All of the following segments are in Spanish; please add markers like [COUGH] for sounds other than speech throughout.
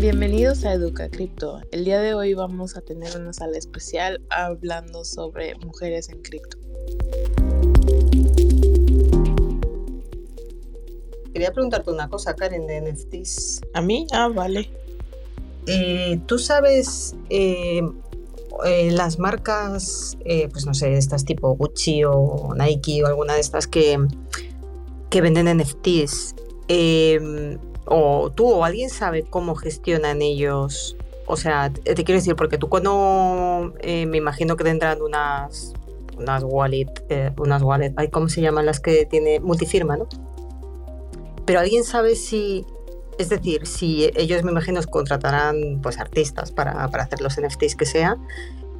Bienvenidos a Educa Cripto. El día de hoy vamos a tener una sala especial hablando sobre mujeres en cripto. Quería preguntarte una cosa, Karen, de NFTs. ¿A mí? Ah, vale. Eh, ¿Tú sabes eh, eh, las marcas, pues no sé, estas tipo Gucci o Nike o alguna de estas que, que venden NFTs? o tú o alguien sabe cómo gestionan ellos. O sea, te, quiero decir, porque tú cuando me imagino que tendrán unas unas wallet, unas wallet, ¿cómo se llaman las que tiene multifirma, no? Pero alguien sabe si, es decir, si ellos me imagino contratarán pues artistas para, para hacer los NFTs que sea,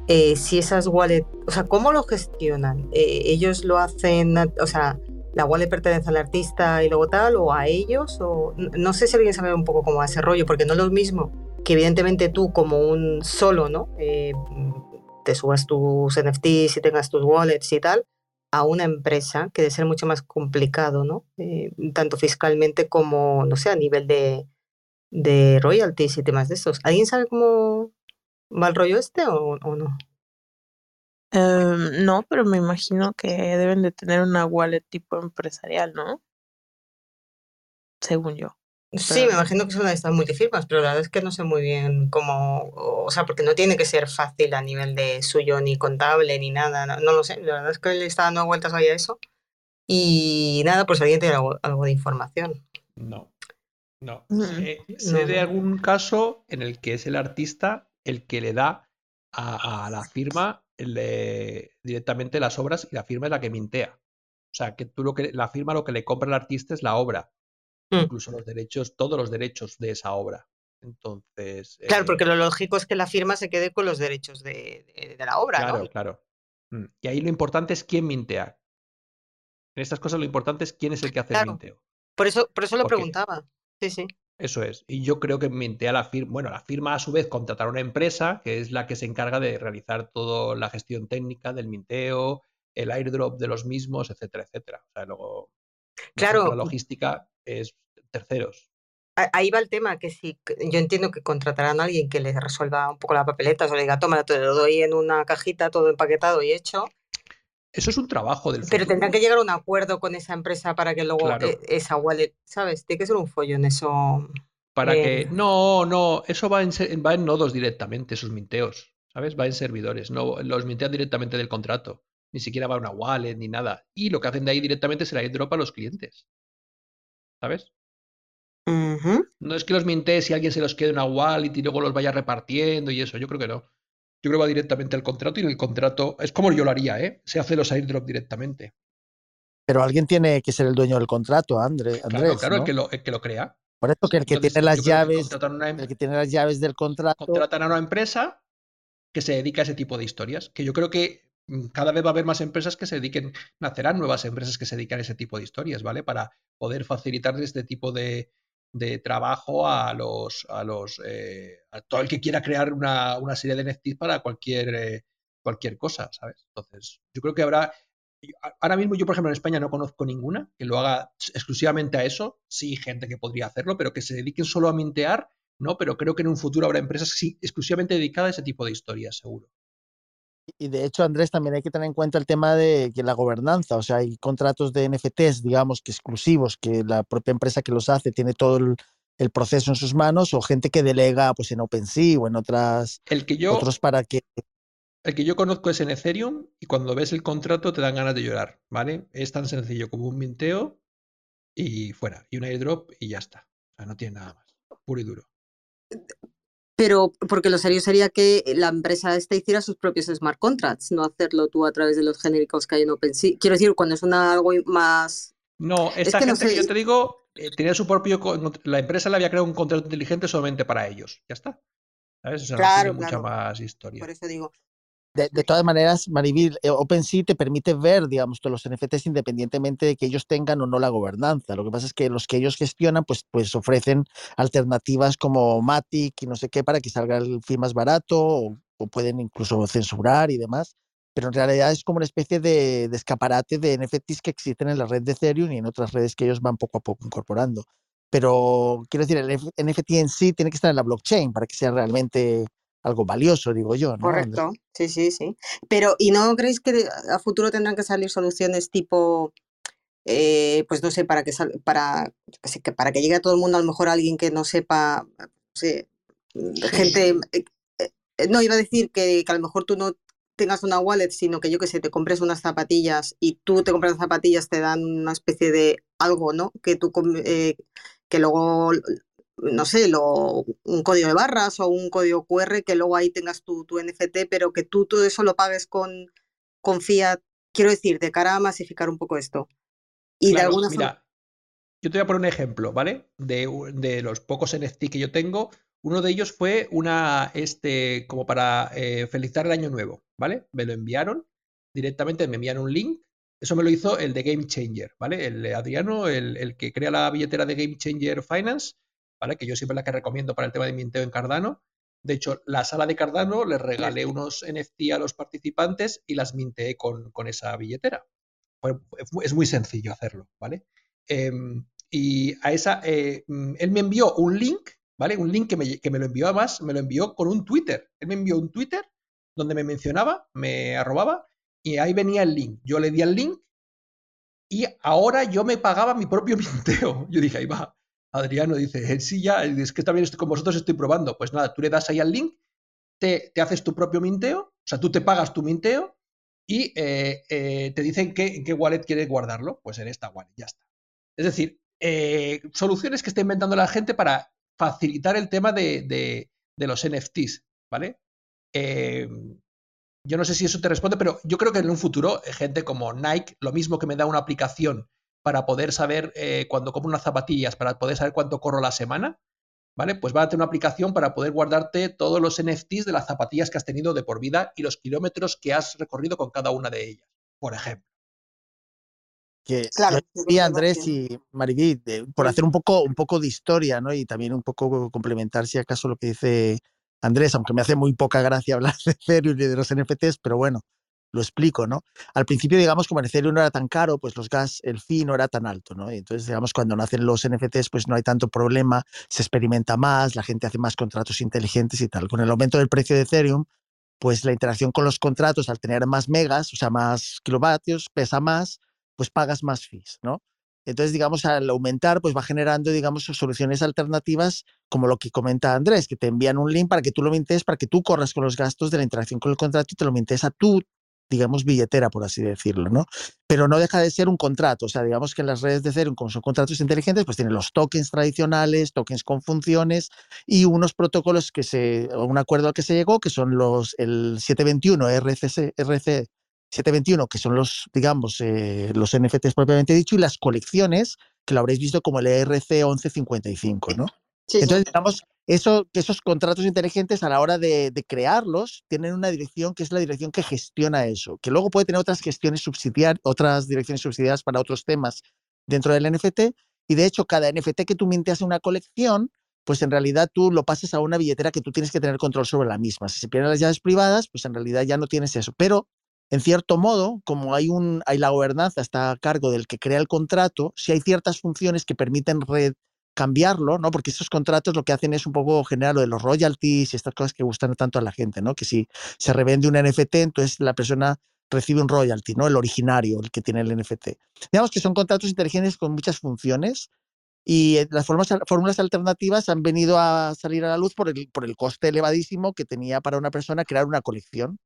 eh, si esas wallets, o sea, ¿cómo lo gestionan? Eh, ¿Ellos lo hacen, o sea, la wallet pertenece al artista y luego tal, o a ellos? O, no sé si alguien sabe un poco cómo va ese rollo, porque no es lo mismo que evidentemente tú como un solo, ¿no? Eh, te subas tus NFTs y tengas tus wallets y tal, a una empresa, que debe ser mucho más complicado, ¿no? Eh, tanto fiscalmente como, no sé, a nivel de, de royalties y temas de estos. ¿Alguien sabe cómo va el rollo este o, no? Em, no, pero me imagino que deben de tener una wallet tipo empresarial, ¿no? Según yo. Sí, me imagino que es una de estas multifirmas, pero la verdad es que no sé muy bien cómo, o sea, porque no tiene que ser fácil a nivel de suyo ni contable ni nada, no, lo sé, la verdad es que le está dando vueltas hoy a eso. Y nada, pues alguien tiene algo, de información. No, no. sé, de algún caso en el que es el artista el que le da a, la firma directamente las obras y la firma es la que mintea. O sea, que tú lo que la firma lo que le compra al artista es la obra Mm. Incluso los derechos, todos los derechos de esa obra. Entonces. Claro, porque eh lo lógico es que la firma se quede con los derechos de, la obra. Claro, claro. Mm, y ahí lo importante es quién mintea. En estas cosas lo importante es quién es el que hace el minteo. Por eso, por eso lo preguntaba. Sí, sí. Eso es. Y yo creo que mintea la firma. Bueno, la firma a su vez contratará una empresa que es la que se encarga de realizar toda la gestión técnica del minteo, el airdrop de los mismos, etcétera, etcétera. O sea, luego. Claro. La logística es terceros. Ahí va el tema, que si yo entiendo que contratarán a alguien que les resuelva un poco la papeleta, o le diga, toma, te lo doy en una cajita, todo empaquetado y hecho. Eso es un trabajo del Pero tendrán que llegar a un acuerdo con esa empresa para que luego e, esa wallet, ¿sabes? Tiene que ser un follo en eso. Para que. No, no, eso va en, va en nodos directamente, esos minteos. ¿Sabes? Va en servidores. No, los mintean directamente del contrato. Ni siquiera va a una wallet ni nada. Y lo que hacen de ahí directamente el airdrop a los clientes. ¿Sabes? No es que los mintes y alguien se los quede una wallet y luego los vaya repartiendo y eso, yo creo que no. Yo creo que va directamente al contrato y en el contrato es como yo lo haría, ¿eh? Se hace los airdrop directamente. Pero alguien tiene que ser el dueño del contrato, Andrés. Claro, claro el, que lo, que lo crea. Por eso que el que tiene las llaves, em el que tiene las llaves del contrato. Contratan a una empresa que se dedica a ese tipo de historias. Que yo creo que cada vez va a haber más empresas que se dediquen, nacerán nuevas empresas que se dedican a ese tipo de historias, ¿vale? Para poder facilitar este tipo de, trabajo a los, a los, eh, a todo el que quiera crear una, serie de NFTs para cualquier, eh, cualquier cosa, ¿sabes? Entonces, yo creo que habrá, ahora mismo yo, por ejemplo, en España no conozco ninguna que lo haga exclusivamente a eso, sí, gente que podría hacerlo, pero que se dediquen solo a mintear, ¿no? Pero creo que en un futuro habrá empresas sí, exclusivamente dedicadas a ese tipo de historias, seguro. Y de hecho, Andrés, también hay que tener en cuenta el tema de que la gobernanza, o sea, hay contratos de NFTs, digamos, que exclusivos, que la propia empresa que los hace tiene todo el, proceso en sus manos, o gente que delega pues en OpenSea o en otras el que yo, otros para que el que yo conozco es en Ethereum y cuando ves el contrato te dan ganas de llorar, ¿vale? Es tan sencillo como un minteo y fuera, y un airdrop y ya está. O sea, no tiene nada más, puro y duro. Pero porque lo serio sería que la empresa esta hiciera sus propios smart contracts, no hacerlo tú a través de los genéricos que hay en OpenSea. Quiero decir, cuando es una, algo más... No, esta gente que yo te digo eh, tenía su propio... La empresa le había creado un contrato inteligente solamente para ellos. Ya está. ¿Sabes? O sea, claro, no mucha más historia. Por eso digo, de, todas maneras, Marivir, eh, OpenSea te permite ver, digamos, todos los NFTs independientemente de que ellos tengan o no la gobernanza. Lo que pasa es que los que ellos gestionan, pues, pues ofrecen alternativas como Matic y no sé qué para que salga el fee más barato o, pueden incluso censurar y demás. pero en realidad es como una especie de, de, escaparate de NFTs que existen en la red de Ethereum y en otras redes que ellos van poco a poco incorporando. Pero quiero decir, el NFT en sí tiene que estar en la blockchain para que sea realmente algo valioso, digo yo. ¿no? Correcto, sí, sí, sí. Pero, ¿y no creéis que a futuro tendrán que salir soluciones tipo, eh, pues no sé, para que, para, que para que llegue a todo el mundo, a lo mejor alguien que no sepa, no sé, gente, eh, eh, no, iba a decir que, que, a lo mejor tú no tengas una wallet, sino que yo que sé, te compres unas zapatillas y tú te compras las zapatillas, te dan una especie de algo, ¿no? Que tú, eh, que luego no sé, lo, un código de barras o un código QR que luego ahí tengas tu, tu NFT, pero que tú todo eso lo pagues con, con fiat, quiero decir, de cara a masificar un poco esto. Y de alguna mira, yo te voy a poner un ejemplo, ¿vale? De, de, los pocos NFT que yo tengo. Uno de ellos fue una, este, como para eh, felicitar el año nuevo, ¿vale? Me lo enviaron directamente, me enviaron un link. Eso me lo hizo el de Game Changer, ¿vale? El Adriano, el, el que crea la billetera de Game Changer Finance, ¿vale? Que yo siempre la que recomiendo para el tema de minteo en Cardano. De hecho, la sala de Cardano les regalé unos NFT a los participantes y las minteé con, con esa billetera. es muy sencillo hacerlo, ¿vale? Em, y a esa, eh, mm, él me envió un link, ¿vale? Un link que me, que me lo envió además, me lo envió con un Twitter. Él me envió un Twitter donde me mencionaba, me arrobaba y ahí venía el link. Yo le di al link y ahora yo me pagaba mi propio [LAUGHS] minteo. Yo dije, ahí va, Adriano dice, sí, ya, es que también estoy con vosotros, estoy probando. Pues nada, tú le das ahí al link, te, te haces tu propio minteo, o sea, tú te pagas tu minteo y eh, eh, te dicen que, en qué wallet quieres guardarlo. Pues en esta wallet, ya está. Es decir, eh, soluciones que está inventando la gente para facilitar el tema de, de, de los NFTs, ¿vale? yo no sé si eso te responde, pero yo creo que en un futuro, gente como Nike, lo mismo que me da una aplicación para poder saber eh, cuando compro unas zapatillas, para poder saber cuánto corro la semana, ¿vale? Pues va a tener una aplicación para poder guardarte todos los NFTs de las zapatillas que has tenido de por vida y los kilómetros que has recorrido con cada una de ellas, por ejemplo. Que claro, y Andrés y Maribí, por hacer un poco, un poco de historia, ¿no? Y también un poco complementar, si acaso, lo que dice Andrés, aunque me hace muy poca gracia [LAUGHS] hablar de Ethereum y de los NFTs, pero bueno, lo explico, ¿no? Al principio, digamos, como el Ethereum no era tan caro, pues los gas, el fee no era tan alto, ¿no? Entonces, digamos, cuando nacen los NFTs, pues no hay tanto problema, se experimenta más, la gente hace más contratos inteligentes y tal. Con el aumento del precio de Ethereum, pues la interacción con los contratos, al tener más megas, o sea, más kilovatios, pesa más, pues pagas más fees, ¿no? Entonces, digamos, al aumentar, pues va generando, digamos, soluciones alternativas como lo que comenta Andrés, que te envían un link para que tú lo mintes, para que tú corras con los gastos de la interacción con el contrato y te lo mintes a tu digamos, billetera, por así decirlo, ¿no? Pero no deja de ser un contrato, o sea, digamos que en las redes de Ethereum, como son contratos inteligentes, pues tienen los tokens tradicionales, tokens con funciones y unos protocolos que se, un acuerdo al que se llegó, que son los, el 721 RCC, RC 721, que son los, digamos, eh, los NFTs propiamente dicho, y las colecciones, que lo habréis visto como el ERC 1155, ¿no? Entonces, digamos, que esos contratos inteligentes a la hora de, crearlos tienen una dirección que es la dirección que gestiona eso, que luego puede tener otras gestiones subsidiarias, otras direcciones subsidiarias para otros temas dentro del NFT. Y de hecho, cada NFT que tú minteas en una colección, pues en realidad tú lo pasas a una billetera que tú tienes que tener control sobre la misma. Si se pierden las llaves privadas, pues en realidad ya no tienes eso. Pero en cierto modo, como hay, un, hay la gobernanza, está a cargo del que crea el contrato, si hay ciertas funciones que permiten red, cambiarlo, ¿no? Porque estos contratos lo que hacen es un poco generar lo de los royalties y estas cosas que gustan tanto a la gente, ¿no? Que si se revende un NFT, entonces la persona recibe un royalty, ¿no? El originario, el que tiene el NFT. Digamos que son contratos inteligentes con muchas funciones y eh, las fórmulas alternativas han venido a salir a la luz por el, por el coste elevadísimo que tenía para una persona crear una colección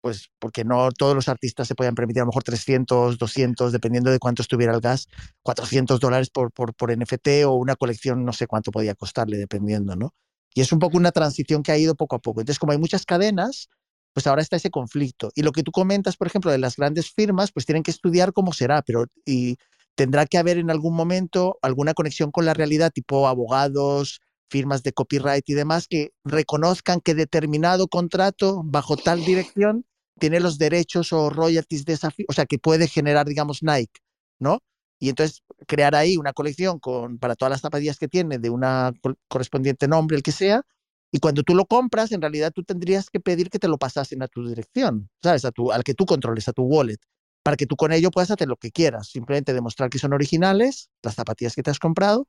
pues porque no todos los artistas se podían permitir a lo mejor 300, 200, dependiendo de cuánto estuviera el gas, 400 dólares por, por, por NFT o una colección no sé cuánto podía costarle, dependiendo, ¿no? Y es un poco una transición que ha ido poco a poco. Entonces, como hay muchas cadenas, pues ahora está ese conflicto. Y lo que tú comentas, por ejemplo, de las grandes firmas, pues tienen que estudiar cómo será, pero y tendrá que haber en algún momento alguna conexión con la realidad, tipo abogados, firmas de copyright y demás, que reconozcan que determinado contrato bajo tal dirección tiene los derechos o royalties de esa, o sea, que puede generar, digamos, Nike, ¿no? Y entonces crear ahí una colección con, para todas las zapatillas que tiene de una correspondiente nombre, el que sea, Y cuando tú lo compras, en realidad tú tendrías que pedir que te lo pasasen a tu dirección, ¿sabes? A tu, al que tú controles, a tu wallet, para que tú con ello puedas hacer lo que quieras. Simplemente demostrar que son originales, las zapatillas que te has comprado,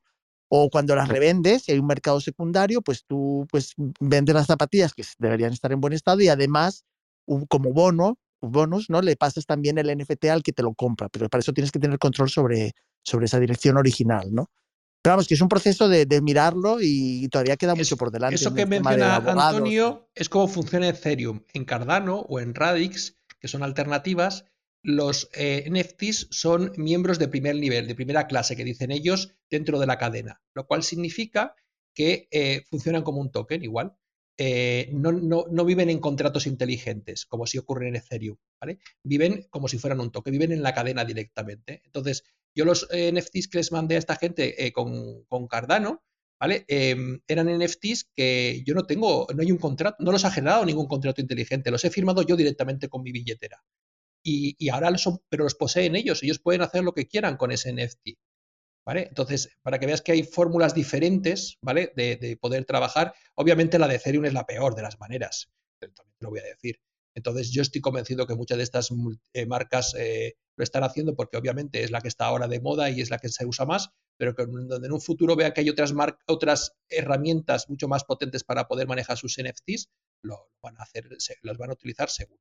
o cuando las revendes, si hay un mercado secundario, pues tú pues, vendes las zapatillas que deberían estar en buen estado y además, como bono, bonus, ¿no? Le pasas también el NFT al que te lo compra, pero para eso tienes que tener control sobre, sobre esa dirección original, ¿no? Pero vamos, que es un proceso de, mirarlo y todavía queda mucho por delante. Eso que menciona Antonio es cómo funciona Ethereum. En Cardano o en Radix, que son alternativas, los eh, NFTs son miembros de primer nivel, de primera clase, que dicen ellos, dentro de la cadena, lo cual significa que eh, funcionan como un token igual. Eh, no, viven en contratos inteligentes, como si ocurre en Ethereum. Viven como si fueran un token, viven en la cadena directamente. Entonces, yo los NFTs que les mandé a esta gente eh, con, Cardano, ¿vale? Em, eran NFTs que yo no tengo, no hay un contrato, no los ha generado ningún contrato inteligente, los he firmado yo directamente con mi billetera. Y, y ahora son, pero los poseen ellos, ellos pueden hacer lo que quieran con ese NFT. ¿Vale? Entonces, para que veas que hay fórmulas diferentes, ¿vale? De, poder trabajar. Obviamente la de Ethereum es la peor de las maneras, también lo voy a decir. Entonces, yo estoy convencido que muchas de estas eh, marcas eh, lo están haciendo porque obviamente es la que está ahora de moda y es la que se usa más, pero que donde en un futuro vea que hay otras, otras herramientas mucho más potentes para poder manejar sus NFTs, lo van a hacer, los van a utilizar seguro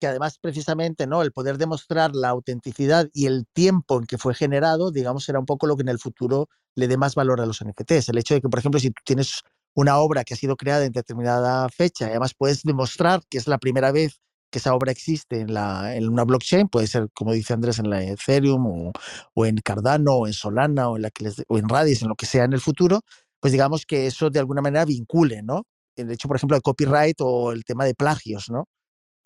que además precisamente no el poder demostrar la autenticidad y el tiempo en que fue generado, digamos, será un poco lo que en el futuro le dé más valor a los NFTs. El hecho de que, por ejemplo, si tú tienes una obra que ha sido creada en determinada fecha, y además puedes demostrar que es la primera vez que esa obra existe en, la, en una blockchain, puede ser, como dice Andrés, en la Ethereum o, en Cardano o en Solana o en, la que o en Radis, en lo que sea en el futuro, pues digamos que eso de alguna manera vincule, ¿no? El hecho, por ejemplo, de copyright o el tema de plagios, ¿no?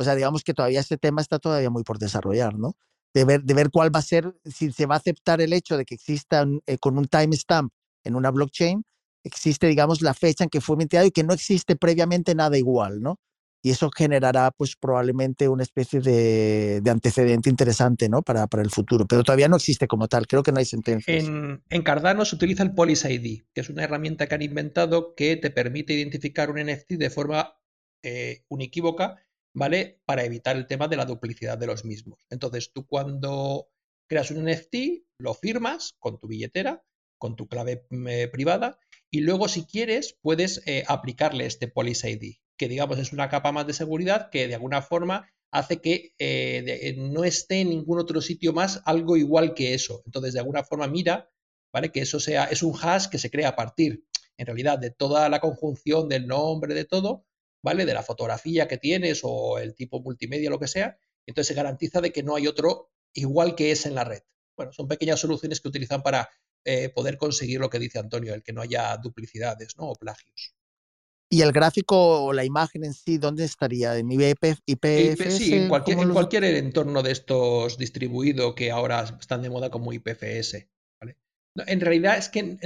O sea, digamos que todavía este tema está todavía muy por desarrollar, ¿no? De ver, de ver cuál va a ser, si se va a aceptar el hecho de que exista eh, con un timestamp en una blockchain, existe, digamos, la fecha en que fue mintiado y que no existe previamente nada igual, ¿no? Y eso generará, pues, probablemente una especie de, de antecedente interesante, ¿no? Para, para, el futuro. Pero todavía no existe como tal. Creo que no hay sentencia. En, en, Cardano se utiliza el Police ID, que es una herramienta que han inventado que te permite identificar un NFT de forma eh, unequívoca ¿vale? Para evitar el tema de la duplicidad de los mismos. Entonces, tú cuando creas un NFT, lo firmas con tu billetera, con tu clave mm, eh, privada, y luego, si quieres, puedes eh, aplicarle este Police ID, que digamos es una capa más de seguridad que de alguna forma hace que eh, no esté en ningún otro sitio más algo igual que eso. Entonces, de alguna forma, mira, ¿vale? Que eso sea, es un hash que se crea a partir, en realidad, de toda la conjunción del nombre, de todo, ¿vale? De la fotografía que tienes o el tipo multimedia, lo que sea. Entonces se garantiza de que no hay otro igual que es en la red. Bueno, son pequeñas soluciones que utilizan para eh, poder conseguir lo que dice Antonio, el que no haya duplicidades ¿no? o plagios. ¿Y el gráfico o la imagen en sí, dónde estaría? ¿En IPF, IPFS? Sí, en cualquier, en cualquier entorno de estos distribuido que ahora están de moda como IPFS. ¿vale? en realidad es que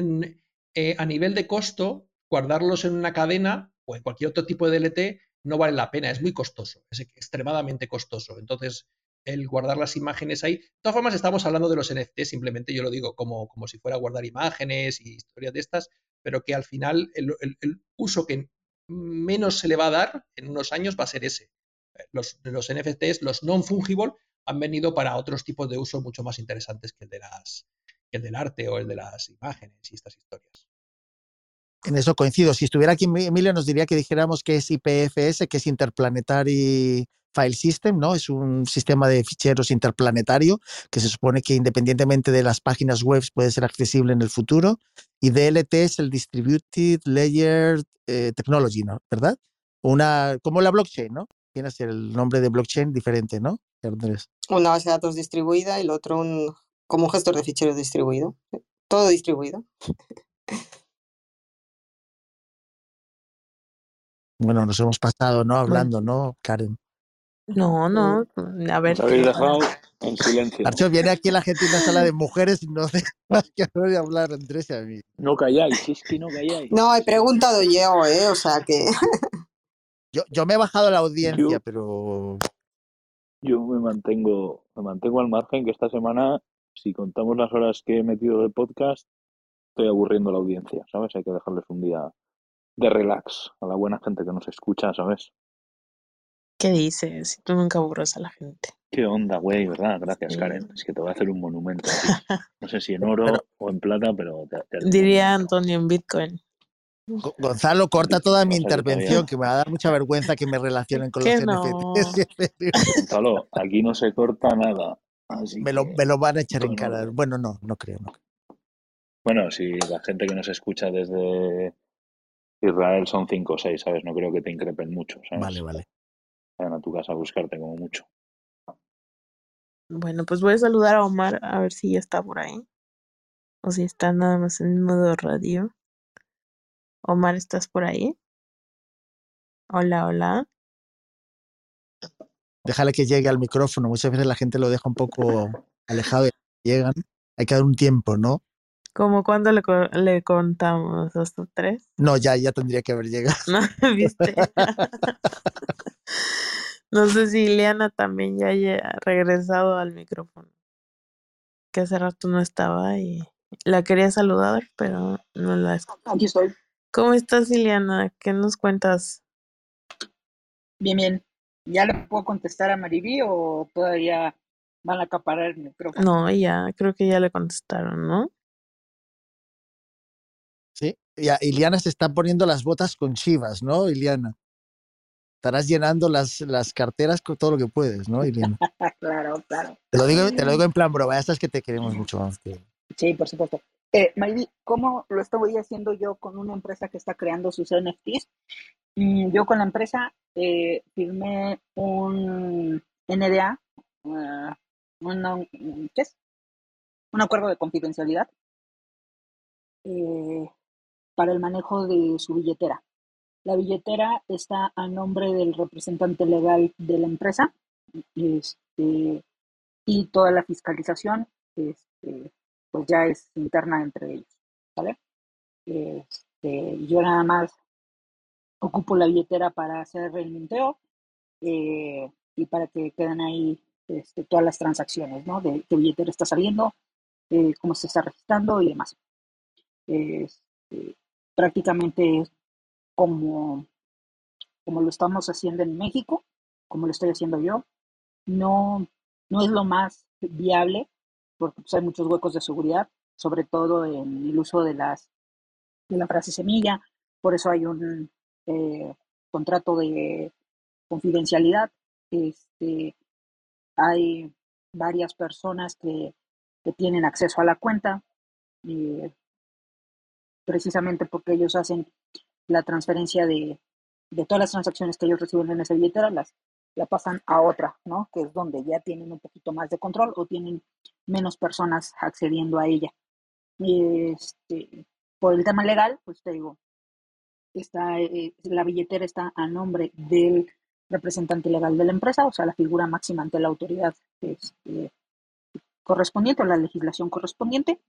eh, a nivel de costo, guardarlos en una cadena o en cualquier otro tipo de DLT no vale la pena, es muy costoso, es extremadamente costoso. Entonces, el guardar las imágenes ahí. De todas formas, estamos hablando de los NFT, simplemente yo lo digo como, como si fuera guardar imágenes y historias de estas, pero que al final el, uso que menos se le va a dar en unos años va a ser ese. Los, los NFTs, los non-fungible, han venido para otros tipos de uso mucho más interesantes que el, de las, que el del arte o el de las imágenes y estas historias. En eso coincido. Si estuviera aquí Emilio, nos diría que dijéramos que es IPFS, que es Interplanetary File System, ¿no? Es un sistema de ficheros interplanetario que se supone que independientemente de las páginas web puede ser accesible en el futuro. Y DLT es el Distributed Layer eh, Technology, ¿no? ¿Verdad? Una, como la blockchain, ¿no? Tiene el nombre de blockchain diferente, ¿no? Una base de datos distribuida y el otro un, como un gestor de ficheros distribuido. Todo distribuido. [LAUGHS] Bueno, nos hemos pasado, ¿no? Hablando, ¿no, Karen? No, no, a ver. habéis dejado en silencio. Archo, viene aquí la gente en la sala de mujeres y no sé [LAUGHS] más que de hablar Andrés y a mí. No calláis, es que no calláis. No, he preguntado yo, ¿eh? O sea que. [LAUGHS] yo, yo me he bajado la audiencia, pero. Yo me mantengo, me mantengo al margen que esta semana, si contamos las horas que he metido del podcast, estoy aburriendo a la audiencia, ¿sabes? Hay que dejarles un día de relax a la buena gente que nos escucha, ¿sabes? ¿Qué dices? Si tú nunca aburres a la gente. Qué onda, güey, ¿verdad? Gracias, Sí. Karen. Es que te voy a hacer un monumento. [LAUGHS] No sé si en oro Pero- o en plata, pero te, te Diría. Antonio en Bitcoin. Go- Gonzalo, corta toda mi intervención, que me va a dar mucha vergüenza que me relacionen con los no. [LAUGHS] NFTs. Gonzalo, aquí no se corta nada. Así me, lo, que- me lo van a echar en con cara. Bueno, no, no creo. no. Bueno, si la gente que nos escucha desde Israel son cinco o seis, ¿sabes? No creo que te increpen mucho, ¿sabes? Vale, vale. Vayan a tu casa a buscarte como mucho. Bueno, pues voy a saludar a Omar a ver si ya está por ahí. O si está nada más en modo radio. Omar, ¿estás por ahí? Hola, hola. Déjale que llegue al micrófono. Muchas veces la gente lo deja un poco alejado y llegan. Hay que dar un tiempo, ¿no? ¿Cómo cuándo le, co- le contamos? ¿Hasta tres? No, ya, ya tendría que haber llegado. [LAUGHS] ¿No? ¿Viste? no sé si Ileana también ya haya regresado al micrófono. Que hace rato no estaba y la quería saludar, pero no la escuché. Aquí estoy. ¿Cómo estás, Ileana? ¿Qué nos cuentas? Bien, bien. ¿Ya le puedo contestar a Mariví o todavía van a acaparar el micrófono? No, ya, creo que ya le contestaron, ¿no? Iliana se está poniendo las botas con chivas, ¿no, Iliana? Estarás llenando las, las carteras con todo lo que puedes, ¿no, Iliana? [LAUGHS] claro, claro. Te lo digo, te lo digo en plan broma, ya sabes que te queremos mucho más que. Sí, por supuesto. Eh, Mariví, ¿cómo lo estoy haciendo yo con una empresa que está creando sus NFTs? Mm, yo con la empresa eh, firmé un NDA, eh, una- ¿qué es? Un acuerdo de confidencialidad eh, para el manejo de su billetera. La billetera está a nombre del representante legal de la empresa este, y toda la fiscalización este, pues ya es interna entre ellos, ¿vale? Este, yo nada más ocupo la billetera para hacer el minteo eh, y para que queden ahí este, todas las transacciones, ¿no? De qué billetera está saliendo, eh, cómo se está registrando y demás. Este, prácticamente como, como lo estamos haciendo en México, como lo estoy haciendo yo. No, no es lo más viable porque pues, hay muchos huecos de seguridad, sobre todo en el uso de las de la frase semilla. Por eso hay un eh, contrato de confidencialidad. Este, hay varias personas que, que tienen acceso a la cuenta, eh, precisamente porque ellos hacen la transferencia de, de todas las transacciones que ellos reciben en esa billetera, las la pasan a otra, ¿no? Que es donde ya tienen un poquito más de control o tienen menos personas accediendo a ella. Este, por el tema legal, pues te digo, está, eh, la billetera está a nombre del representante legal de la empresa, o sea, la figura máxima ante la autoridad este, correspondiente o la legislación correspondiente.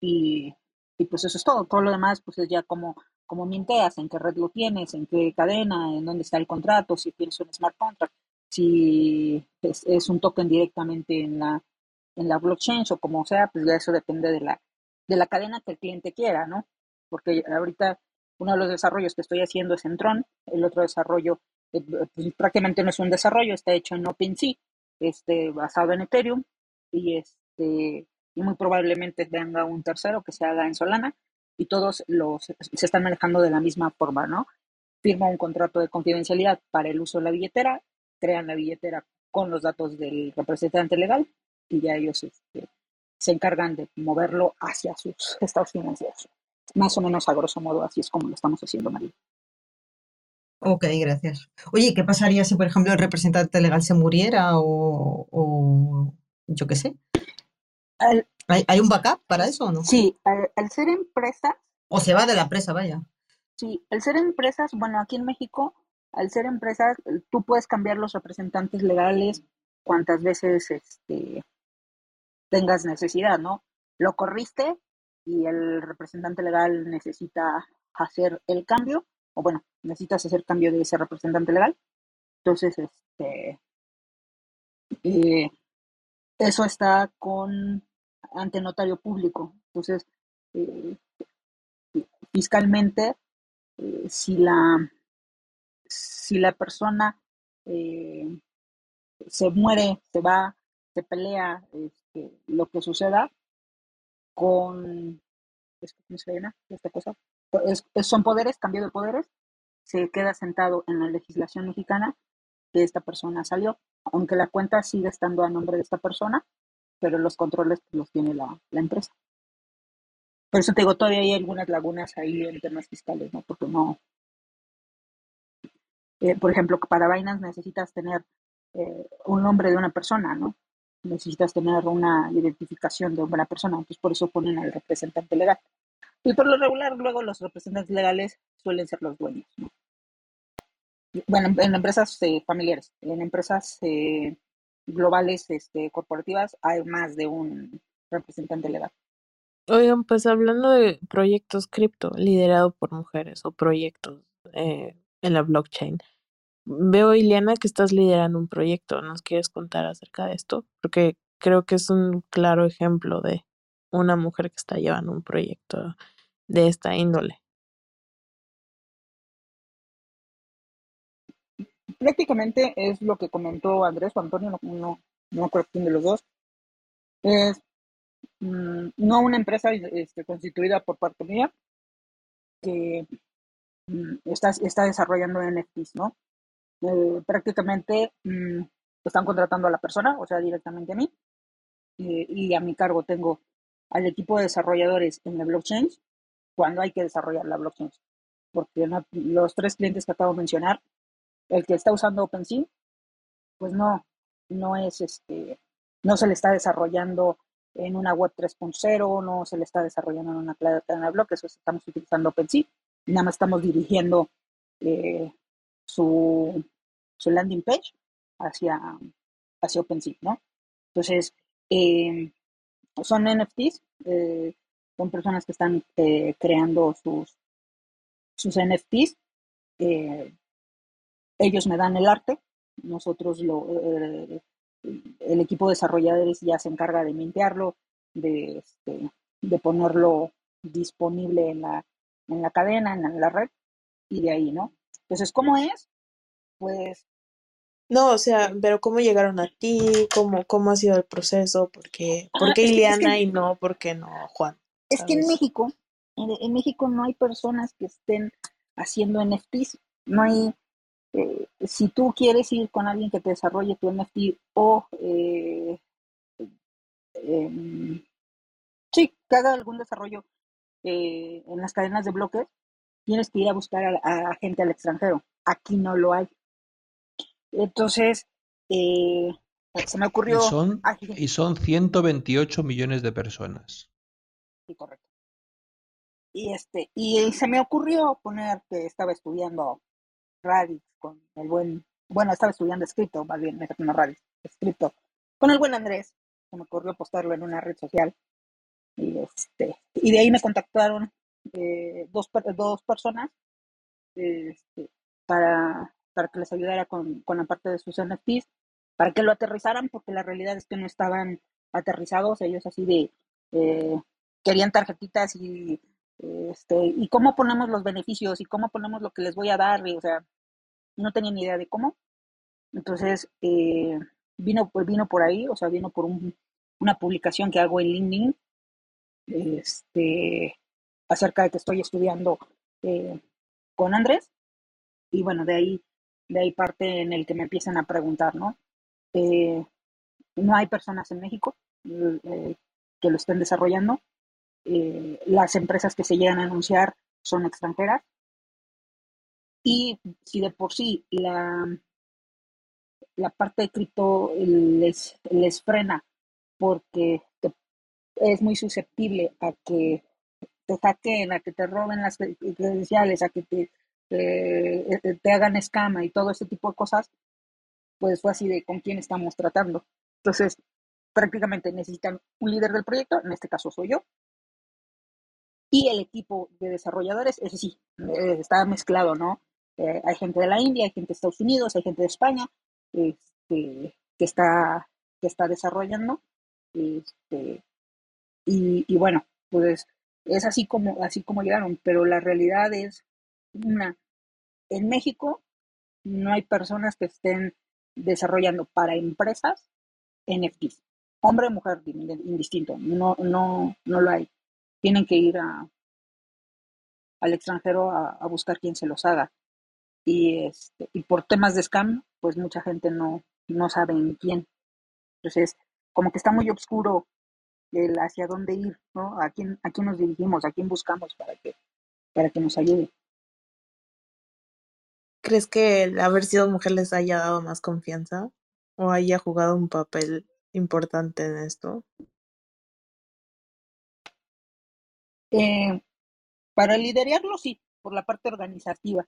Y, y, pues eso es todo. Todo lo demás, pues es ya como, como minteas, en qué red lo tienes, en qué cadena, en dónde está el contrato, si tienes un smart contract, si es, un token directamente en la, en la blockchain o como sea, pues ya eso depende de la, de la cadena que el cliente quiera, ¿no? Porque ahorita uno de los desarrollos que estoy haciendo es en Tron, el otro desarrollo eh, pues, prácticamente no es un desarrollo, está hecho en OpenSea, este, basado en Ethereum, y este y muy probablemente venga un tercero que se haga en Solana, y todos los se están manejando de la misma forma, ¿no? Firma un contrato de confidencialidad para el uso de la billetera, crean la billetera con los datos del representante legal, y ya ellos este, se encargan de moverlo hacia sus estados financieros. Más o menos a grosso modo, así es como lo estamos haciendo, María. Ok, gracias. Oye, ¿qué pasaría si, por ejemplo, el representante legal se muriera o yo qué sé? Al, ¿Hay, ¿Hay, un backup para eso o no? Sí, al, al, ser empresas. O se va de la empresa, vaya. Sí, al ser empresas, bueno, aquí en México, al ser empresas, tú puedes cambiar los representantes legales cuantas veces este, tengas necesidad, ¿no? Lo corriste y el representante legal necesita hacer el cambio, o bueno, necesitas hacer cambio de ese representante legal. Entonces, este, eh, eso está con ante notario público. Entonces, eh, fiscalmente eh, si la si la persona eh, se muere, se va, se pelea, este, lo que suceda con ¿cómo se llama esta cosa? son poderes, cambio de poderes, se queda sentado en la legislación mexicana que esta persona salió, aunque la cuenta sigue estando a nombre de esta persona, pero los controles los tiene la, empresa. Por eso te digo, todavía hay algunas lagunas ahí en temas fiscales, ¿no? Porque no. Eh, por ejemplo, para Binance necesitas tener eh, un nombre de una persona, ¿no? Necesitas tener una identificación de una persona, entonces por eso ponen al representante legal. Y por lo regular, luego los representantes legales suelen ser los dueños, ¿no? Bueno, en empresas eh, familiares, en empresas globales, este, corporativas, hay más de un representante legal. Oigan, pues hablando de proyectos cripto liderados por mujeres o proyectos eh, en la blockchain, veo, Ileana, que estás liderando un proyecto. ¿Nos quieres contar acerca de esto? Porque creo que es un claro ejemplo de una mujer que está llevando un proyecto de esta índole. Prácticamente es lo que comentó Andrés o Antonio, no, no, no acuerdo quién de los dos. Es mm, no una empresa este, constituida por parte mía que mm, está, está desarrollando NFTs, ¿no? Eh, prácticamente mm, están contratando a la persona, o sea, directamente a mí, y a mi cargo tengo al equipo de desarrolladores en la blockchain cuando hay que desarrollar la blockchain. Porque los tres clientes que acabo de mencionar el que está usando OpenSea, pues no, no es este, no se le está desarrollando en una web 3.0, no se le está desarrollando en una cadena de bloques, estamos utilizando OpenSea, nada más estamos dirigiendo eh, su, su, landing page hacia, hacia OpenSea, ¿no? Entonces, em, son NFTs, eh, son personas que están eh, creando sus, sus NFTs, ellos me dan el arte, nosotros lo, eh, el equipo de desarrolladores ya se encarga de mintearlo, de, este, de ponerlo disponible en la, en la cadena, en la red, y de ahí, ¿no? Entonces, ¿cómo es? Pues... No, o sea, pero ¿cómo llegaron a ti? ¿Cómo, cómo ha sido el proceso? ¿Por qué, ¿por ah, qué Ileana y no, por qué no Juan? Es que en México, en, en, México no hay personas que estén haciendo NFTs, no hay, eh, si tú quieres ir con alguien que te desarrolle tu NFT o eh, em, sí, que haga algún desarrollo eh, en las cadenas de bloques, tienes que ir a buscar a, gente al extranjero. Aquí no lo hay. Entonces, se me ocurrió... Y son, y son 128 millones de personas. Sí, correcto. Y, este, y se me ocurrió poner que estaba estudiando Radix, con el buen, bueno, estaba estudiando escrito, más bien, no Radix, escrito, con el buen Andrés, se me ocurrió postarlo en una red social. Y, este, y de ahí me contactaron eh, dos, dos personas este, para, para que les ayudara con, con la parte de sus NFTs, para que lo aterrizaran, porque la realidad es que no estaban aterrizados, ellos así de, eh, querían tarjetitas y este, y cómo ponemos los beneficios y cómo ponemos lo que les voy a dar, o sea, no tenía ni idea de cómo. Entonces, eh, vino, pues vino por ahí, o sea, vino por una publicación que hago en LinkedIn, este, acerca de que estoy estudiando eh, con Andrés, y bueno, de ahí, de ahí parte en el que me empiezan a preguntar, ¿no? Eh, no hay personas en México que lo estén desarrollando, eh, las empresas que se llegan a anunciar son extranjeras. Y si de por sí la, la parte de cripto les, les frena porque es muy susceptible a que te hackeen, a que te roben las credenciales, a que te, te, te hagan escama y todo ese tipo de cosas, pues fue así de con quién estamos tratando. Entonces, prácticamente necesitan un líder del proyecto, en este caso soy yo, y el equipo de desarrolladores, ese sí, eh, está mezclado, ¿no? Eh, hay gente de la India, hay gente de Estados Unidos, hay gente de España este, que, está, que está desarrollando. Este, y, bueno, pues es así como, así como llegaron, pero la realidad es Una, en México no hay personas que estén desarrollando para empresas NFTs. Hombre mujer, indistinto. No, no, no lo hay. Tienen que ir a, al extranjero a, buscar quien se los haga. Y, este, y por temas de scam, pues mucha gente no, no sabe en quién. Entonces, como que está muy oscuro el hacia dónde ir, ¿no? A quién, a quién nos dirigimos, a quién buscamos para que, para que nos ayude. ¿Crees que haber sido mujer les haya dado más confianza o haya jugado un papel importante en esto? Eh, para liderarlo sí, por la parte organizativa,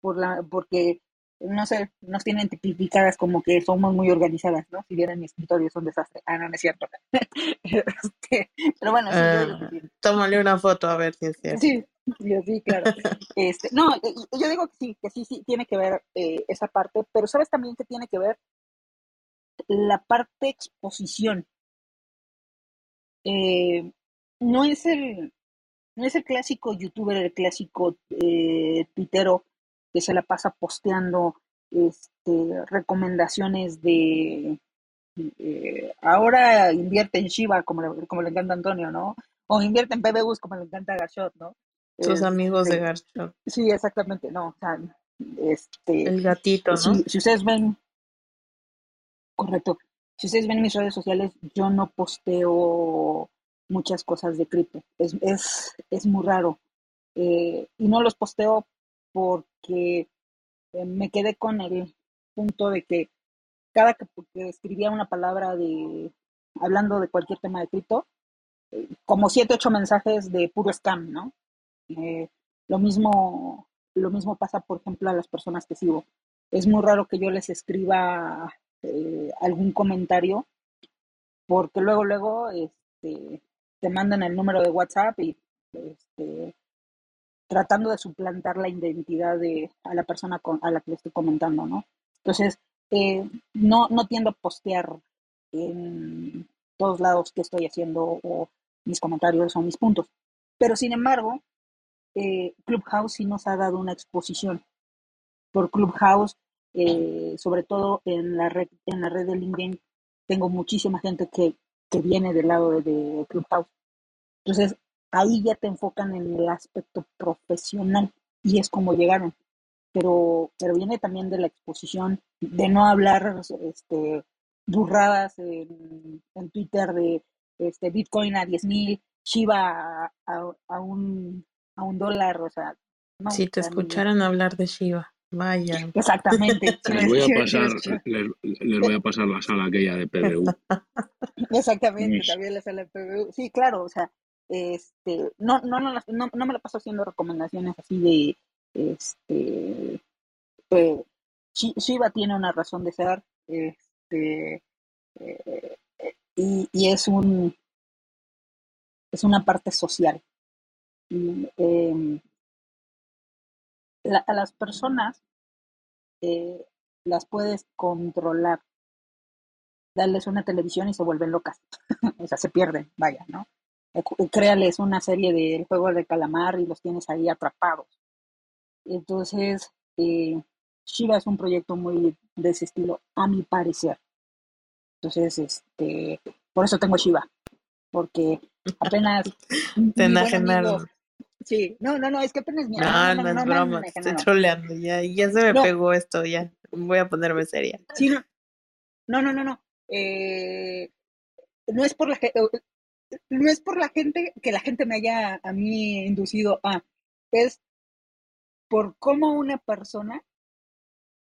por la, porque no sé, nos tienen tipificadas como que somos muy organizadas, ¿no? Si vieran mi escritorio es un desastre. Ah, no, no es cierto. [LAUGHS] Este, pero bueno, sí, ah, tómale una foto a ver si es cierto. Sí, sí, claro. Este, no, yo digo que sí, que sí, sí, tiene que ver eh, esa parte, pero sabes también que tiene que ver la parte exposición. Eh, no es el no es el clásico youtuber, el clásico eh, tuitero que se la pasa posteando este, recomendaciones de eh, ahora invierte en Shiba como le, como le encanta Antonio, ¿no? O invierte en PBUs como le encanta Garchot, ¿no? Sus amigos de este, Garchot. Sí, exactamente, no, o sea, este, el gatito, ¿no? Si, si ustedes ven, correcto, si ustedes ven mis redes sociales, yo no posteo muchas cosas de cripto, es, es, es muy raro. Eh, y no los posteo porque eh, me quedé con el punto de que cada que, escribía una palabra de hablando de cualquier tema de cripto, eh, como siete, ocho mensajes de puro scam, ¿no? Lo mismo, lo mismo pasa, por ejemplo, a las personas que sigo. Es muy raro que yo les escriba algún comentario, porque luego, luego, este, te mandan el número de WhatsApp y este, tratando de suplantar la identidad de a la persona a la que le estoy comentando, ¿no? Entonces, eh, no, no tiendo a postear en todos lados qué estoy haciendo o mis comentarios o mis puntos. Pero sin embargo, eh, Clubhouse sí nos ha dado una exposición. Por Clubhouse, eh, sobre todo en la red, en la red de LinkedIn, tengo muchísima gente que, que viene del lado de, de Clubhouse. Entonces, ahí ya te enfocan en el aspecto profesional y es como llegaron. Pero, pero viene también de la exposición, de no hablar este, burradas en, Twitter de este, Bitcoin a 10 mil, Shiba a, un, a un dólar, o sea. si te escucharan hablar de Shiba. Vaya. Exactamente. [LAUGHS] les, voy a pasar, les, voy a pasar la sala aquella de PBU. [LAUGHS] Exactamente, también la sala de PBU. Sí, claro, o sea, este, no, no, no, no, me la paso haciendo recomendaciones así de, este, eh, Shiva tiene una razón de ser, este, eh, y, es un, es una parte social. Em, a las personas eh, las puedes controlar, darles una televisión y se vuelven locas, [LAUGHS] o sea, se pierden, vaya, ¿no? Eh, créales una serie del juego de calamar y los tienes ahí atrapados. Entonces, eh, Shiva es un proyecto muy de ese estilo, a mi parecer. Entonces, este, por eso tengo Shiva, porque [LAUGHS] apenas... Te enajenaron. Sí, no, no, no, es que apenas... No, no, no, es broma, estoy troleando, ya, ya se me pegó esto, ya, voy a ponerme seria. Sí, no, no, no, no, no. Eh, no es por la que no es por la gente que la gente me haya a mí inducido a, es por cómo una persona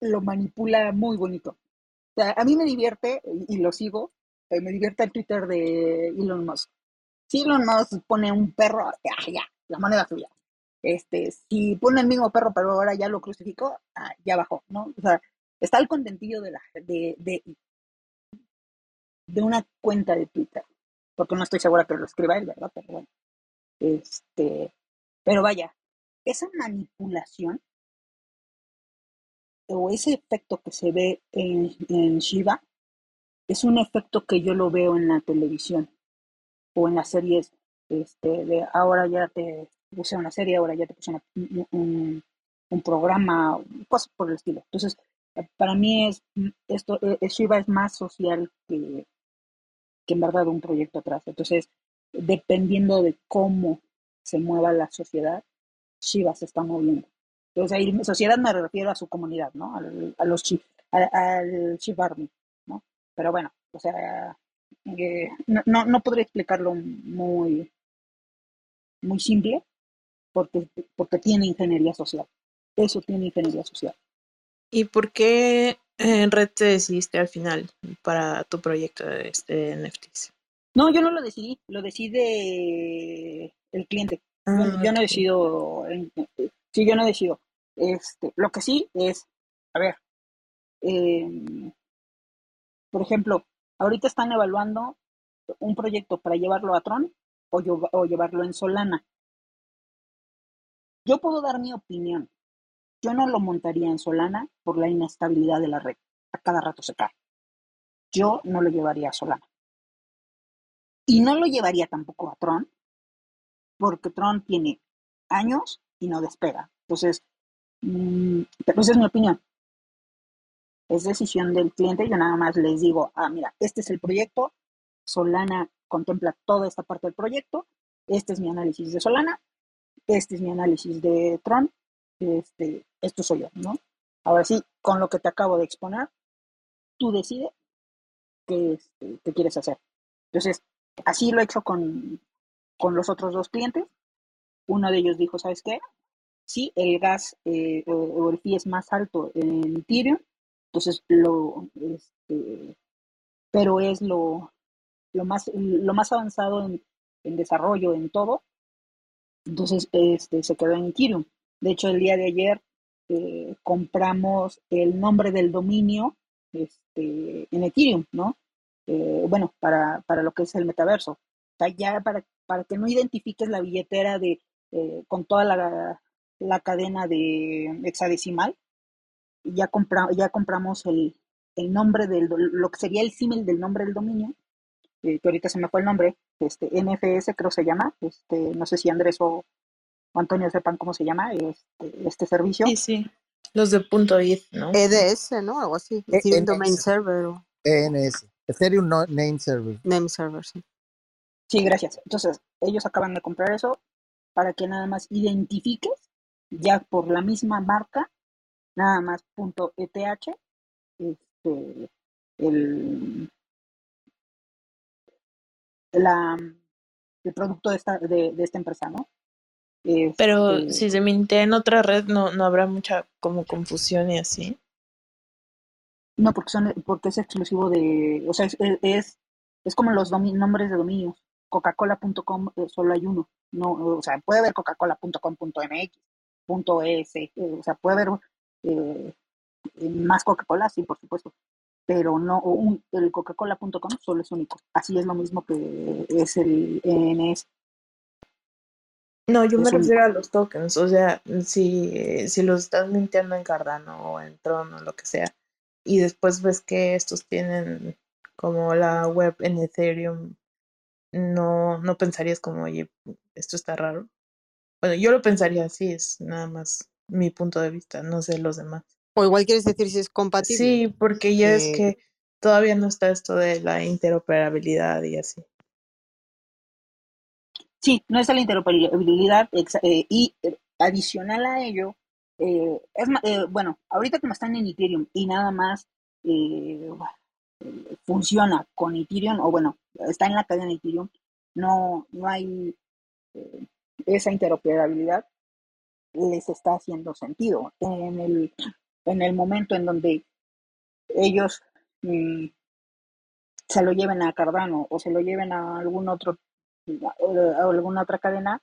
lo manipula muy bonito. O sea, a mí me divierte, y, lo sigo, eh, me divierte el Twitter de Elon Musk. Si Elon Musk pone un perro, ya, ya, la moneda suya. Este, si pone el mismo perro, pero ahora ya lo crucificó, ah, ya bajó, ¿no? O sea, está el contentillo de, la, de, de, de una cuenta de Twitter porque no estoy segura que lo escriba él, ¿verdad? Pero bueno. Este, pero vaya, esa manipulación o ese efecto que se ve en, en Shiva es un efecto que yo lo veo en la televisión o en las series este, de ahora ya te, puse una serie, ahora ya te puse un, un, programa, cosas por el estilo. Entonces, para mí es esto, eh, Shiva es más social que, en verdad un proyecto atrás. Entonces, dependiendo de cómo se mueva la sociedad, Shiva se está moviendo. Entonces, ahí sociedad me refiero a su comunidad, ¿no? a los al ¿no? Pero bueno, o sea, eh, no, no, podría explicarlo muy, muy simple porque, porque tiene ingeniería social. Eso tiene ingeniería social. ¿Y por qué en Red te decidiste al final para tu proyecto de este NFTs? No, yo no lo decidí, lo decide el cliente. yo, ah, no decido, sí, yo no decido. Este, lo que sí es, a ver, em, por ejemplo, ahorita están evaluando un proyecto para llevarlo a Tron o, llevarlo en Solana. Yo puedo dar mi opinión. Yo no lo montaría en Solana por la inestabilidad de la red. A cada rato se cae. Yo no lo llevaría a Solana. Y no lo llevaría tampoco a Tron, porque Tron tiene años y no despega. Entonces, pero esa es mi opinión. Es decisión del cliente. Yo nada más les digo, ah, mira, este es el proyecto. Solana contempla toda esta parte del proyecto. Este es mi análisis de Solana. Este es mi análisis de Tron. Este, esto soy yo, ¿no? Ahora sí, con lo que te acabo de exponer, tú decides qué, este, quieres hacer. Entonces, Así lo he hecho con, los otros dos clientes. Uno de ellos dijo, ¿sabes qué? Sí, el gas eh, o, el fee es más alto en Ethereum, entonces lo, este, pero es lo, lo, más, lo más avanzado en, desarrollo, en todo. Entonces este, se quedó en Ethereum. De hecho, el día de ayer eh, compramos el nombre del dominio este, en Ethereum, ¿no? Eh, bueno, para, para, lo que es el metaverso. O sea, ya para, para que no identifiques la billetera de, eh, con toda la, la, cadena de hexadecimal, ya, compra, ya compramos el, el nombre del, lo que sería el símil del nombre del dominio, eh, que ahorita se me fue el nombre, este, NFS creo se llama, este, no sé si Andrés o, Antonio sepan cómo se llama este, este servicio. Sí, sí, los de punto .id, ¿no? EDS, ¿no? Algo así, e Domain Server. ENS. Ethereum Name Server. Name Server, sí. Sí, gracias. Entonces, ellos acaban de comprar eso para que nada más identifiques ya por la misma marca, nada más punto ETH, este, el, la, el producto de esta, de, esta empresa, ¿no? Pero este si se mintea en otra red, no, no habrá mucha como confusión y así. No, porque son, porque es exclusivo de, o sea, es, es, como los nombres de dominios. Coca-Cola.com eh, solo hay uno. No, o sea, puede haber coca-cola.com.mx, .es, eh, o sea, puede haber eh, más Coca-Cola, sí, por supuesto. Pero no, un, el coca-cola.com solo es único. Así es lo mismo que es el ENS. No, yo me refiero a los tokens, o sea, si, si los estás mintiendo en Cardano o en Tron o lo que sea, y después ves que estos tienen como la web en Ethereum, no, no pensarías como, oye, esto está raro. Bueno, yo lo pensaría así, es nada más mi punto de vista, no sé los demás. O igual quieres decir si es compatible. Sí, porque ya es que todavía no está esto de la interoperabilidad y así. Sí, no está la interoperabilidad eh, y eh, adicional a ello, eh, es, eh, bueno, ahorita como están en Ethereum y nada más eh, funciona con Ethereum, o bueno, está en la cadena de Ethereum, no, no hay esa interoperabilidad, les está haciendo sentido. En el, en el momento en donde ellos mm, se lo lleven a Cardano o se lo lleven a algún otro a alguna otra cadena,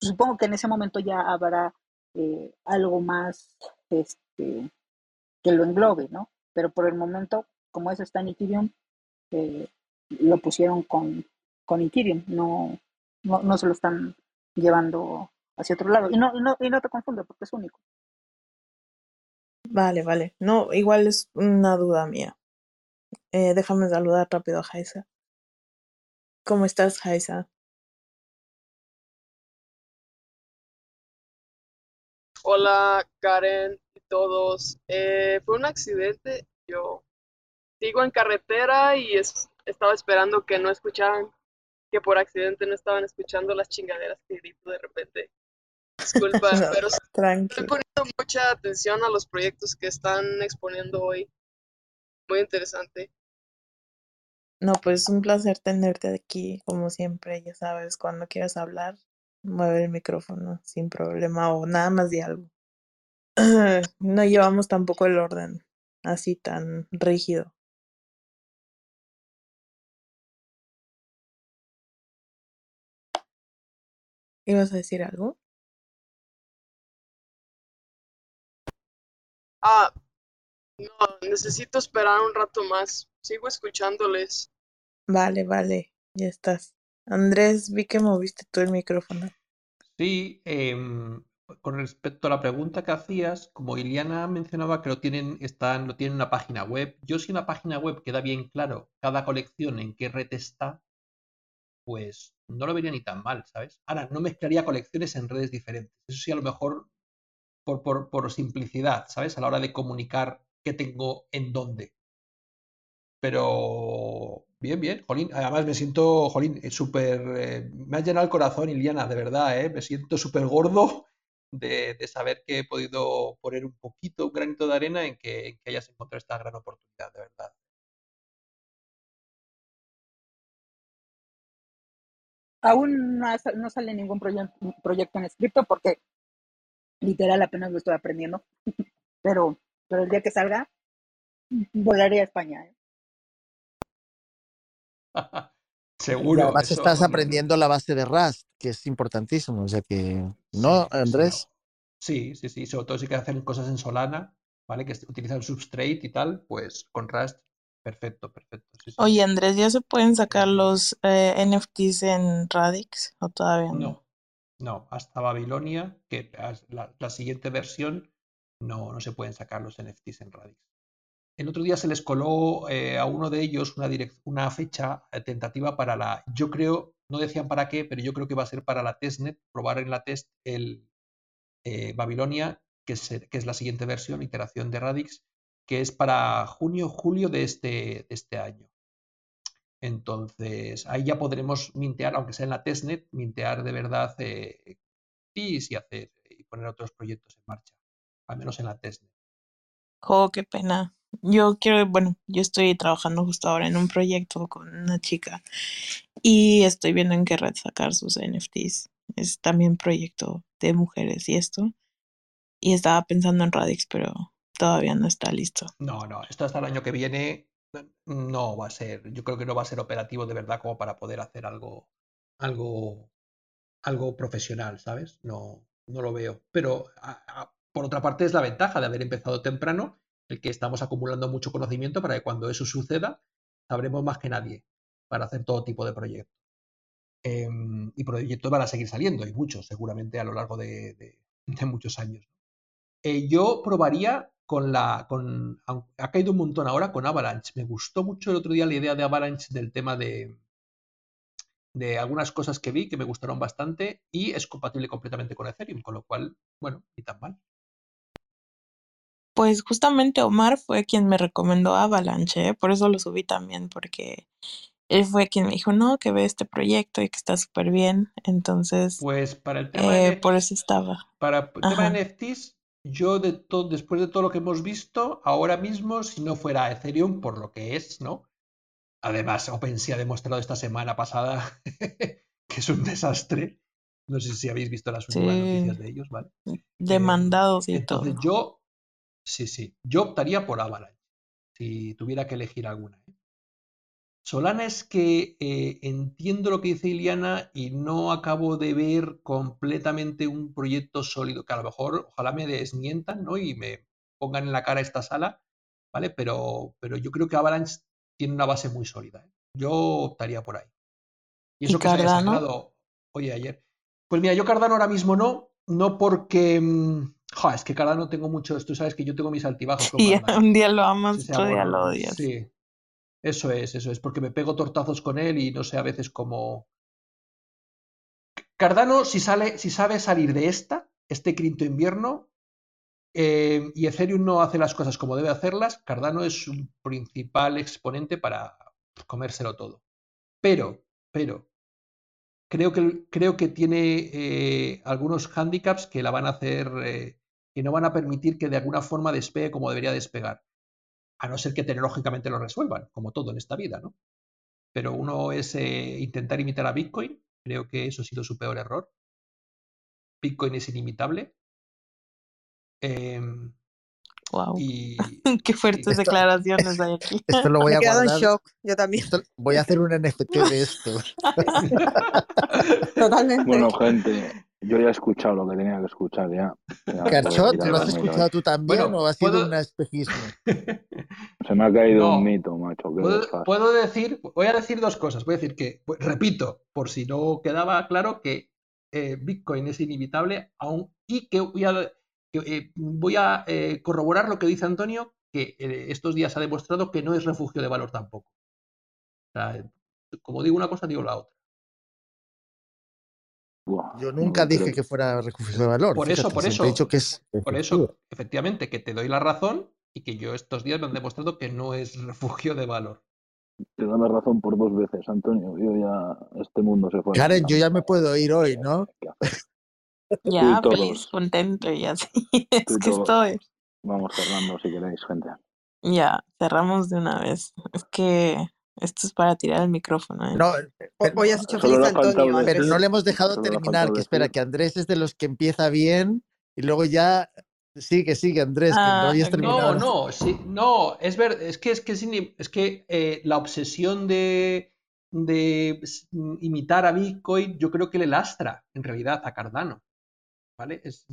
supongo que en ese momento ya habrá eh, algo más este, que lo englobe, ¿no? Pero por el momento, como eso está en Ethereum, eh, lo pusieron con, con Ethereum, no, no, se lo están llevando hacia otro lado. Y no, y no, y no te confunde porque es único. Vale, vale. No, igual es una duda mía. Eh, déjame saludar rápido a Jaisa. ¿Cómo estás, Jaisa? Hola Karen y todos. Eh, fue un accidente. Yo sigo en carretera y es- estaba esperando que no escucharan, que por accidente no estaban escuchando las chingaderas que grito de repente. Disculpa, [LAUGHS] No, pero sí tranqui. estoy poniendo mucha atención a los proyectos que están exponiendo hoy. Muy interesante. No, pues un placer tenerte aquí, como siempre, ya sabes, cuando quieras hablar, mueve el micrófono sin problema o nada más de algo. [CLEARS THROAT] No llevamos tampoco el orden así tan rígido. ¿Ibas a decir algo? Ah, no, necesito esperar un rato más. Sigo escuchándoles. Vale, vale, ya estás. Andrés, vi que moviste tú el micrófono. Sí, em, con respecto a la pregunta que hacías, como Iliana mencionaba que lo tienen, están, lo tienen en una página web, yo si una página web queda bien claro cada colección en qué red está, pues no lo vería ni tan mal, ¿sabes? Ahora, no mezclaría colecciones en redes diferentes. Eso sí, a lo mejor por, por, por simplicidad, ¿sabes? A la hora de comunicar qué tengo en dónde. Pero bien, bien, Jolín. Además me siento, Jolín, eh, súper... eh, me ha llenado el corazón, Iliana, de verdad, ¿eh? Me siento súper gordo de, de saber que he podido poner un poquito, un granito de arena en que, en que hayas encontrado esta gran oportunidad, de verdad. Aún no, sale ningún proye- proyecto en escrito porque literal apenas lo estoy aprendiendo. Pero, pero el día que salga, volaré a España. ¿eh? Y [LAUGHS] Seguro, además eso estás aprendiendo la base de Rust, que es importantísimo. O sea que, ¿no, Andrés? Sí, sí, sí. Sobre todo si que hacen cosas en Solana, ¿vale? Que utilizan Substrate y tal, pues con Rust, perfecto, perfecto. Sí, sí. Oye, Andrés, ¿ya se pueden sacar los eh, NFTs en Radix o todavía no? No, no, hasta Babilonia, que la, la siguiente versión, no, no se pueden sacar los NFTs en Radix. El otro día se les coló eh, a uno de ellos una fecha eh, tentativa para la, yo creo, no decían para qué, pero yo creo que va a ser para la testnet, probar en la test el eh, Babilonia, que es, que es la siguiente versión, iteración de Radix, que es para junio, julio de este, de este año. Entonces, ahí ya podremos mintear, aunque sea en la testnet, mintear de verdad eh, y hacer y poner otros proyectos en marcha, al menos en la testnet. Jo, qué pena. Yo quiero, bueno, yo estoy trabajando justo ahora en un proyecto con una chica y estoy viendo en qué red sacar sus NFTs. Es también proyecto de mujeres y esto. Y estaba pensando en Radix, pero todavía no está listo. No, no, esto hasta el año que viene no va a ser, yo creo que no va a ser operativo de verdad como para poder hacer algo, algo, algo profesional, ¿sabes? No, no lo veo. Pero por otra parte es la ventaja de haber empezado temprano, el que estamos acumulando mucho conocimiento para que cuando eso suceda sabremos más que nadie para hacer todo tipo de proyectos. Em, y proyectos van a seguir saliendo, y muchos seguramente a lo largo de muchos años. Eh, yo probaría con la. Con, ha caído un montón ahora con Avalanche. Me gustó mucho el otro día la idea de Avalanche del tema de, de algunas cosas que vi que me gustaron bastante y es compatible completamente con Ethereum, con lo cual, bueno, ni tan mal. Pues justamente Omar fue quien me recomendó Avalanche, ¿eh? por eso lo subí también, porque él fue quien me dijo, no, que ve este proyecto y que está súper bien. Entonces, Pues para el tema de eh, por eso estaba. para el tema de NFTs, yo de todo, después de todo lo que hemos visto, ahora mismo, si no fuera Ethereum, por lo que es, ¿no? Además, OpenSea ha demostrado esta semana pasada [LAUGHS] que es un desastre. No sé si habéis visto las últimas noticias de ellos, ¿vale? Em, demandados y entonces todo. yo, sí, sí, yo optaría por Avalanche, si tuviera que elegir alguna. Solana es que eh, entiendo lo que dice Iliana y no acabo de ver completamente un proyecto sólido, que a lo mejor ojalá me desmientan, ¿no? Y me pongan en la cara esta sala, ¿vale? Pero, pero yo creo que Avalanche tiene una base muy sólida. ¿eh? Yo optaría por ahí. Y ¿Y eso que se haya sacado, oye, ayer. Pues mira, yo Cardano ahora mismo no, no porque... mm, ja, es que Cardano tengo muchos, tú sabes que yo tengo mis altibajos con [LAUGHS] Sí, Cardano. un día lo amas, otro día lo odias. Sí, eso es, eso es, porque me pego tortazos con él y no sé a veces cómo... Cardano, si sale, si sabe salir de esta, este quinto invierno, eh, y Ethereum no hace las cosas como debe hacerlas, Cardano es un principal exponente para comérselo todo. Pero, pero, creo que, creo que tiene eh, algunos handicaps que la van a hacer, eh, que no van a permitir que de alguna forma despegue como debería despegar. A no ser que tecnológicamente lo resuelvan, como todo en esta vida, ¿no? Pero uno es intentar imitar a Bitcoin, creo que eso ha sido su peor error. Bitcoin es inimitable, wow. Em, y, [LAUGHS] Qué fuertes esto, declaraciones hay [LAUGHS] aquí. Esto lo [LAUGHS] voy Me a quedado en guardar. shock, yo también. Esto- voy a hacer un NFT de esto. Totalmente. Bueno, gente, yo ya he escuchado lo que tenía que escuchar ya. [LAUGHS] Carchot, a ¿lo has escuchado tú también Bueno, o ha sido puedo- un espejismo? [LAUGHS] Se me ha caído No. un mito, macho. Qué puedo, puedo decir, voy a decir dos cosas. Voy a decir que, pues, repito, por si no quedaba claro, que eh, Bitcoin es inevitable aún y que voy a, que, eh, voy a eh, corroborar lo que dice Antonio, que eh, estos días ha demostrado que no es refugio de valor tampoco. O sea, como digo una cosa, digo la otra. Yo nunca dije que fuera refugio de valor. Por eso, fíjate, por eso. he dicho que es Por eso, efectivamente, que te doy la razón y que yo estos días me han demostrado que no es refugio de valor. Te doy la razón por dos veces, Antonio. Yo ya, este mundo se fue. Karen, yo ya me puedo ir hoy, ¿no? [LAUGHS] Ya, feliz, contento [LAUGHS] y así. Es Tú que estoy. Vamos cerrando si queréis, gente. Ya, cerramos de una vez. Es que esto es para tirar el micrófono. ¿eh? No, Hoy has hecho feliz Antonio, decir- pero no le hemos dejado terminar, que espera, que Andrés es de los que empieza bien y luego ya sigue, sigue, Andrés, que Ah, no hayas ok. terminado. No, no, sí, no, es ver, es que es que, es que eh, la obsesión de, de imitar a Bitcoin, yo creo que le lastra en realidad a Cardano. ¿Vale? Es,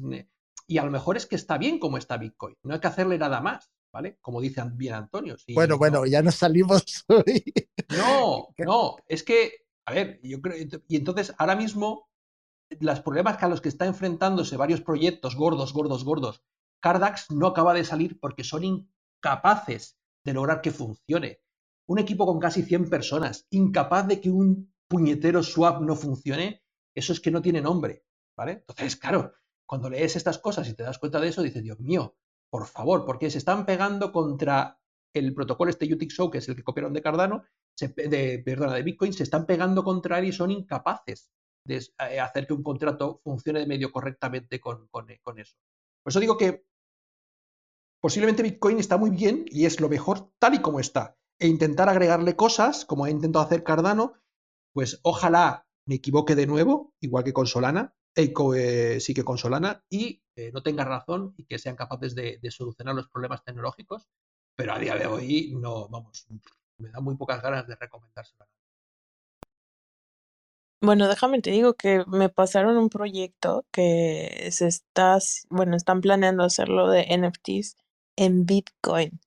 y a lo mejor es que está bien como está Bitcoin. No hay que hacerle nada más, ¿vale? Como dice bien Antonio. si Bueno, no- bueno, ya nos salimos [LAUGHS] hoy. No, no, es que, a ver, yo creo, y entonces ahora mismo los problemas que a los que está enfrentándose varios proyectos gordos, gordos, gordos, Cardax no acaba de salir porque son incapaces de lograr que funcione. Un equipo con casi 100 personas, incapaz de que un puñetero swap no funcione, eso es que no tiene nombre, ¿vale? Entonces, claro, cuando lees estas cosas y te das cuenta de eso, dices, Dios mío, por favor, porque se están pegando contra el protocolo este UTXO, que es el que copiaron de Cardano, se, de, perdona, de Bitcoin, se están pegando contra él y son incapaces de eh, hacer que un contrato funcione de medio correctamente con, con, con eso. Por eso digo que posiblemente Bitcoin está muy bien y es lo mejor tal y como está. E intentar agregarle cosas, como ha intentado hacer Cardano, pues ojalá me equivoque de nuevo, igual que con Solana, Eiko eh, sí que con Solana, y eh, no tenga razón y que sean capaces de, de, solucionar los problemas tecnológicos, pero a día de hoy no, vamos, me da muy pocas ganas de recomendárselo. Bueno, déjame te digo que me pasaron un proyecto que se está, bueno, están planeando hacerlo de NFTs en Bitcoin.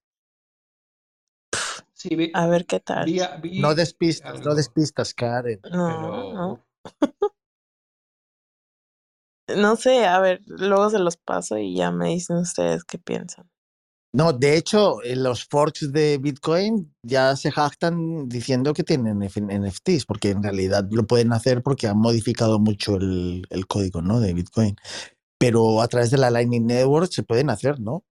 Sí, vi, a ver qué tal. Vi, vi no despistas, no despistas, Karen. No, pero... no. No sé, a ver, luego se los paso y ya me dicen ustedes qué piensan. No, de hecho, los forks de Bitcoin ya se jactan diciendo que tienen NFTs, porque en realidad lo pueden hacer porque han modificado mucho el, el código ¿no? de Bitcoin. Pero a través de la Lightning Network se pueden hacer, ¿no?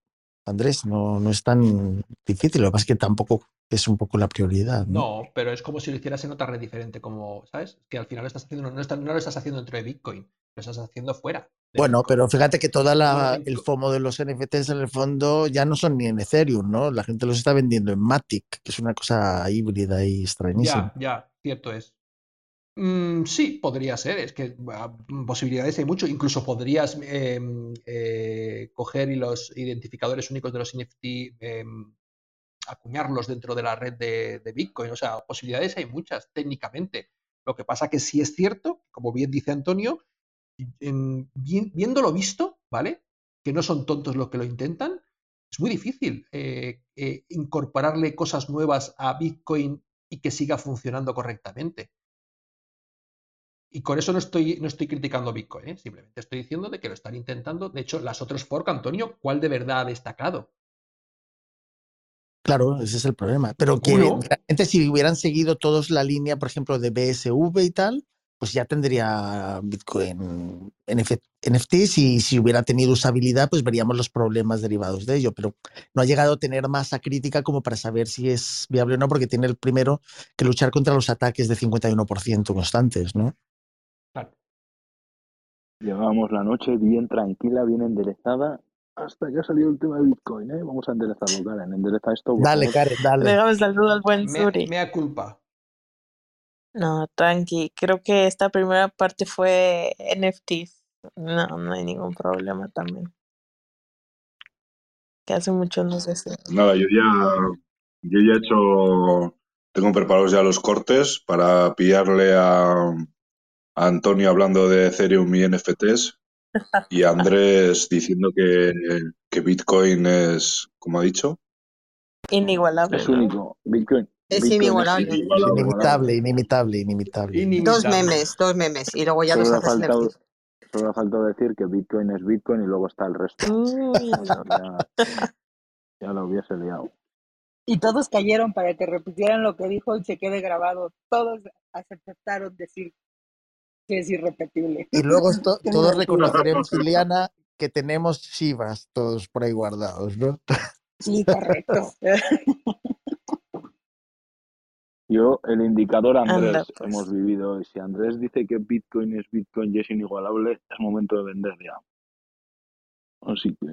Andrés, no, no es tan difícil, lo que pasa es que tampoco es un poco la prioridad. No, no pero es como si lo hicieras en otra red diferente, como, ¿sabes? Que al final lo estás haciendo, no, estás, no lo estás haciendo dentro de Bitcoin, lo estás haciendo fuera. Bueno, pero fíjate que toda la el FOMO de los NFTs en el fondo ya no son ni en Ethereum, ¿no? La gente los está vendiendo en Matic, que es una cosa híbrida y extrañísima. Ya, ya, cierto es. Mm, sí, podría ser, es que uh, posibilidades hay mucho, incluso podrías eh, eh, coger y los identificadores únicos de los NFT, eh, acuñarlos dentro de la red de, de, Bitcoin, o sea, posibilidades hay muchas técnicamente. Lo que pasa que sí es cierto, como bien dice Antonio, en, bien, viendo lo visto, ¿vale? Que no son tontos los que lo intentan, es muy difícil eh, incorporarle cosas nuevas a Bitcoin y que siga funcionando correctamente. Y con eso no estoy, no estoy criticando Bitcoin, ¿eh? simplemente estoy diciendo de que lo están intentando. De hecho, las otras fork, Antonio, ¿cuál de verdad ha destacado? Claro, ese es el problema. Pero que realmente si hubieran seguido todos la línea, por ejemplo, de BSV y tal, pues ya tendría Bitcoin NFTs y si hubiera tenido usabilidad, pues veríamos los problemas derivados de ello, pero no ha llegado a tener masa crítica como para saber si es viable o no, porque tiene el primero que luchar contra los ataques de 51% constantes, ¿no? Llevábamos la noche bien tranquila, bien enderezada, hasta que ha salido el tema de Bitcoin, ¿eh? Vamos a enderezarlo, Karen. Endereza esto. Dale, Karen, dale. Dejamos saludo al buen Me, Suri. mea culpa. No, tranqui. Creo que esta primera parte fue NFTs. No, no hay ningún problema también. Que hace mucho no sé si. Nada, yo ya, yo ya he hecho, tengo preparados ya los cortes para pillarle a, a Antonio hablando de Ethereum y NFTs y a [LAUGHS] Andrés diciendo que, que Bitcoin es, como ha dicho, Inigualable. Es ¿no? único. Bitcoin. Es inigualable. Inimitable, inimitable, inimitable. Dos memes, dos memes. Y luego ya los Solo ha haces faltado, solo ha faltado decir que Bitcoin es Bitcoin y luego está el resto. Uy, no. Ya, ya lo hubiese liado. Y todos cayeron para que repitieran lo que dijo y se quede grabado. Todos aceptaron decir que es irrepetible. Y luego [LAUGHS] todos reconoceremos, Juliana, que tenemos Shivas todos por ahí guardados, ¿no? Sí, correcto. [LAUGHS] Yo, el indicador Andrés, Anda, pues. hemos vivido. Y si Andrés dice que Bitcoin es Bitcoin y es inigualable, es momento de vender ya. Así que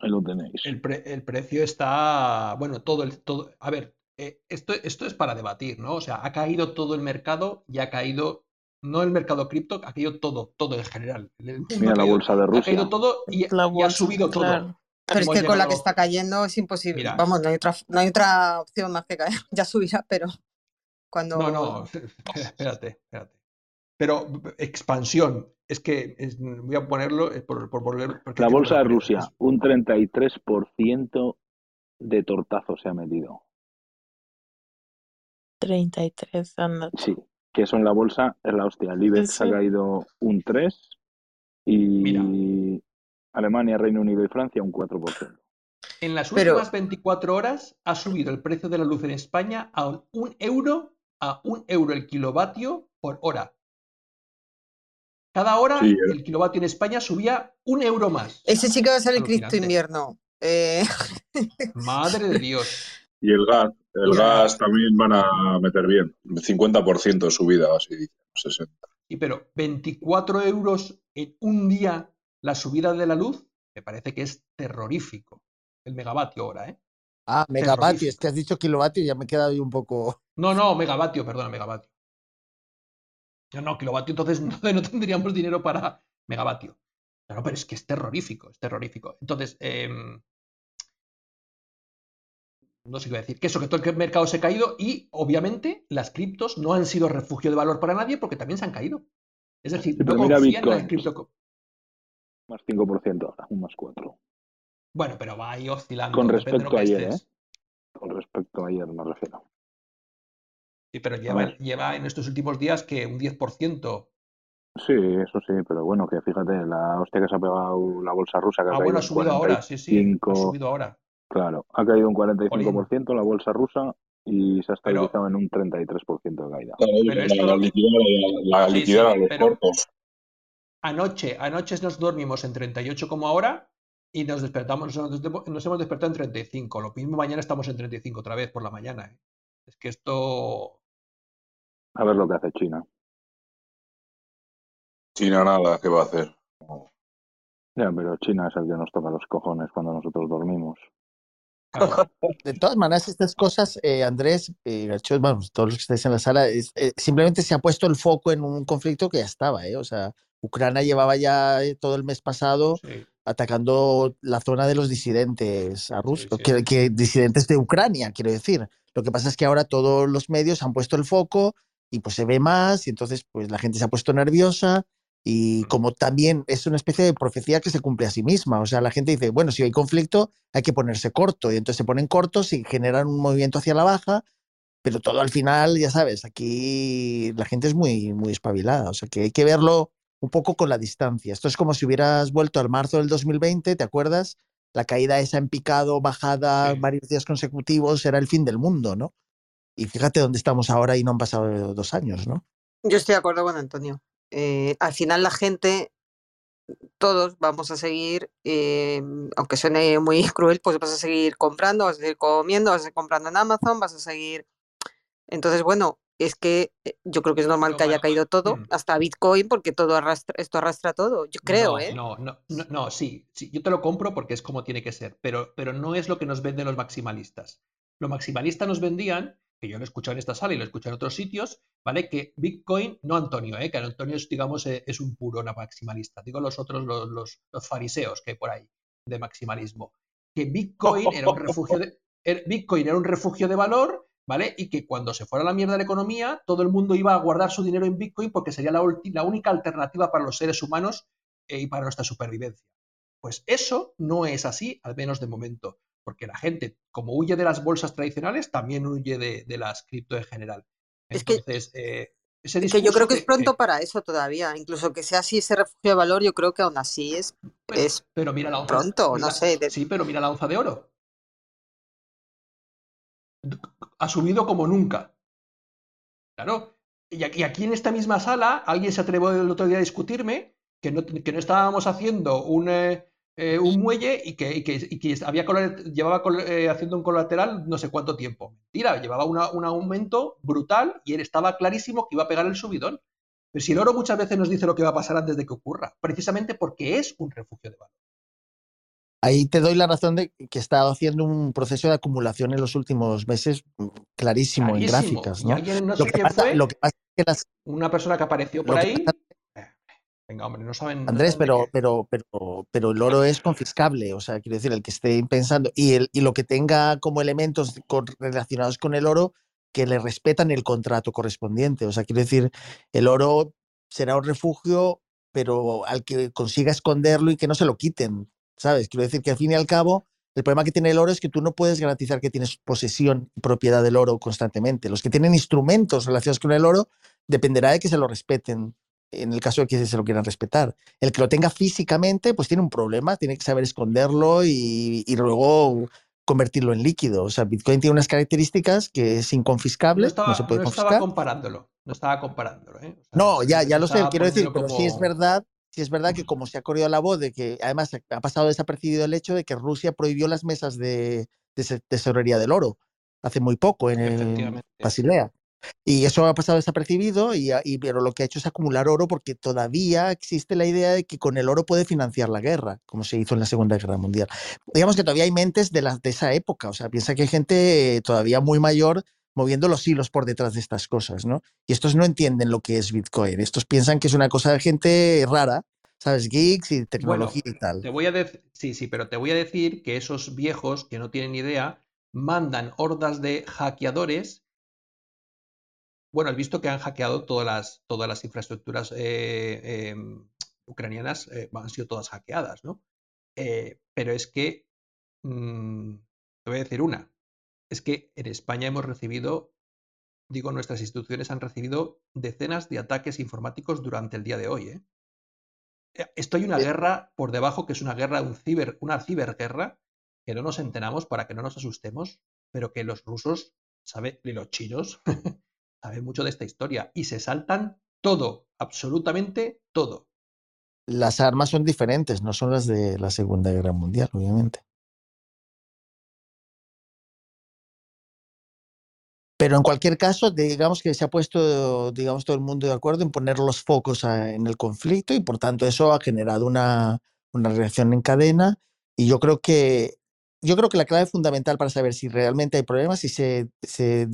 ahí lo tenéis. El, pre- el precio está, bueno, todo el, todo, a ver, eh, esto, esto es para debatir, ¿no? O sea, ha caído todo el mercado y ha caído, no el mercado cripto, ha caído todo, todo en general. El Mira ha la caído- bolsa de Ha Rusia. caído todo y, La y ha subido todo. Pero es que con la que está cayendo es imposible. Mira. Vamos, no hay otra, no hay otra opción más que caer. [LAUGHS] Ya subirá, pero cuando. No, no, [LAUGHS] espérate, espérate. Pero expansión, es que es- voy a ponerlo eh, por, por volver. porque La bolsa de. Rusia, un 33% de tortazo se ha metido. 33, anda. Sí, que eso en la bolsa es la hostia. El IBEX Sí. ha caído un 3 y Mira. Alemania, Reino Unido y Francia un 4%. En las Pero- últimas 24 horas ha subido el precio de la luz en España a un euro a un euro el kilovatio por hora. Cada hora Sí, eh. el kilovatio en España subía un euro más. Ese sí que va a ser el Cristo invierno. Eh, Madre de Dios. y el gas, el gas. también van a meter bien, 50% de subida, así dicen, 60. Y pero 24 euros en un día la subida de la luz, me parece que es terrorífico. El megavatio hora, ¿eh? Ah, megavatio, es Terrorífico. que has dicho kilovatio y ya me he quedado ahí un poco. [LAUGHS] No, no, megavatio, perdona, megavatio. No, no, kilovatio, entonces [LAUGHS] no, no tendríamos dinero para megavatio. No, no, pero es que es terrorífico, es terrorífico. Entonces, em, no sé qué decir. Que eso, que todo el mercado se ha caído y obviamente las criptos no han sido refugio de valor para nadie porque también se han caído. Es decir, Sí, no confían en las cripto. Más 5% ahora, un más 4. Bueno, pero va ahí oscilando. Con respecto a ayer, estés. Con respecto a ayer me refiero. Sí, pero lleva, lleva en estos últimos días que un 10%. Sí, eso sí, pero bueno, que fíjate, la hostia que se ha pegado la bolsa rusa que Ah, bueno, ha subido ahora, sí, sí. Ha 45, subido ahora. Claro, ha caído un 45% la bolsa rusa y se ha Pero- estabilizado en un 33% de caída. Claro, Pero la, esto- la la Sí, liquidaron sí, los pero- cortos. Anoche, anoche nos dormimos en 38 como ahora y nos despertamos, nos, nos hemos despertado en 35. Lo mismo mañana estamos en 35 otra vez por la mañana. ¿eh? Es que esto. A ver lo que hace China. China nada, ¿qué va a hacer? Ya, pero China es el que nos toca los cojones cuando nosotros dormimos. claro, [LAUGHS] De todas maneras, estas cosas, eh, Andrés, eh, Garchot, vamos, todos los que estáis en la sala, es, eh, simplemente se ha puesto el foco en un conflicto que ya estaba, ¿eh? O sea, Ucrania llevaba ya eh, todo el mes pasado sí, atacando la zona de los disidentes a Rusia, Sí, sí, que, que disidentes de Ucrania, quiero decir. Lo que pasa es que ahora todos los medios han puesto el foco y pues se ve más y entonces pues la gente se ha puesto nerviosa y como también es una especie de profecía que se cumple a sí misma, o sea, la gente dice, bueno, si hay conflicto hay que ponerse corto y entonces se ponen cortos y generan un movimiento hacia la baja, pero todo al final, ya sabes, aquí la gente es muy, muy espabilada, o sea, que hay que verlo un poco con la distancia. Esto es como si hubieras vuelto al marzo del 2020, ¿te acuerdas? La caída esa en picado, bajada, Sí. varios días consecutivos, era el fin del mundo, ¿no? Y fíjate dónde estamos ahora y no han pasado dos años, ¿no? yo estoy de acuerdo con Antonio. Eh, al final la gente, todos vamos a seguir, eh, aunque suene muy [LAUGHS] cruel, pues vas a seguir comprando, vas a seguir comiendo, vas a seguir comprando en Amazon, vas a seguir... Entonces, bueno, es que eh, yo creo que es normal que haya caído todo, mm. hasta Bitcoin, porque todo arrastra, esto arrastra todo, yo creo, No, ¿eh? no, no, no, no, sí, sí, yo te lo compro porque es como tiene que ser, pero, pero no es lo que nos venden los maximalistas. Los maximalistas nos vendían, que yo lo he escuchado en esta sala y lo he escuchado en otros sitios, ¿vale? Que Bitcoin, no Antonio, ¿eh? que Antonio es, digamos, eh, es un puro maximalista. Digo los otros, los, los, los fariseos que hay por ahí de maximalismo. Que Bitcoin era un refugio de, Bitcoin era un refugio de valor, ¿vale? Y que cuando se fuera la mierda la economía, todo el mundo iba a guardar su dinero en Bitcoin porque sería la, la única alternativa para los seres humanos eh, y para nuestra supervivencia. Pues eso no es así, al menos de momento, porque la gente, como huye de las bolsas tradicionales, también huye de, de las cripto en general. Es que- Entonces, eh, ese Es que yo discurso creo que es pronto que- para eso todavía, incluso que sea así ese refugio de valor, yo creo que aún así es, pero, es pero mira la onza, pronto, mira- no sé, de- Sí, pero mira la onza de oro. Ha subido como nunca. Claro. Y aquí, en esta misma sala, alguien se atrevió el otro día a discutirme que no, que no estábamos haciendo un, eh, eh, muelle y que, y que- y que había llevaba eh, haciendo un colateral no sé cuánto tiempo. Mentira, llevaba un aumento brutal y él estaba clarísimo que iba a pegar el subidón. Pero si el oro muchas veces nos dice lo que va a pasar antes de que ocurra, precisamente porque es un refugio de valor. Ahí te doy la razón de que he estado haciendo un proceso de acumulación en los últimos meses mm, clarísimo, en gráficas, ¿no? alguien, no Lo sé que, quién pasa, fue, lo que pasa es que las, una persona que apareció por ahí. pasa- eh, Venga, hombre, no saben. Andrés, pero, pero, pero, pero el oro es confiscable, o sea, quiero decir, el que esté pensando y, el, y lo que tenga como elementos con- relacionados con el oro que le respetan el contrato correspondiente, o sea, quiero decir, el oro será un refugio, pero al que consiga esconderlo y que no se lo quiten, ¿sabes? Quiero decir que al fin y al cabo, el problema que tiene el oro es que tú no puedes garantizar que tienes posesión y propiedad del oro constantemente. Los que tienen instrumentos relacionados con el oro dependerá de que se lo respeten en el caso de que se lo quieran respetar. El que lo tenga físicamente, pues tiene un problema, tiene que saber esconderlo y, y luego convertirlo en líquido. O sea, Bitcoin tiene unas características que es inconfiscable, no, estaba, se puede no estaba comparándolo. No estaba comparándolo. ¿eh? O sea, No, ya, ya lo sé, quiero decir, pero sí es verdad, sí es verdad que como se ha corrido la voz de que además ha pasado desapercibido el hecho de que Rusia prohibió las mesas de, de tesorería del oro hace muy poco en, en. Basilea. Y eso ha pasado desapercibido, y, y- pero lo que ha hecho es acumular oro porque todavía existe la idea de que con el oro puede financiar la guerra, como se hizo en la Segunda Guerra Mundial. Digamos que todavía hay mentes de, la- de esa época, o sea, piensa que hay gente todavía muy mayor moviendo los hilos por detrás de estas cosas, ¿no? Y estos no entienden lo que es Bitcoin, estos piensan que es una cosa de gente rara, ¿sabes? Geeks y tecnología y tal. Te voy a sí, sí, pero te voy a decir que esos viejos que no tienen idea mandan hordas de hackeadores. Bueno, has visto que han hackeado todas las, todas las infraestructuras eh, em, ucranianas, eh, han sido todas hackeadas, ¿no? Eh, pero es que, mm, te voy a decir una, es que en España hemos recibido, digo, nuestras instituciones han recibido decenas de ataques informáticos durante el día de hoy, ¿eh? Eh, Esto hay una Eh. guerra por debajo que es una guerra, un ciber, una ciberguerra, que no nos enteramos para que no nos asustemos, pero que los rusos saben, y los chinos [LAUGHS] saben mucho de esta historia y se saltan todo, absolutamente todo. Las armas son diferentes, no son las de la Segunda Guerra Mundial, obviamente. Pero en cualquier caso, digamos que se ha puesto, digamos, todo el mundo de acuerdo en poner los focos a- en el conflicto y por tanto eso ha generado una, una reacción en cadena. Y yo creo que yo creo que la clave fundamental para saber si realmente hay problemas si se, se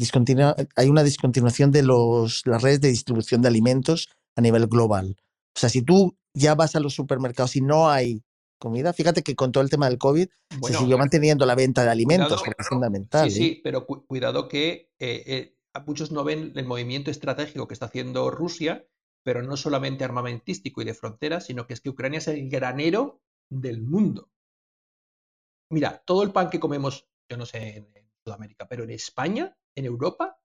hay una discontinuación de los, las redes de distribución de alimentos a nivel global. O sea, si tú ya vas a los supermercados y no hay comida, fíjate que con todo el tema del COVID se siguió manteniendo la venta de alimentos, porque es fundamental. sí, ¿eh? sí, pero cu- cuidado que eh, eh, muchos no ven el movimiento estratégico que está haciendo Rusia, pero no solamente armamentístico y de frontera, sino que es que Ucrania es el granero del mundo. Mira, todo el pan que comemos, yo no sé en, en Sudamérica, pero en España, en Europa,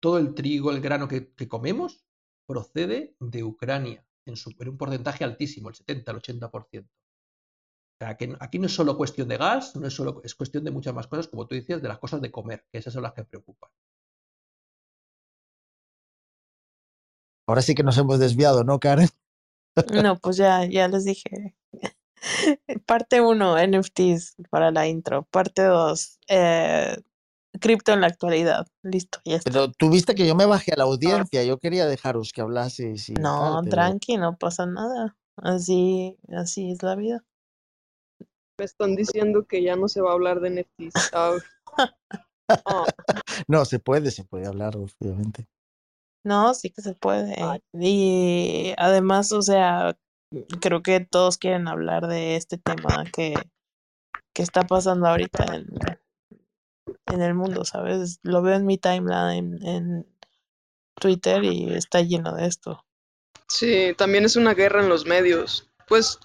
todo el trigo, el grano que, que comemos procede de Ucrania, en, su- en un porcentaje altísimo, el 70, el 80%. Sea, que aquí no es solo cuestión de gas, no es solo, es cuestión de muchas más cosas, como tú decías, de las cosas de comer, que esas son las que preocupan. Ahora sí que nos hemos desviado, ¿no, Karen? No, pues ya, ya les dije. [LAUGHS] Parte 1, NFTs para la intro. Parte 2, eh, cripto en la actualidad. Listo, ya está. Pero tú viste que yo me bajé a la audiencia, yo quería dejaros que hablaseis y No, tal, pero- tranqui, no pasa nada. Así, así es la vida. Me están diciendo que ya no se va a hablar de NFTs. Ah, ah, [LAUGHS] No, se puede, se puede hablar, obviamente. No, sí que se puede. Y además, o sea, creo que todos quieren hablar de este tema que, que está pasando ahorita en, en el mundo, ¿sabes? Lo veo en mi timeline en Twitter y está lleno de esto. sí, también es una guerra en los medios. Pues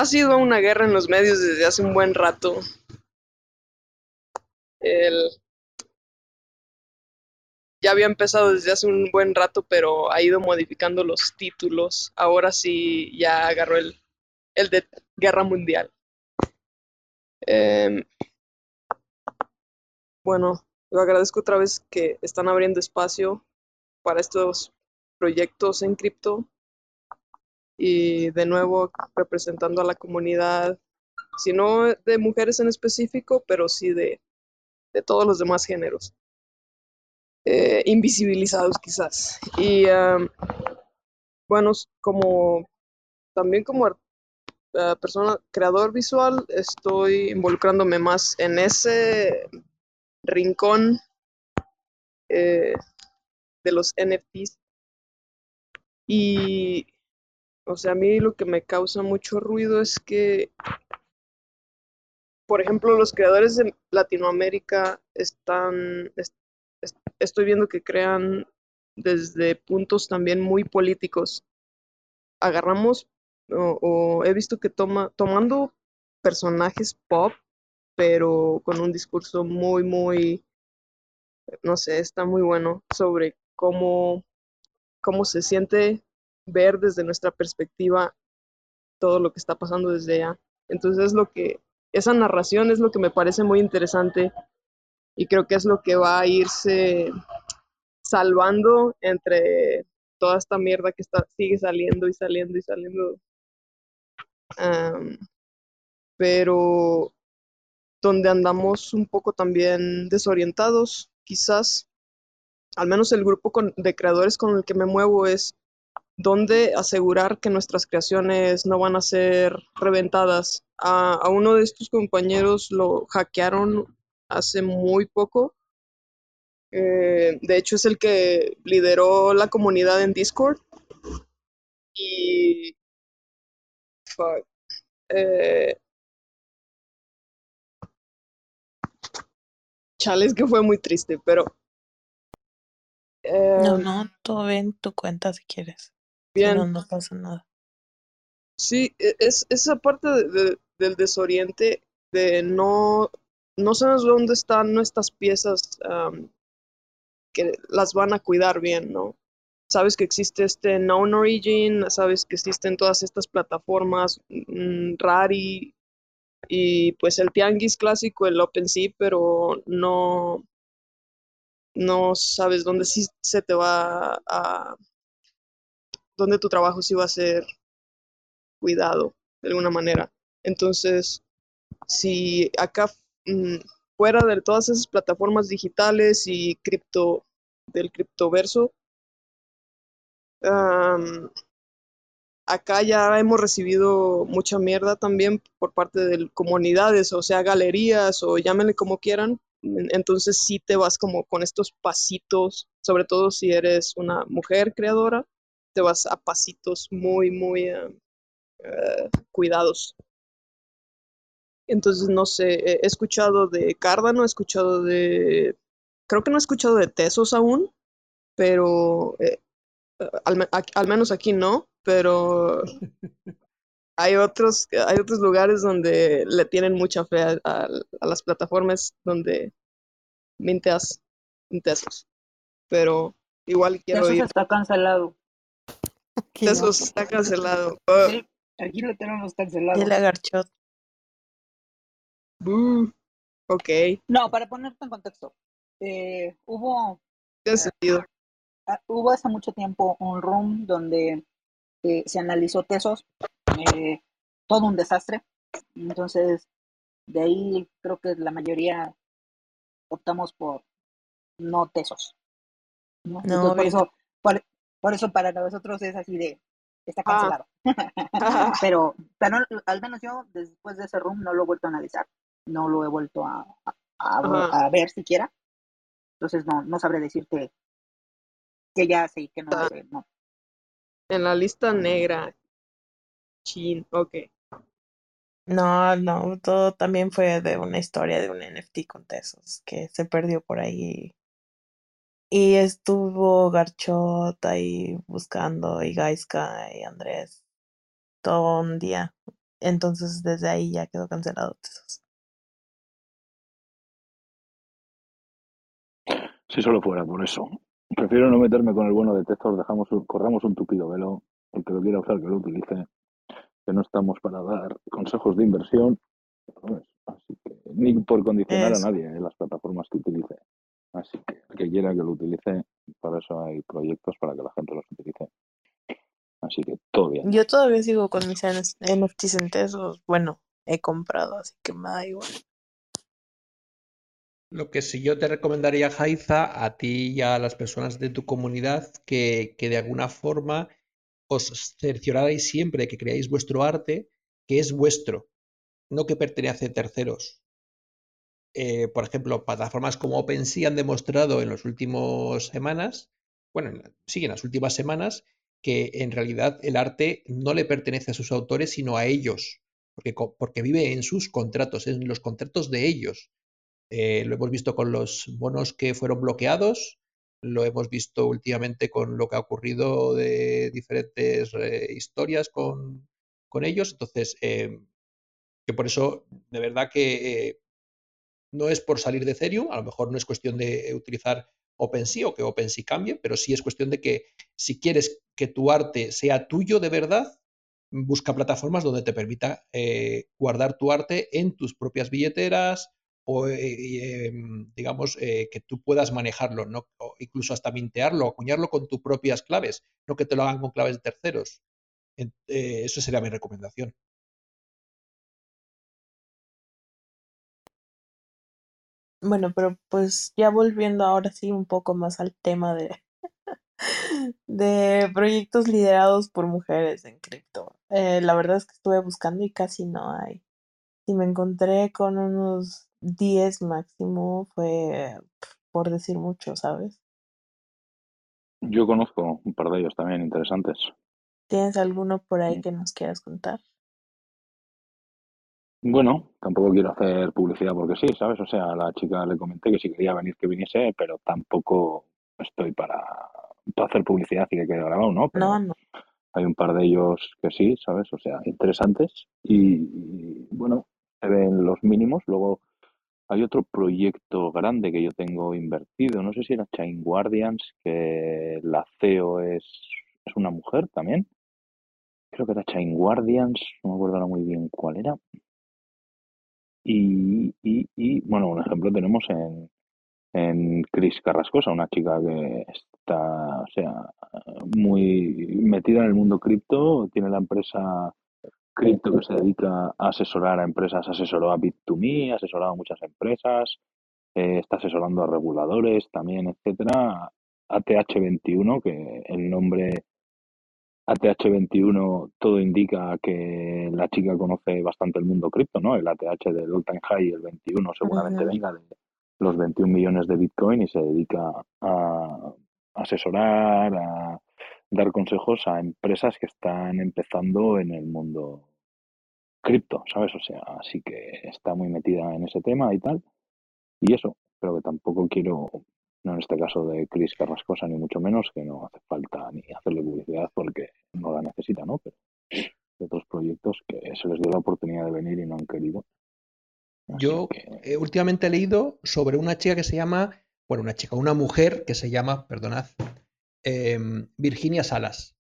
ha sido una guerra en los medios desde hace un buen rato. El... Ya había empezado desde hace un buen rato, pero ha ido modificando los títulos. Ahora sí ya agarró el, el de Guerra Mundial. Em, bueno, lo agradezco otra vez que están abriendo espacio para estos proyectos en cripto y de nuevo representando a la comunidad, si no de mujeres en específico, pero sí de, de todos los demás géneros, eh, invisibilizados quizás. Y bueno, como también como eh, persona creador visual, estoy involucrándome más en ese rincón eh, de los NFTs. Y, o sea, a mí lo que me causa mucho ruido es que, por ejemplo, los creadores de Latinoamérica están, es- es- estoy viendo que crean desde puntos también muy políticos. Agarramos, o, o he visto que toma, tomando personajes pop, pero con un discurso muy, muy, no sé, está muy bueno sobre cómo, cómo se siente ver desde nuestra perspectiva todo lo que está pasando desde allá. Entonces es lo que, esa narración es lo que me parece muy interesante y creo que es lo que va a irse salvando entre toda esta mierda que está, sigue saliendo y saliendo y saliendo. Am, pero donde andamos un poco también desorientados, quizás, al menos el grupo con- de creadores con el que me muevo es dónde asegurar que nuestras creaciones no van a ser reventadas. A, a uno de estos compañeros lo hackearon hace muy poco. Eh, de hecho, es el que lideró la comunidad en Discord. Y. fuck, eh, chale, es que fue muy triste, pero. No, eh, no, todo bien, tu cuenta si quieres. Bien. no, no pasa nada. Sí, e- es esa parte de- de- del desoriente de no, no sabes dónde están nuestras piezas que las van a cuidar bien, ¿no? Sabes que existe este Known Origin, sabes que existen todas estas plataformas, mm, Rari y pues el Tianguis clásico, el OpenSea, pero no, no sabes dónde sí se te va a, dónde tu trabajo sí va a ser cuidado de alguna manera. Entonces, si acá mm, fuera de todas esas plataformas digitales y cripto del criptoverso, am, acá ya hemos recibido mucha mierda también por parte de comunidades, o sea, galerías o llámenle como quieran. En- Entonces sí te vas como con estos pasitos, sobre todo si eres una mujer creadora, te vas a pasitos muy, muy eh, eh, cuidados. Entonces, no sé, he escuchado de Cardano, he escuchado de, creo que no he escuchado de Tesos aún, pero eh, al, menos aquí no, pero [LAUGHS] hay otros, hay otros lugares donde le tienen mucha fe a, a- a las plataformas donde minteas en Tesos, pero igual quiero Eso ir. está cancelado. Que no. Tesos está cancelado. Ah, Sí, aquí lo tenemos cancelado. el agarchot. buh. Ok, No, para ponerte en contexto, eh, hubo tiene sentido. ah, hubo hace mucho tiempo un room donde eh, se analizó Tesos, eh, todo un desastre. Entonces, de ahí creo que la mayoría optamos por no Tesos. ¿no? No, por eso, por, por eso para nosotros es así de, está Ah. cancelado. [LAUGHS] pero, pero al menos yo después de ese room no lo he vuelto a analizar, no lo he vuelto a, a, a- Ajá. a ver siquiera. Entonces no, no sabré decirte que ya y que no Ah. hace, no. En la lista negra. Chin, ok. No, no, todo también fue de una historia de un NFT con Tesos que se perdió por ahí. Y estuvo Garchot ahí buscando, y Gaiska y Andrés, todo un día. Entonces desde ahí ya quedó cancelado Tesos. Si solo fuera por eso. Prefiero no meterme con el bueno de textos, dejamos un- corramos un tupido velo. El que lo quiera usar, que lo utilice. Que no estamos para dar consejos de inversión. ¿sabes? Así que, ni por condicionar Eso. a nadie en las plataformas que utilice. Así que el que quiera que lo utilice, para eso hay proyectos para que la gente los utilice. Así que todo bien. Yo todavía sigo con mis NFTs en Tesos. Bueno, he comprado, así que me da igual. Lo que sí yo te recomendaría, Jaiza, a ti y a las personas de tu comunidad, que, que de alguna forma os cerciorarais siempre que creáis vuestro arte, que es vuestro, no que pertenece a terceros. Eh, por ejemplo, plataformas como OpenSea han demostrado en las últimas semanas, bueno, sí, en las últimas semanas, que en realidad el arte no le pertenece a sus autores, sino a ellos, porque, porque vive en sus contratos, en los contratos de ellos. Eh, lo hemos visto con los bonos que fueron bloqueados, lo hemos visto últimamente con lo que ha ocurrido de diferentes eh, historias con, con ellos. Entonces, que por eso, de verdad que no es por salir de Ethereum, a lo mejor no es cuestión de utilizar OpenSea o que OpenSea cambie, pero sí es cuestión de que si quieres que tu arte sea tuyo de verdad, busca plataformas donde te permita eh, guardar tu arte en tus propias billeteras o, eh, eh, digamos, eh, que tú puedas manejarlo, ¿no? O incluso hasta mintearlo, acuñarlo con tus propias claves, no que te lo hagan con claves de terceros. Eh, eso sería mi recomendación. Bueno, pero pues ya volviendo ahora sí un poco más al tema de, [LAUGHS] de proyectos liderados por mujeres en cripto. Eh, la verdad es que estuve buscando y casi no hay. Si me encontré con unos 10 máximo, fue por decir mucho, ¿sabes? Yo conozco un par de ellos también interesantes. ¿Tienes alguno por ahí Mm. que nos quieras contar? Bueno, tampoco quiero hacer publicidad porque sí, ¿sabes? O sea, a la chica le comenté que si quería venir, que viniese, pero tampoco estoy para, para hacer publicidad y que quede grabado, ¿no? Pero No, no. hay un par de ellos que sí, ¿sabes? O sea, interesantes y, y, bueno, se ven los mínimos. Luego hay otro proyecto grande que yo tengo invertido, no sé si era Chain Guardians, que la CEO es, es una mujer también. Creo que era Chain Guardians, no me acuerdo ahora muy bien cuál era. Y, y, y, bueno, un ejemplo tenemos en, en Cris Carrascosa, una chica que está, o sea, muy metida en el mundo cripto, tiene la empresa cripto que se dedica a asesorar a empresas, asesoró a Bit2Me, ha asesorado a muchas empresas, eh, está asesorando a reguladores también, etcétera. ATH21, que el nombre ATH21 todo indica que la chica conoce bastante el mundo cripto, ¿no? El ATH del All Time High, el 21 seguramente venga de los 21 millones de Bitcoin y se dedica a asesorar, a dar consejos a empresas que están empezando en el mundo cripto, ¿sabes? O sea, así que está muy metida en ese tema y tal. Y eso, pero que tampoco quiero, no en este caso de Chris Carrascosa, ni mucho menos, que no hace falta ni hacerle publicidad porque no la necesita, ¿no? Pero de otros proyectos que se les dio la oportunidad de venir y no han querido. Así Yo que, eh, últimamente he leído sobre una chica que se llama, bueno, una chica, una mujer que se llama, perdonad, em, Virginia Salas.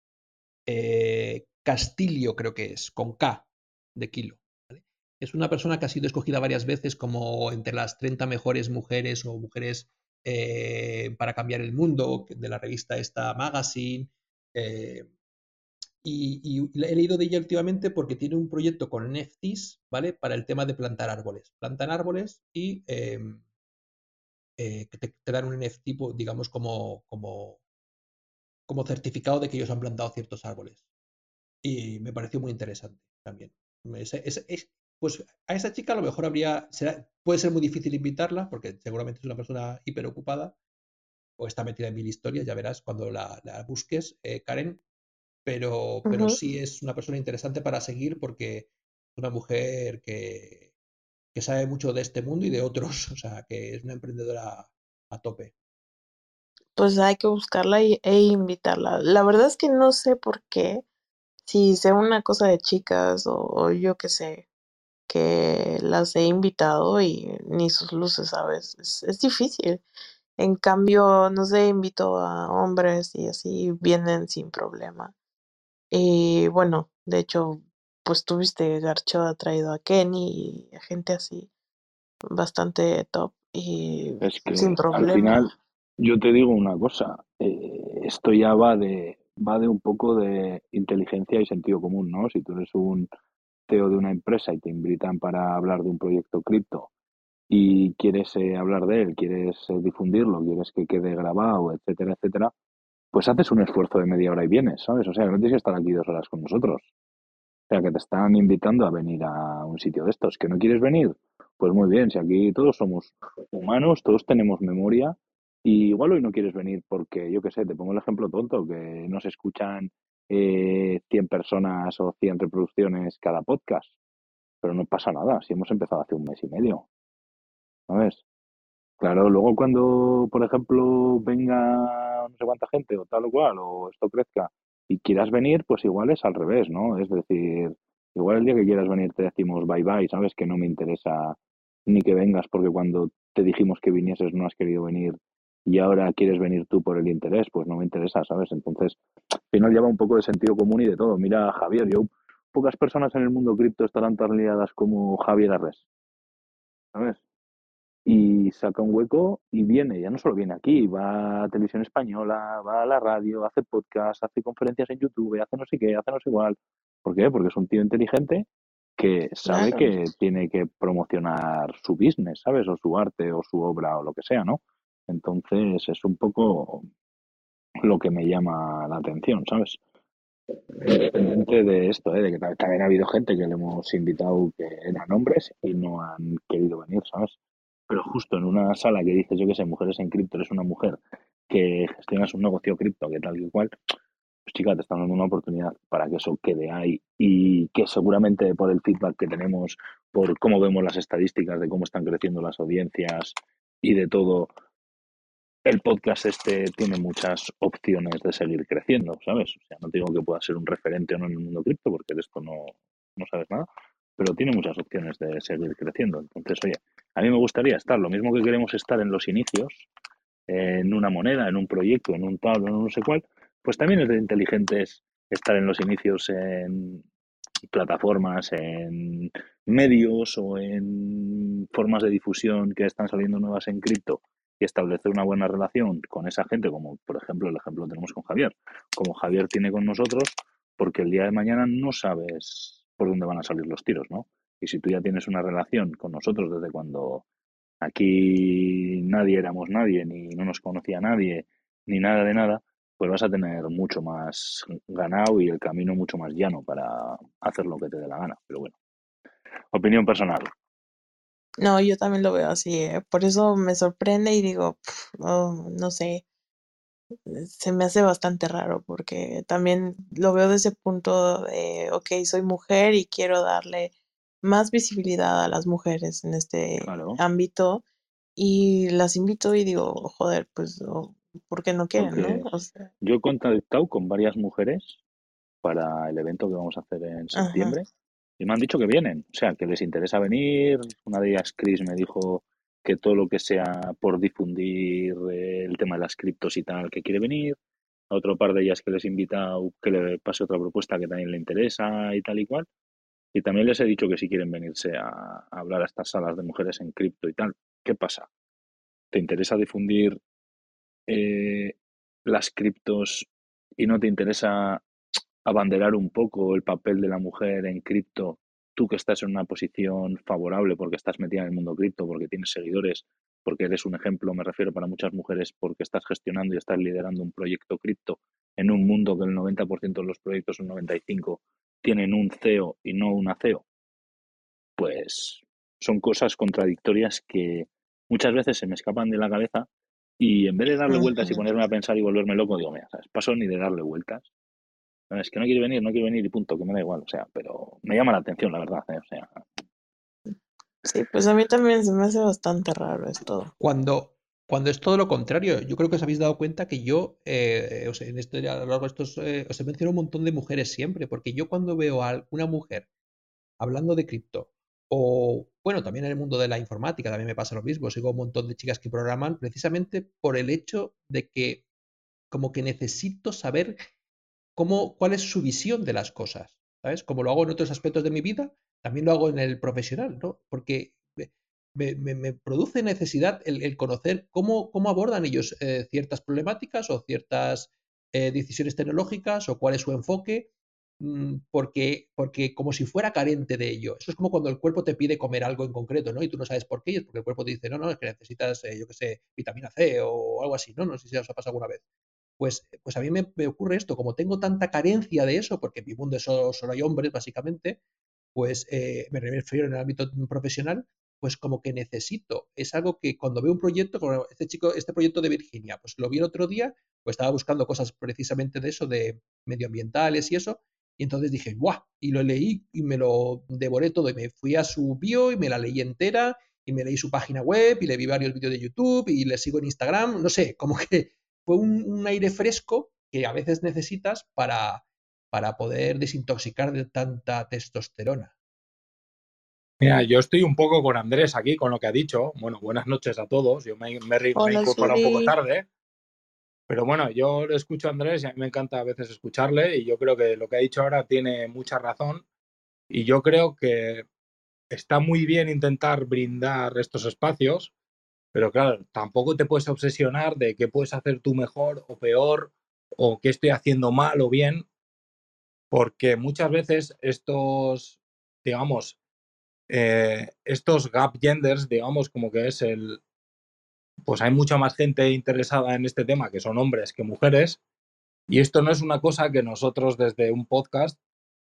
Eh, Castillo creo que es, con K de kilo. ¿vale? Es una persona que ha sido escogida varias veces como entre las 30 mejores mujeres o mujeres eh, para cambiar el mundo, de la revista esta Magazine. Eh, y, he leído de ella últimamente porque tiene un proyecto con NFTs, ¿vale? Para el tema de plantar árboles. Plantan árboles y em, eh, te, dan un NFT, digamos, como, como, como certificado de que ellos han plantado ciertos árboles. Y me pareció muy interesante también. Pues a esa chica a lo mejor habría, puede ser muy difícil invitarla porque seguramente es una persona hiperocupada o está metida en mil historias, ya verás cuando la, busques, eh, Karen, pero, pero sí es una persona interesante para seguir porque es una mujer que, que sabe mucho de este mundo y de otros, [LAUGHS] o sea, que es una emprendedora a tope. Pues hay que buscarla y, e invitarla. La verdad es que no sé por qué, si sea una cosa de chicas o, yo qué sé, que las he invitado y ni sus luces, ¿sabes? Es, es difícil. En cambio, no sé, invito a hombres y así vienen sin problema. Y bueno, de hecho, pues tuviste Garcho ha traído a Kenny y a gente así bastante top y es que sin problema. Al final, yo te digo una cosa, eh, esto ya va de va de un poco de inteligencia y sentido común, ¿no? Si tú eres un CEO de una empresa y te invitan para hablar de un proyecto cripto y quieres eh, hablar de él, quieres eh, difundirlo, quieres que quede grabado, etcétera, etcétera, pues haces un esfuerzo de media hora y vienes, ¿sabes? O sea, no tienes que estar aquí dos horas con nosotros. O sea, que te están invitando a venir a un sitio de estos. ¿Que no quieres venir? Pues muy bien, si aquí todos somos humanos, todos tenemos memoria, y igual hoy no quieres venir porque, yo qué sé, te pongo el ejemplo tonto, que no se escuchan eh, 100 personas o 100 reproducciones cada podcast. Pero no pasa nada, si hemos empezado hace un mes y medio. ¿Sabes? Claro, luego cuando, por ejemplo, venga no sé cuánta gente o tal o cual, o esto crezca y quieras venir, pues igual es al revés, ¿no? Es decir, igual el día que quieras venir te decimos bye bye, ¿sabes? Que no me interesa ni que vengas porque cuando te dijimos que vinieses no has querido venir y ahora quieres venir tú por el interés, pues no me interesa, ¿sabes? Entonces, al final lleva un poco de sentido común y de todo. Mira, Javier, yo, pocas personas en el mundo cripto estarán tan liadas como Javier Arres, ¿sabes? y saca un hueco y viene, ya no solo viene aquí, va a televisión española, va a la radio, hace podcast, hace conferencias en YouTube, hace no sé qué, hace no sé igual. ¿Por qué? Porque es un tío inteligente que sabe que tiene que promocionar su business, ¿sabes? O su arte o su obra o lo que sea, ¿no? Entonces es un poco lo que me llama la atención, ¿sabes? Independiente de esto, ¿eh? de que también ha habido gente que le hemos invitado que eran hombres y no han querido venir, ¿sabes? pero justo en una sala que dices, yo que sé, mujeres en cripto, eres una mujer que gestionas un negocio cripto, que tal y cual, pues chica, te están dando una oportunidad para que eso quede ahí y que seguramente por el feedback que tenemos, por cómo vemos las estadísticas de cómo están creciendo las audiencias y de todo, el podcast este tiene muchas opciones de seguir creciendo, ¿sabes? O sea, no digo que pueda ser un referente o no en el mundo cripto, porque de esto no, no sabes nada, pero tiene muchas opciones de seguir creciendo. Entonces, oye, a mí me gustaría estar, lo mismo que queremos estar en los inicios, en una moneda, en un proyecto, en un tal, en no sé cuál, pues también es de inteligentes estar en los inicios en plataformas, en medios o en formas de difusión que están saliendo nuevas en cripto y establecer una buena relación con esa gente, como por ejemplo el ejemplo lo tenemos con Javier, como Javier tiene con nosotros, porque el día de mañana no sabes por dónde van a salir los tiros, ¿no? Y si tú ya tienes una relación con nosotros desde cuando aquí nadie éramos nadie, ni no nos conocía nadie, ni nada de nada, pues vas a tener mucho más ganado y el camino mucho más llano para hacer lo que te dé la gana. Pero bueno, opinión personal. No, yo también lo veo así, ¿eh? por eso me sorprende y digo, oh, no sé, se me hace bastante raro porque también lo veo desde ese punto de, ok, soy mujer y quiero darle más visibilidad a las mujeres en este ámbito y las invito y digo, joder, pues, ¿por qué no quieren? ¿no? Yo he contactado con varias mujeres para el evento que vamos a hacer en septiembre y me han dicho que vienen, o sea, que les interesa venir. Una de ellas, Chris, me dijo que todo lo que sea por difundir eh, el tema de las criptos y tal, que quiere venir. A otro par de ellas que les invita que le pase otra propuesta que también le interesa y tal y cual. Y también les he dicho que si quieren venirse a, hablar a estas salas de mujeres en cripto y tal, ¿qué pasa? te interesa difundir eh, las criptos y no te interesa abanderar un poco el papel de la mujer en cripto, tú que estás en una posición favorable porque estás metida en el mundo cripto, porque tienes seguidores, porque eres un ejemplo, me refiero para muchas mujeres, porque estás gestionando y estás liderando un proyecto cripto en un mundo que el 90% de los proyectos, un 95%, tienen un CEO y no una CEO, pues son cosas contradictorias que muchas veces se me escapan de la cabeza y en vez de darle vueltas y ponerme a pensar y volverme loco, digo, mira, ¿sabes? paso ni de darle vueltas. Es que no quiere venir, no quiere venir y punto, que me da igual, o sea, pero me llama la atención, la verdad, ¿eh? o sea. Sí, pues a mí también se me hace bastante raro esto. Cuando, cuando es todo lo contrario, yo creo que os habéis dado cuenta que yo, eh, o sea, en esto, a lo largo de estos, eh, os he mencionado un montón de mujeres siempre, porque yo cuando veo a una mujer hablando de cripto, o bueno, también en el mundo de la informática también me pasa lo mismo, sigo un montón de chicas que programan precisamente por el hecho de que como que necesito saber cuál es su visión de las cosas, ¿sabes? Como lo hago en otros aspectos de mi vida, también lo hago en el profesional, ¿no? Porque me, produce necesidad el, conocer cómo, abordan ellos eh, ciertas problemáticas o ciertas eh, decisiones tecnológicas o cuál es su enfoque, mm, porque, porque como si fuera carente de ello. Eso es como cuando el cuerpo te pide comer algo en concreto, ¿no? Y tú no sabes por qué, es porque el cuerpo te dice, no, no, es que necesitas, eh, yo qué sé, vitamina C o algo así, ¿no? No sé si os ha pasado alguna vez. Pues, pues a mí me, ocurre esto, como tengo tanta carencia de eso, porque en mi mundo solo, solo hay hombres, básicamente, pues eh, me refiero en el ámbito profesional, pues como que necesito. Es algo que cuando veo un proyecto, como este chico, este proyecto de Virginia, pues lo vi el otro día, pues estaba buscando cosas precisamente de eso, de medioambientales y eso, y entonces dije, ¡guau! Y lo leí y me lo devoré todo, y me fui a su bio y me la leí entera, y me leí su página web, y le vi varios vídeos de YouTube, y le sigo en Instagram, no sé, como que fue un, aire fresco que a veces necesitas para, para poder desintoxicar de tanta testosterona. Mira, yo estoy un poco con Andrés aquí, con lo que ha dicho. Bueno, buenas noches a todos. Yo me, me, he incorporado un poco tarde. Pero bueno, yo le escucho a Andrés y a mí me encanta a veces escucharle y yo creo que lo que ha dicho ahora tiene mucha razón y yo creo que está muy bien intentar brindar estos espacios, pero claro, tampoco te puedes obsesionar de qué puedes hacer tú mejor o peor o qué estoy haciendo mal o bien, porque muchas veces estos, digamos, eh, estos gap genders, digamos, como que es el, pues hay mucha más gente interesada en este tema que son hombres que mujeres, y esto no es una cosa que nosotros desde un podcast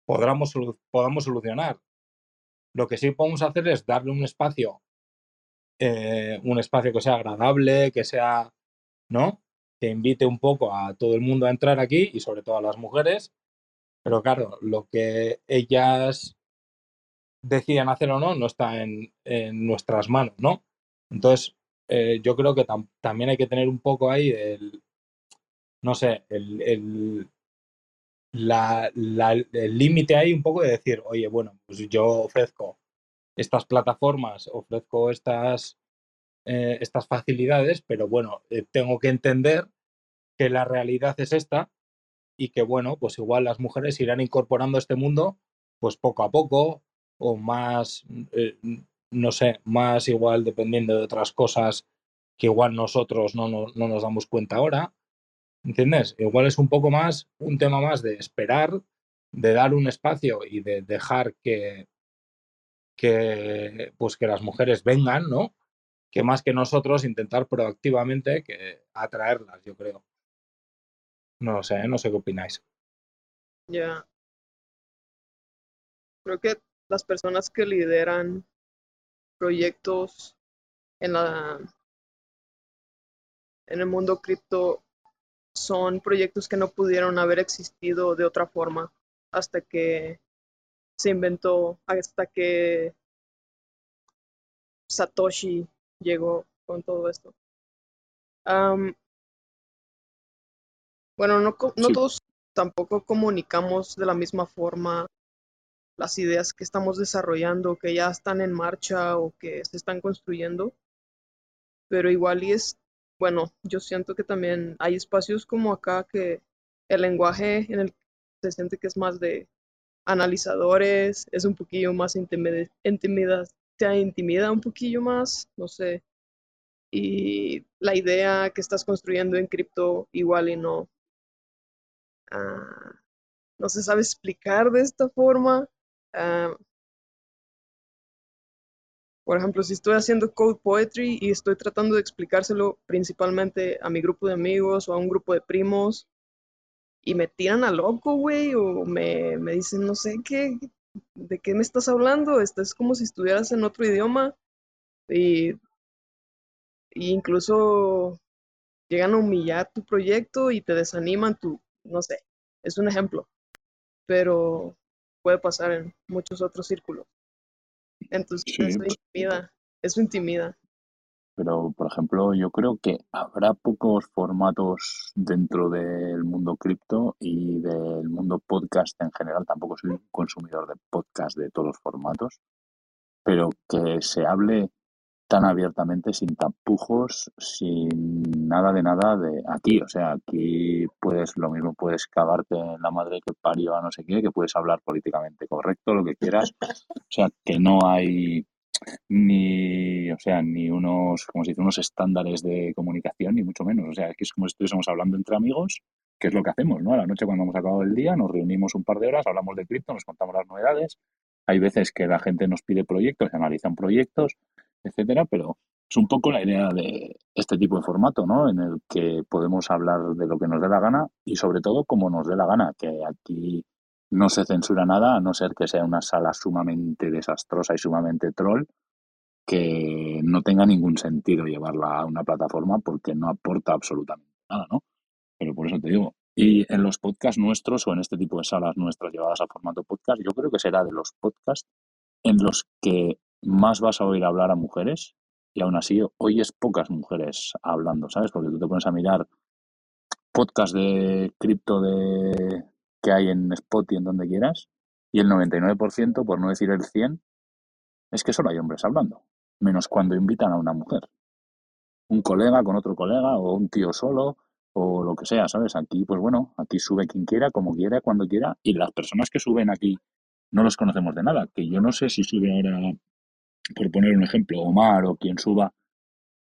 podamos, podamos solucionar. Lo que sí podemos hacer es darle un espacio eh, un espacio que sea agradable, que sea, ¿no? Que invite un poco a todo el mundo a entrar aquí y sobre todo a las mujeres. Pero claro, lo que ellas decidan hacer o no no está en, nuestras manos, ¿no? Entonces, eh, yo creo que también hay que tener un poco ahí el, no sé, el, el el límite ahí un poco de decir, oye, bueno, pues yo ofrezco estas plataformas, ofrezco estas, eh, estas facilidades, pero bueno, eh, tengo que entender que la realidad es esta y que bueno, pues igual las mujeres irán incorporando este mundo pues poco a poco o más, eh, no sé, más igual dependiendo de otras cosas que igual nosotros no, no, no nos damos cuenta ahora. ¿Entiendes? Igual es un poco más, un tema más de esperar, de dar un espacio y de dejar que, que, pues que las mujeres vengan, ¿no? Que más que nosotros intentar proactivamente que atraerlas, yo creo. No sé, no sé qué opináis. Ya. Creo que las personas que lideran proyectos en la en el mundo cripto son proyectos que no pudieron haber existido de otra forma hasta que se inventó hasta que Satoshi llegó con todo esto. bueno, no, no todos tampoco comunicamos de la misma forma las ideas que estamos desarrollando, que ya están en marcha o que se están construyendo. Pero igual y es, bueno, yo siento que también hay espacios como acá que el lenguaje en el se siente que es más de analizadores, es un poquillo más intimida, te intimida un poquillo más, no sé. y la idea que estás construyendo en cripto igual y no, ah, no se sabe explicar de esta forma. Ah, por ejemplo, si estoy haciendo code poetry y estoy tratando de explicárselo principalmente a mi grupo de amigos o a un grupo de primos y me tiran a loco, güey, o me, me dicen, no sé qué, de qué me estás hablando, esto es como si estuvieras en otro idioma y, incluso llegan a humillar tu proyecto y te desaniman tu, no sé, es un ejemplo, pero puede pasar en muchos otros círculos. Entonces eso pues intimida, eso intimida. Pero, por ejemplo, yo creo que habrá pocos formatos dentro del mundo cripto y del mundo podcast en general. Tampoco soy un consumidor de podcast de todos los formatos, pero que se hable tan abiertamente, sin tapujos, sin nada de nada de aquí. O sea, aquí puedes, lo mismo puedes cavarte en la madre que parió a no sé qué, que puedes hablar políticamente correcto, lo que quieras. O sea, que no hay ni, o sea, ni unos, como se dice, unos estándares de comunicación, ni mucho menos. O sea, es como si estuviésemos hablando entre amigos, que es lo que hacemos, ¿no? A la noche cuando hemos acabado el día, nos reunimos un par de horas, hablamos de cripto, nos contamos las novedades. Hay veces que la gente nos pide proyectos, se analizan proyectos, etcétera, pero es un poco la idea de este tipo de formato, ¿no? En el que podemos hablar de lo que nos dé la gana y sobre todo como nos dé la gana, que aquí no se censura nada, a no ser que sea una sala sumamente desastrosa y sumamente troll, que no tenga ningún sentido llevarla a una plataforma porque no aporta absolutamente nada, ¿no? Pero por eso te digo. Y en los podcasts nuestros o en este tipo de salas nuestras llevadas a formato podcast, yo creo que será de los podcasts en los que más vas a oír hablar a mujeres y aún así oyes pocas mujeres hablando, ¿sabes? Porque tú te pones a mirar podcasts de cripto de que hay en Spot en donde quieras, y el 99%, por no decir el 100, es que solo hay hombres hablando, menos cuando invitan a una mujer. Un colega con otro colega, o un tío solo, o lo que sea, ¿sabes? Aquí, pues bueno, aquí sube quien quiera, como quiera, cuando quiera, y las personas que suben aquí no los conocemos de nada, que yo no sé si sube ahora, por poner un ejemplo, Omar o quien suba,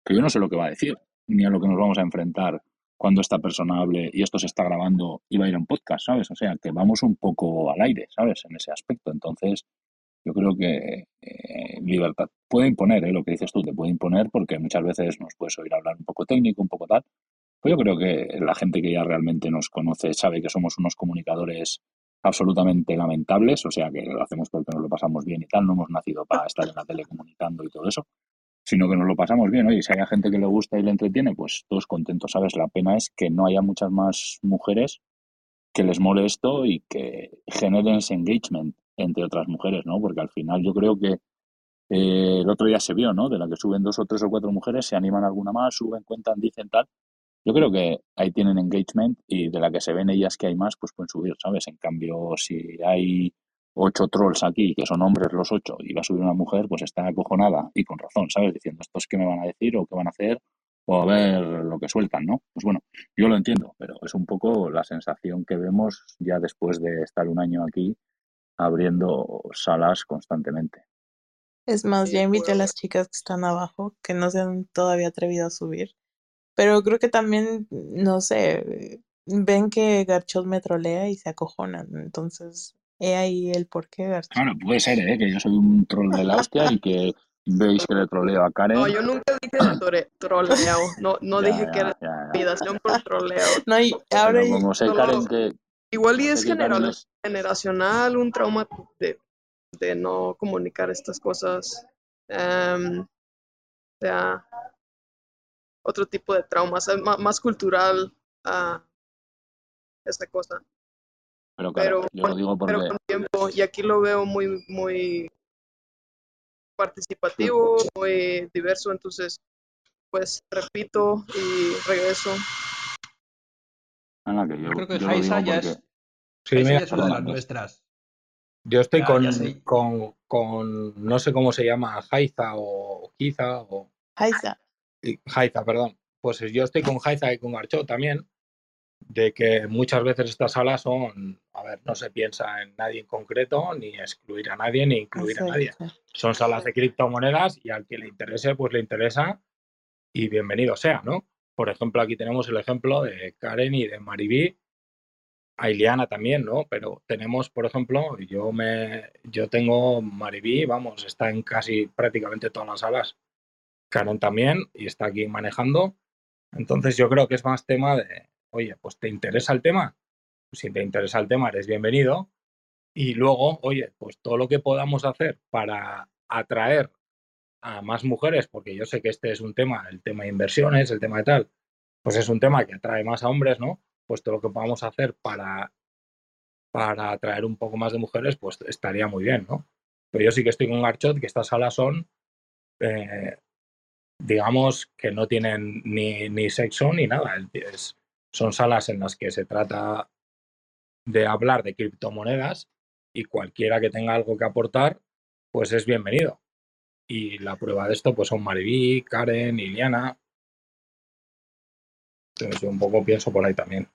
que yo no sé lo que va a decir, ni a lo que nos vamos a enfrentar cuando esta persona hable y esto se está grabando y va a ir a un podcast, ¿sabes? O sea, que vamos un poco al aire, ¿sabes? En ese aspecto. Entonces, yo creo que eh, libertad puede imponer, ¿eh? lo que dices tú, te puede imponer porque muchas veces nos puedes oír hablar un poco técnico, un poco tal. Pues yo creo que la gente que ya realmente nos conoce sabe que somos unos comunicadores absolutamente lamentables, o sea que lo hacemos porque nos lo pasamos bien y tal, no hemos nacido para estar en la tele comunicando y todo eso, sino que nos lo pasamos bien. Oye, si hay gente que le gusta y le entretiene, pues todos contentos, ¿sabes? La pena es que no haya muchas más mujeres que les mole esto y que generen ese engagement entre otras mujeres, ¿no? Porque al final yo creo que eh, el otro día se vio, ¿no? De la que suben dos o tres o cuatro mujeres, se animan alguna más, suben, cuentan, dicen tal. Yo creo que ahí tienen engagement y de la que se ven ellas que hay más, pues pueden subir, ¿sabes? En cambio, si hay ocho trolls aquí, que son hombres los ocho, y va a subir una mujer, pues está acojonada y con razón, ¿sabes? Diciendo, ¿estos qué me van a decir o qué van a hacer? O a ver lo que sueltan, ¿no? Pues bueno, yo lo entiendo, pero es un poco la sensación que vemos ya después de estar un año aquí abriendo salas constantemente. Es más, ya invité a las chicas que están abajo, que no se han todavía atrevido a subir. Pero creo que también, no sé, ven que Garchot me trolea y se acojonan. Entonces, He ahí el por qué, Claro, puede ser, ¿eh? que yo soy un troll de la hostia y que veis que le troleo a Karen. No, yo nunca dije troleo. No, no dije que era intimidación por troleo. No, y ahora. como sé, Karen, que. Igual y es generacional, un trauma de, de, no comunicar estas cosas. Um, o sea, otro tipo de traumas, más, cultural uh, esta cosa. Pero yo lo digo porque... con tiempo, y aquí lo veo muy, muy participativo, muy diverso, entonces, pues repito y regreso. Ah, que yo, creo que Jaisa ya es, sí, una de las nuestras. Yo estoy con, con, con, no sé cómo se llama, Jaiza o Kiza o... Jaiza. Jaiza, perdón. Pues yo estoy con Jaiza y con Archo también de que muchas veces estas salas son, a ver, no se piensa en nadie en concreto, ni excluir a nadie, ni incluir a nadie. Son salas de criptomonedas y al que le interese, pues le interesa. y bienvenido sea, ¿no? Por ejemplo, aquí tenemos el ejemplo de Karen y de Maribí, a Iliana también, ¿no? Pero tenemos, por ejemplo, yo me yo tengo Maribí, vamos, está en casi prácticamente todas las salas. Karen también y está aquí manejando. Entonces yo creo que es más tema de, oye, pues te interesa el tema. Si te interesa el tema, eres bienvenido. Y luego, oye, pues todo lo que podamos hacer para atraer a más mujeres, porque yo sé que este es un tema, el tema de inversiones, el tema de tal, pues es un tema que atrae más a hombres, ¿no? Pues todo lo que podamos hacer para, para atraer un poco más de mujeres, pues estaría muy bien, ¿no? Pero yo sí que estoy con Garchot, que estas salas son, eh, digamos, que no tienen ni, ni sexo ni nada. Son salas en las que se trata de hablar de criptomonedas y cualquiera que tenga algo que aportar, pues es bienvenido. Y la prueba de esto pues son Mariví, Karen, Iliana. Entonces yo un poco pienso por ahí también.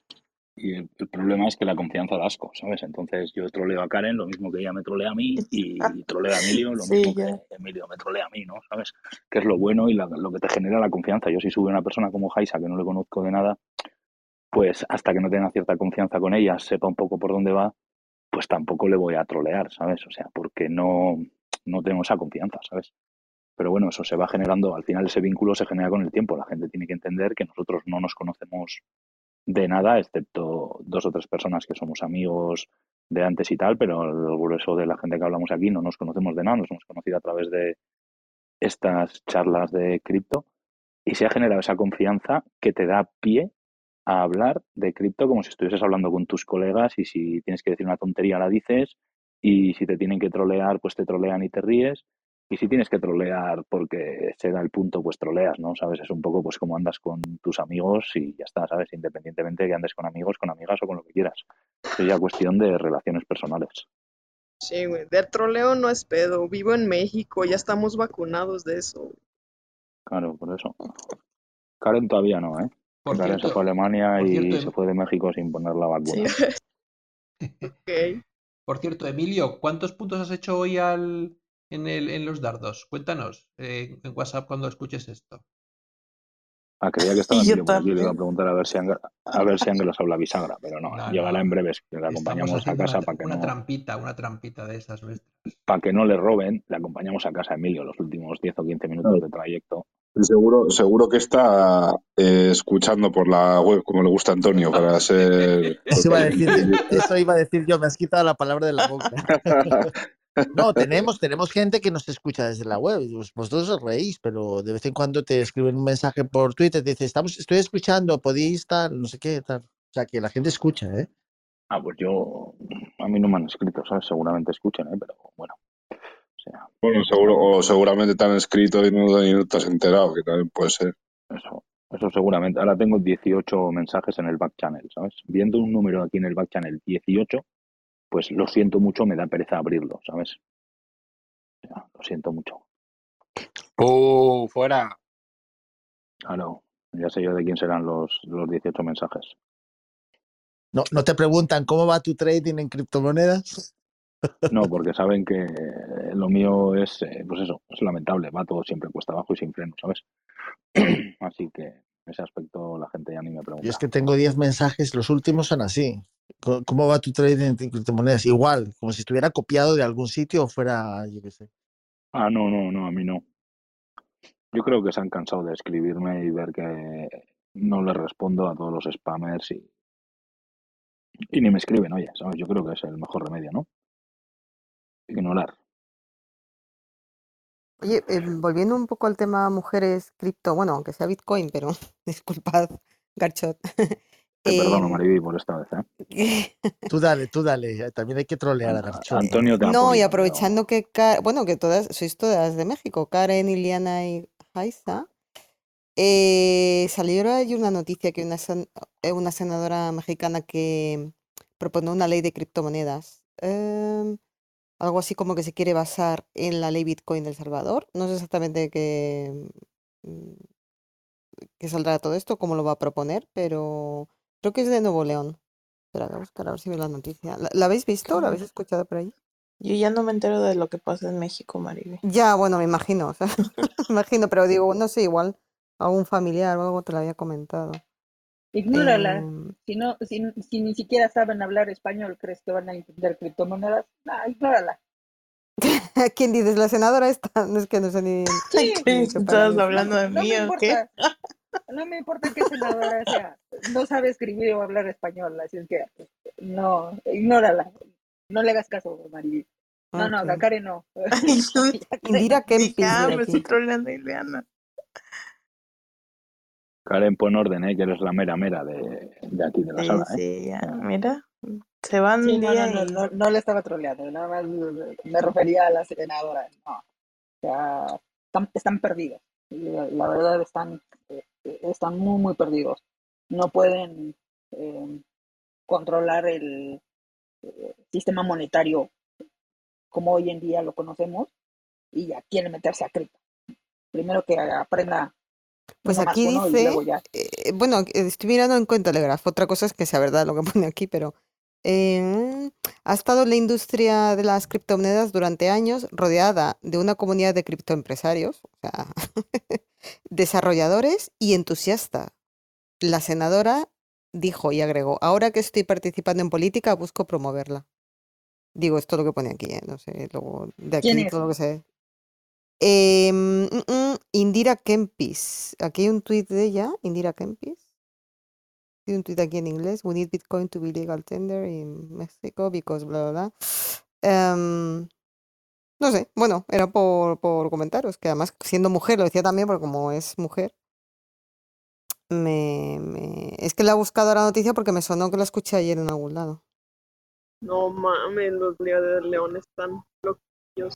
Y el, problema es que la confianza da asco, ¿sabes? Entonces yo troleo a Karen lo mismo que ella me trolea a mí y, [LAUGHS] troleo a Emilio lo mismo que Emilio me trolea a mí, ¿no? ¿Sabes? Que es lo bueno y lo que te genera la confianza. Yo si sube una persona como Jaisa que no le conozco de nada, pues hasta que no tenga cierta confianza con ella, sepa un poco por dónde va, pues tampoco le voy a trolear, ¿sabes? O sea, porque no, no tengo esa confianza, ¿sabes? Pero bueno, eso se va generando, al final ese vínculo se genera con el tiempo. La gente tiene que entender que nosotros no nos conocemos de nada, excepto dos o tres personas que somos amigos de antes y tal, pero el grueso de la gente que hablamos aquí no nos conocemos de nada, nos hemos conocido a través de estas charlas de cripto y se ha generado esa confianza que te da pie a hablar de cripto como si estuvieses hablando con tus colegas y si tienes que decir una tontería la dices y si te tienen que trolear pues te trolean y te ríes y si tienes que trolear porque se da el punto pues troleas, ¿no? Sabes, es un poco pues como andas con tus amigos y ya está, ¿sabes? Independientemente de que andes con amigos, con amigas o con lo que quieras. Es ya cuestión de relaciones personales. Sí, güey, de troleo no es pedo. Vivo en México, ya estamos vacunados de eso. Claro, por eso. Karen todavía no, ¿eh? Por se fue a Alemania y se fue de México sin poner la vacuna. [LAUGHS] Por cierto, Emilio, ¿cuántos puntos has hecho hoy al, en, el, en los dardos? Cuéntanos eh, en WhatsApp cuando escuches esto. Ah, creía que estaba Emilio, porque le iba a preguntar a ver si a ver si Ángelos habla bisagra, pero no, llegará en breves, que le acompañamos a casa para que una trampita, una trampita de esas Para que no le roben, le acompañamos a casa a Emilio los últimos 10 o 15 minutos de trayecto Seguro, seguro que está eh, escuchando por la web, como le gusta a Antonio, para ser. [LAUGHS] Eso iba, a decir, eso iba a decir yo, me has quitado la palabra de la boca. [LAUGHS] No, tenemos, tenemos gente que nos escucha desde la web. Vosotros os reís, pero de vez en cuando te escriben un mensaje por Twitter, te dice, estamos, estoy escuchando, podéis estar, no sé qué, tal. O sea, que la gente escucha, ¿eh? Ah, pues yo, a mí no me han escrito, ¿sabes? Seguramente escuchan, ¿eh? Pero bueno, bueno, seguro, o seguramente te han escrito y no, te has enterado, que también puede ser. Eso, eso seguramente. Ahora tengo 18 mensajes en el back channel, ¿sabes? Viendo un número aquí en el back channel 18, pues lo siento mucho, me da pereza abrirlo, ¿sabes? lo siento mucho. ¡Uh! ¡Fuera! Claro, ya sé yo de quién serán los, los 18 mensajes. No, ¿No te preguntan cómo va tu trading en criptomonedas? No, porque saben que lo mío es, eh, pues eso, es lamentable, va todo siempre cuesta abajo y sin freno, ¿sabes? [CLEARS THROAT] Así que en ese aspecto la gente ya ni me pregunta. Yo es que tengo 10 mensajes, los últimos son así. ¿Cómo va tu trading en criptomonedas? Igual, como si estuviera copiado de algún sitio o fuera, yo qué sé. Ah, no, no, no, a mí no. Yo creo que se han cansado de escribirme y ver que no les respondo a todos los spammers y, y ni me escriben, oye, ¿sabes? Yo creo que es el mejor remedio, ¿no? ignorar. Oye, em, volviendo un poco al tema mujeres cripto, bueno, aunque sea Bitcoin, pero [LAUGHS] disculpad, Garchot. [LAUGHS] Te perdono, em, Mariby, por esta vez. ¿eh? [LAUGHS] tú dale, tú dale, también hay que trolear a Garchot. Antonio No, y aprovechando que, bueno, que todas, sois todas de México, Karen, Iliana y Jaisa, eh, salió ahí una noticia que una, eh, una senadora mexicana que propone una ley de criptomonedas. Eh, algo así como que se quiere basar en la ley Bitcoin del Salvador. No sé exactamente qué, mm, qué saldrá todo esto, cómo lo va a proponer, pero creo que es de Nuevo León. Espera, voy a buscar a ver si veo la noticia. ¿La, habéis visto? ¿La habéis escuchado por ahí? Yo ya no me entero de lo que pasa en México, Maribel. Ya, bueno, me imagino, [LAUGHS] me imagino, pero [LAUGHS] digo, no sé, igual algún familiar o algo te lo había comentado. Ignórala. Em, si, no, si, ni siquiera saben hablar español, ¿crees que van a entender criptomonedas? No, ignórala. [LAUGHS] ¿Quién dices? ¿La senadora esta? [LAUGHS] No es que no sé ni... Sí, [LAUGHS] estás hablando de mí o qué? No me importa qué senadora sea. No sabe escribir o hablar español, así es que no, ignórala. No le hagas caso, Maribel. No, no, la Karen no. Indira Kempis. Ya, me estoy troleando Ileana. Karen, pon orden, ¿eh? que eres la mera mera de, de aquí de la sala. ¿eh? Sí, ya, mira. Se van sí, no, no, no, no, le estaba troleando, nada más me refería a la senadora. No, o sea, están, están perdidos. La, verdad, están, eh, están muy, muy perdidos. No pueden eh, controlar el eh, sistema monetario como hoy en día lo conocemos y ya quiere meterse a cripto. Primero que aprenda. Pues aquí dice, eh, bueno, estoy mirando en Cointelegraph, otra cosa es que sea verdad lo que [LAUGHS] pone aquí, pero eh, ha estado la industria de las criptomonedas durante años rodeada de una comunidad de criptoempresarios, o sea, [LAUGHS] desarrolladores y entusiastas. La senadora dijo y agregó, ahora que estoy participando en política, busco promoverla. Digo, esto es lo que pone aquí, ¿eh? no sé, luego de aquí todo lo que sé. Eh, Indira Kempis. Aquí hay un tweet de ella, Indira Kempis. Hay un tweet aquí en inglés. We need Bitcoin to be legal tender in Mexico because bla, bla, bla. Em, no sé, bueno, era por, por comentaros, que además siendo mujer, lo decía también, porque como es mujer, me, es que la he buscado la noticia porque me sonó que la escuché ayer en algún lado. No mames, los Liga de León están loquillos.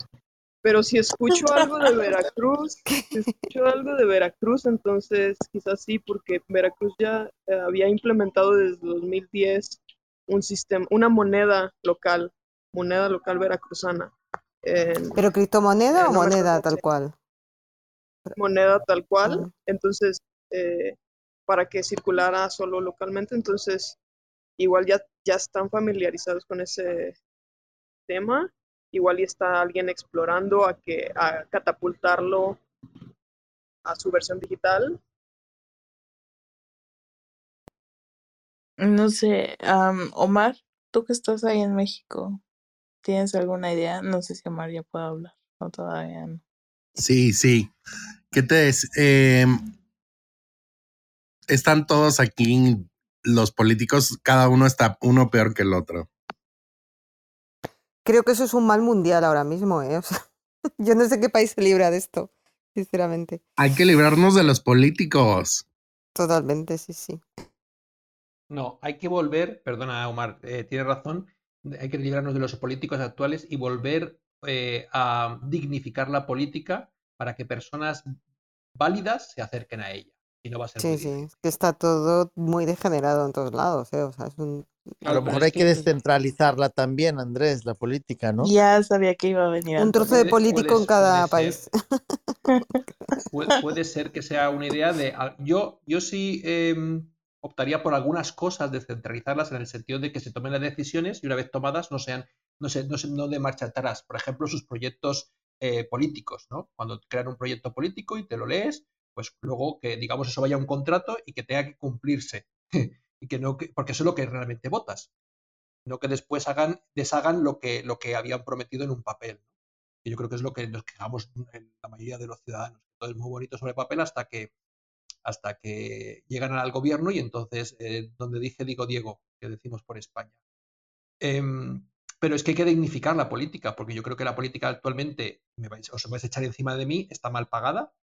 Pero si escucho [LAUGHS] algo de Veracruz, si escucho algo de Veracruz, entonces quizás sí, porque Veracruz ya eh, había implementado desde 2010 un sistema, una moneda local, moneda local veracruzana. ¿Pero criptomoneda o moneda tal cual? Moneda tal cual, ah. entonces, eh, para que circulara solo localmente, entonces igual ya, ya están familiarizados con ese tema, igual y está alguien explorando a que a catapultarlo a su versión digital. No sé, Omar, tú que estás ahí en México, ¿tienes alguna idea? No sé si Omar ya puede hablar, o todavía no. Sí, sí. ¿Qué te es? Em, están todos aquí los políticos, cada uno está uno peor que el otro. Creo que eso es un mal mundial ahora mismo, ¿eh? [LAUGHS] yo no sé qué país se libra de esto, sinceramente. Hay que librarnos de los políticos. Totalmente, sí, sí. No, hay que volver, perdona Omar, eh, tienes razón, hay que librarnos de los políticos actuales y volver eh, a dignificar la política para que personas válidas se acerquen a ella no va a ser Sí, sí, que está todo muy degenerado en todos lados, ¿eh? O sea, es un... A lo mejor hay que descentralizarla también, Andrés, la política, ¿no? Ya sabía que iba a venir. Un trozo de político en cada país. [LAUGHS] puede, ser que sea una idea de... Yo, yo sí em, optaría por algunas cosas, descentralizarlas en el sentido de que se tomen las decisiones y una vez tomadas no sean, no, sé, no, no de marcha atrás. Por ejemplo, sus proyectos eh, políticos, ¿no? Cuando crean un proyecto político y te lo lees, pues luego que digamos eso vaya a un contrato y que tenga que cumplirse. [LAUGHS] y que no, porque eso es lo que realmente votas. No que después hagan, deshagan lo que, lo que habían prometido en un papel. Y yo creo que es lo que nos quejamos en la mayoría de los ciudadanos. Todo es muy bonito sobre papel hasta que hasta que llegan al gobierno y entonces eh, donde dije digo Diego, que decimos por España. Em, pero es que hay que dignificar la política, porque yo creo que la política actualmente, me vais, os vais a echar encima de mí, está mal pagada,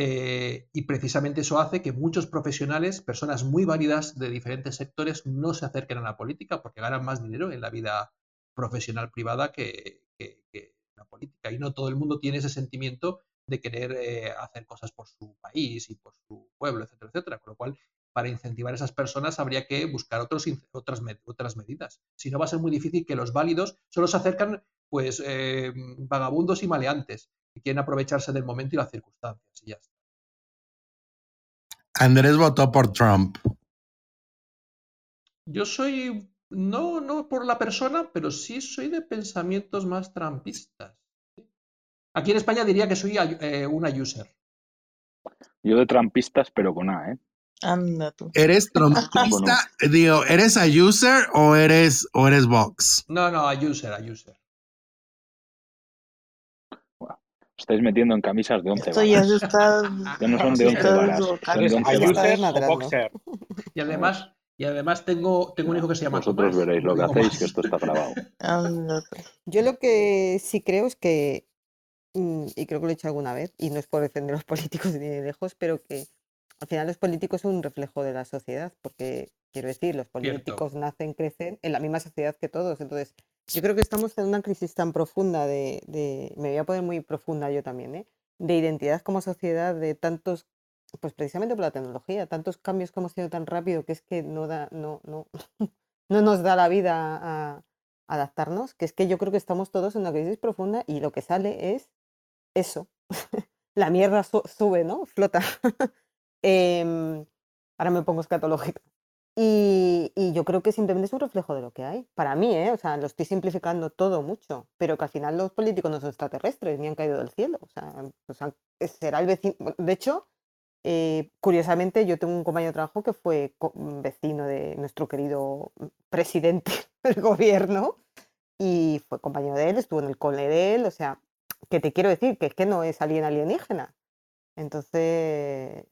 eh, y precisamente eso hace que muchos profesionales, personas muy válidas de diferentes sectores, no se acerquen a la política porque ganan más dinero en la vida profesional privada que, que, la política. Y no todo el mundo tiene ese sentimiento de querer eh, hacer cosas por su país y por su pueblo, etcétera, etcétera. Con lo cual, para incentivar a esas personas habría que buscar otros, otras, otras medidas. Si no, va a ser muy difícil que los válidos solo se acercan pues eh, vagabundos y maleantes que quieren aprovecharse del momento y las circunstancias y ya está. Andrés votó por Trump. Yo soy, no, no por la persona, pero sí soy de pensamientos más trampistas. Aquí en España diría que soy eh, una user. Yo de trampistas, pero con A, ¿eh? Anda tú. ¿Eres [LAUGHS] trompista? Digo, ¿eres a user o eres, o eres Vox? No, no, a user, a user. Estáis metiendo en camisas de 11 Esto ya varas. se está. Ya no son de 11 está varas, son de desbocando. 11 ¿A varas. user o ladrando. boxer? Y además, y además tengo, tengo un hijo que se llama Vosotros Tomás. veréis lo que hacéis, más. que esto está grabado. Yo lo que sí creo es que, mm, y creo que lo he dicho alguna vez, y no es por defender a los [LAUGHS] políticos ni de lejos, pero que al final los políticos son un reflejo de la sociedad, porque quiero decir, los políticos nacen, crecen en la misma sociedad que todos. Entonces, yo creo que estamos en una crisis tan profunda de, de- me voy a poner muy profunda yo también, ¿eh? de identidad como sociedad, de tantos, pues precisamente por la tecnología, tantos cambios que hemos tenido tan rápido que es que no da, no, no, [LAUGHS] no nos da la vida a, adaptarnos, que es que yo creo que estamos todos en una crisis profunda y lo que sale es eso. [LAUGHS] La mierda su- sube, ¿no? Flota. [LAUGHS] Em, ahora me pongo escatológica. Y, y yo creo que simplemente es un reflejo de lo que hay. Para mí, ¿eh? O sea, lo estoy simplificando todo mucho, pero que al final los políticos no son extraterrestres ni han caído del cielo. O sea, será el vecino. De hecho, eh, curiosamente, yo tengo un compañero de trabajo que fue co- vecino de nuestro querido presidente [LAUGHS] del gobierno y fue compañero de él, estuvo en el cole de él, o sea, que te quiero decir que es que no es alguien alienígena. Entonces,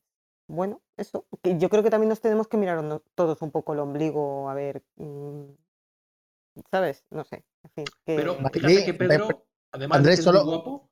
bueno, eso, que yo creo que también nos tenemos que mirar todos un poco el ombligo, a ver, mm, ¿sabes? No sé, en fin. Pero fíjate que Pedro, además Andrés, de ser muy solo- guapo,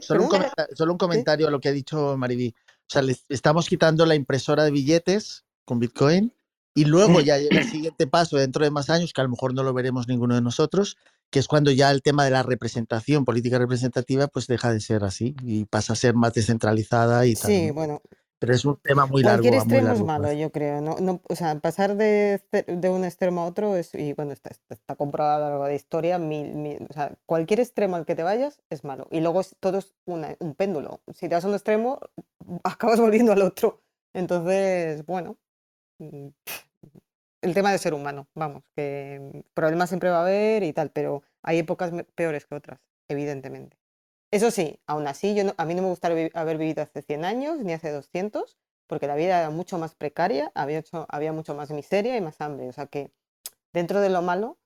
solo, un solo un comentario a lo que ha dicho Mariví. O sea, estamos quitando la impresora de billetes con Bitcoin y luego ya llega el siguiente paso dentro de más años, que a lo mejor no lo veremos ninguno de nosotros, que es cuando ya el tema de la representación, política representativa, pues deja de ser así y pasa a ser más descentralizada y tal. Sí, ¿no? bueno, Pero es un tema muy largo. Cualquier extremo es malo, yo creo. No, no, o sea, pasar de, ce- de un extremo a otro es, y bueno, está, está, comprobado a lo largo de la historia, mil, mil- o sea, cualquier extremo al que te vayas es malo. Y luego es, todo es una- un péndulo. Si te vas a un extremo, [LAUGHS] acabas volviendo al otro. Entonces, bueno, mm, [LAUGHS] el tema de ser humano, vamos, que problemas siempre va a haber y tal, pero hay épocas peores que otras, evidentemente. Eso sí, aún así, yo no- a mí no me gustaría haber vivido hace 100 años ni hace 200, porque la vida era mucho más precaria, había, hecho- había mucho más miseria y más hambre. O sea que dentro de lo malo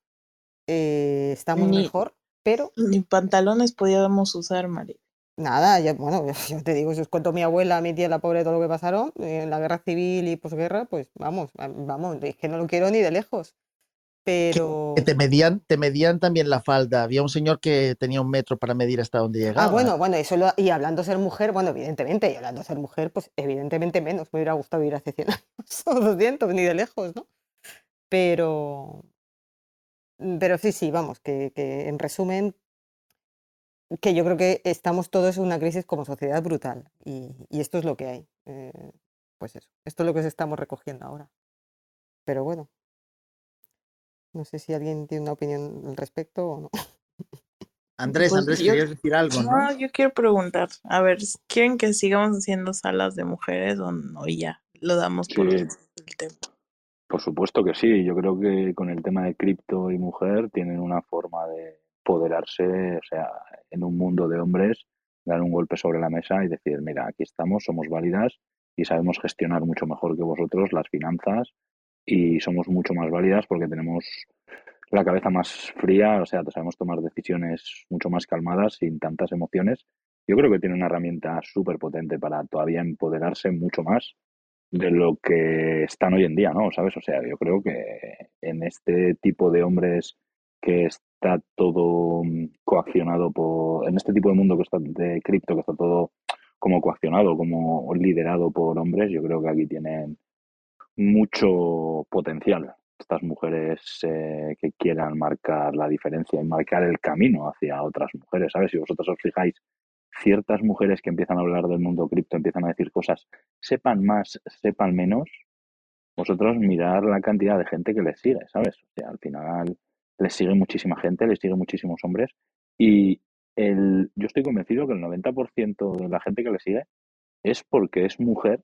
eh, estamos Ni- mejor, pero Ni pantalones podíamos usar, Mari. nada, ya, bueno, [LAUGHS] yo te digo, si os cuento mi abuela, mi tía, la pobre, todo lo que pasaron, en la guerra civil y posguerra, pues vamos, vamos, es que no lo quiero ni de lejos. Pero... Que te medían, te medían también la falda. Había un señor que tenía un metro para medir hasta dónde llegaba. Ah, bueno, bueno, eso lo- y hablando de ser mujer, bueno, evidentemente, y hablando de ser mujer, pues evidentemente menos. Me hubiera gustado vivir hace 100 años o 200, ni de lejos, ¿no? Pero, pero sí, sí, vamos, que, que en resumen, que yo creo que estamos todos en una crisis como sociedad brutal y, y esto es lo que hay. eh, pues eso, esto es lo que estamos recogiendo ahora. Pero bueno, no sé si alguien tiene una opinión al respecto o no. [LAUGHS] Andrés, Pues Andrés, yo- querías decir algo, ¿no? No, yo quiero preguntar, a ver, ¿quieren que sigamos haciendo salas de mujeres o no? Y ya, lo damos por el tema. Por supuesto que sí. Yo creo que con el tema de cripto y mujer tienen una forma de empoderarse, o sea, en un mundo de hombres, dar un golpe sobre la mesa y decir, mira, aquí estamos, somos válidas y sabemos gestionar mucho mejor que vosotros las finanzas y somos mucho más válidas porque tenemos la cabeza más fría, o sea, sabemos tomar decisiones mucho más calmadas, sin tantas emociones. Yo creo que tiene una herramienta súper potente para todavía empoderarse mucho más de lo que están hoy en día, ¿no? ¿Sabes? O sea, yo creo que en este tipo de hombres que está todo mm, coaccionado por, en este tipo de mundo que está de cripto, que está todo como coaccionado, como liderado por hombres, yo creo que aquí tienen mucho potencial estas mujeres eh, que quieran marcar la diferencia y marcar el camino hacia otras mujeres, ¿sabes? Si vosotros os fijáis, ciertas mujeres que empiezan a hablar del mundo cripto, empiezan a decir cosas, sepan más, sepan menos, vosotros mirar la cantidad de gente que les sigue, ¿sabes? Al final les sigue muchísima gente, les sigue muchísimos hombres y el, yo estoy convencido que el 90% de la gente que le sigue es porque es mujer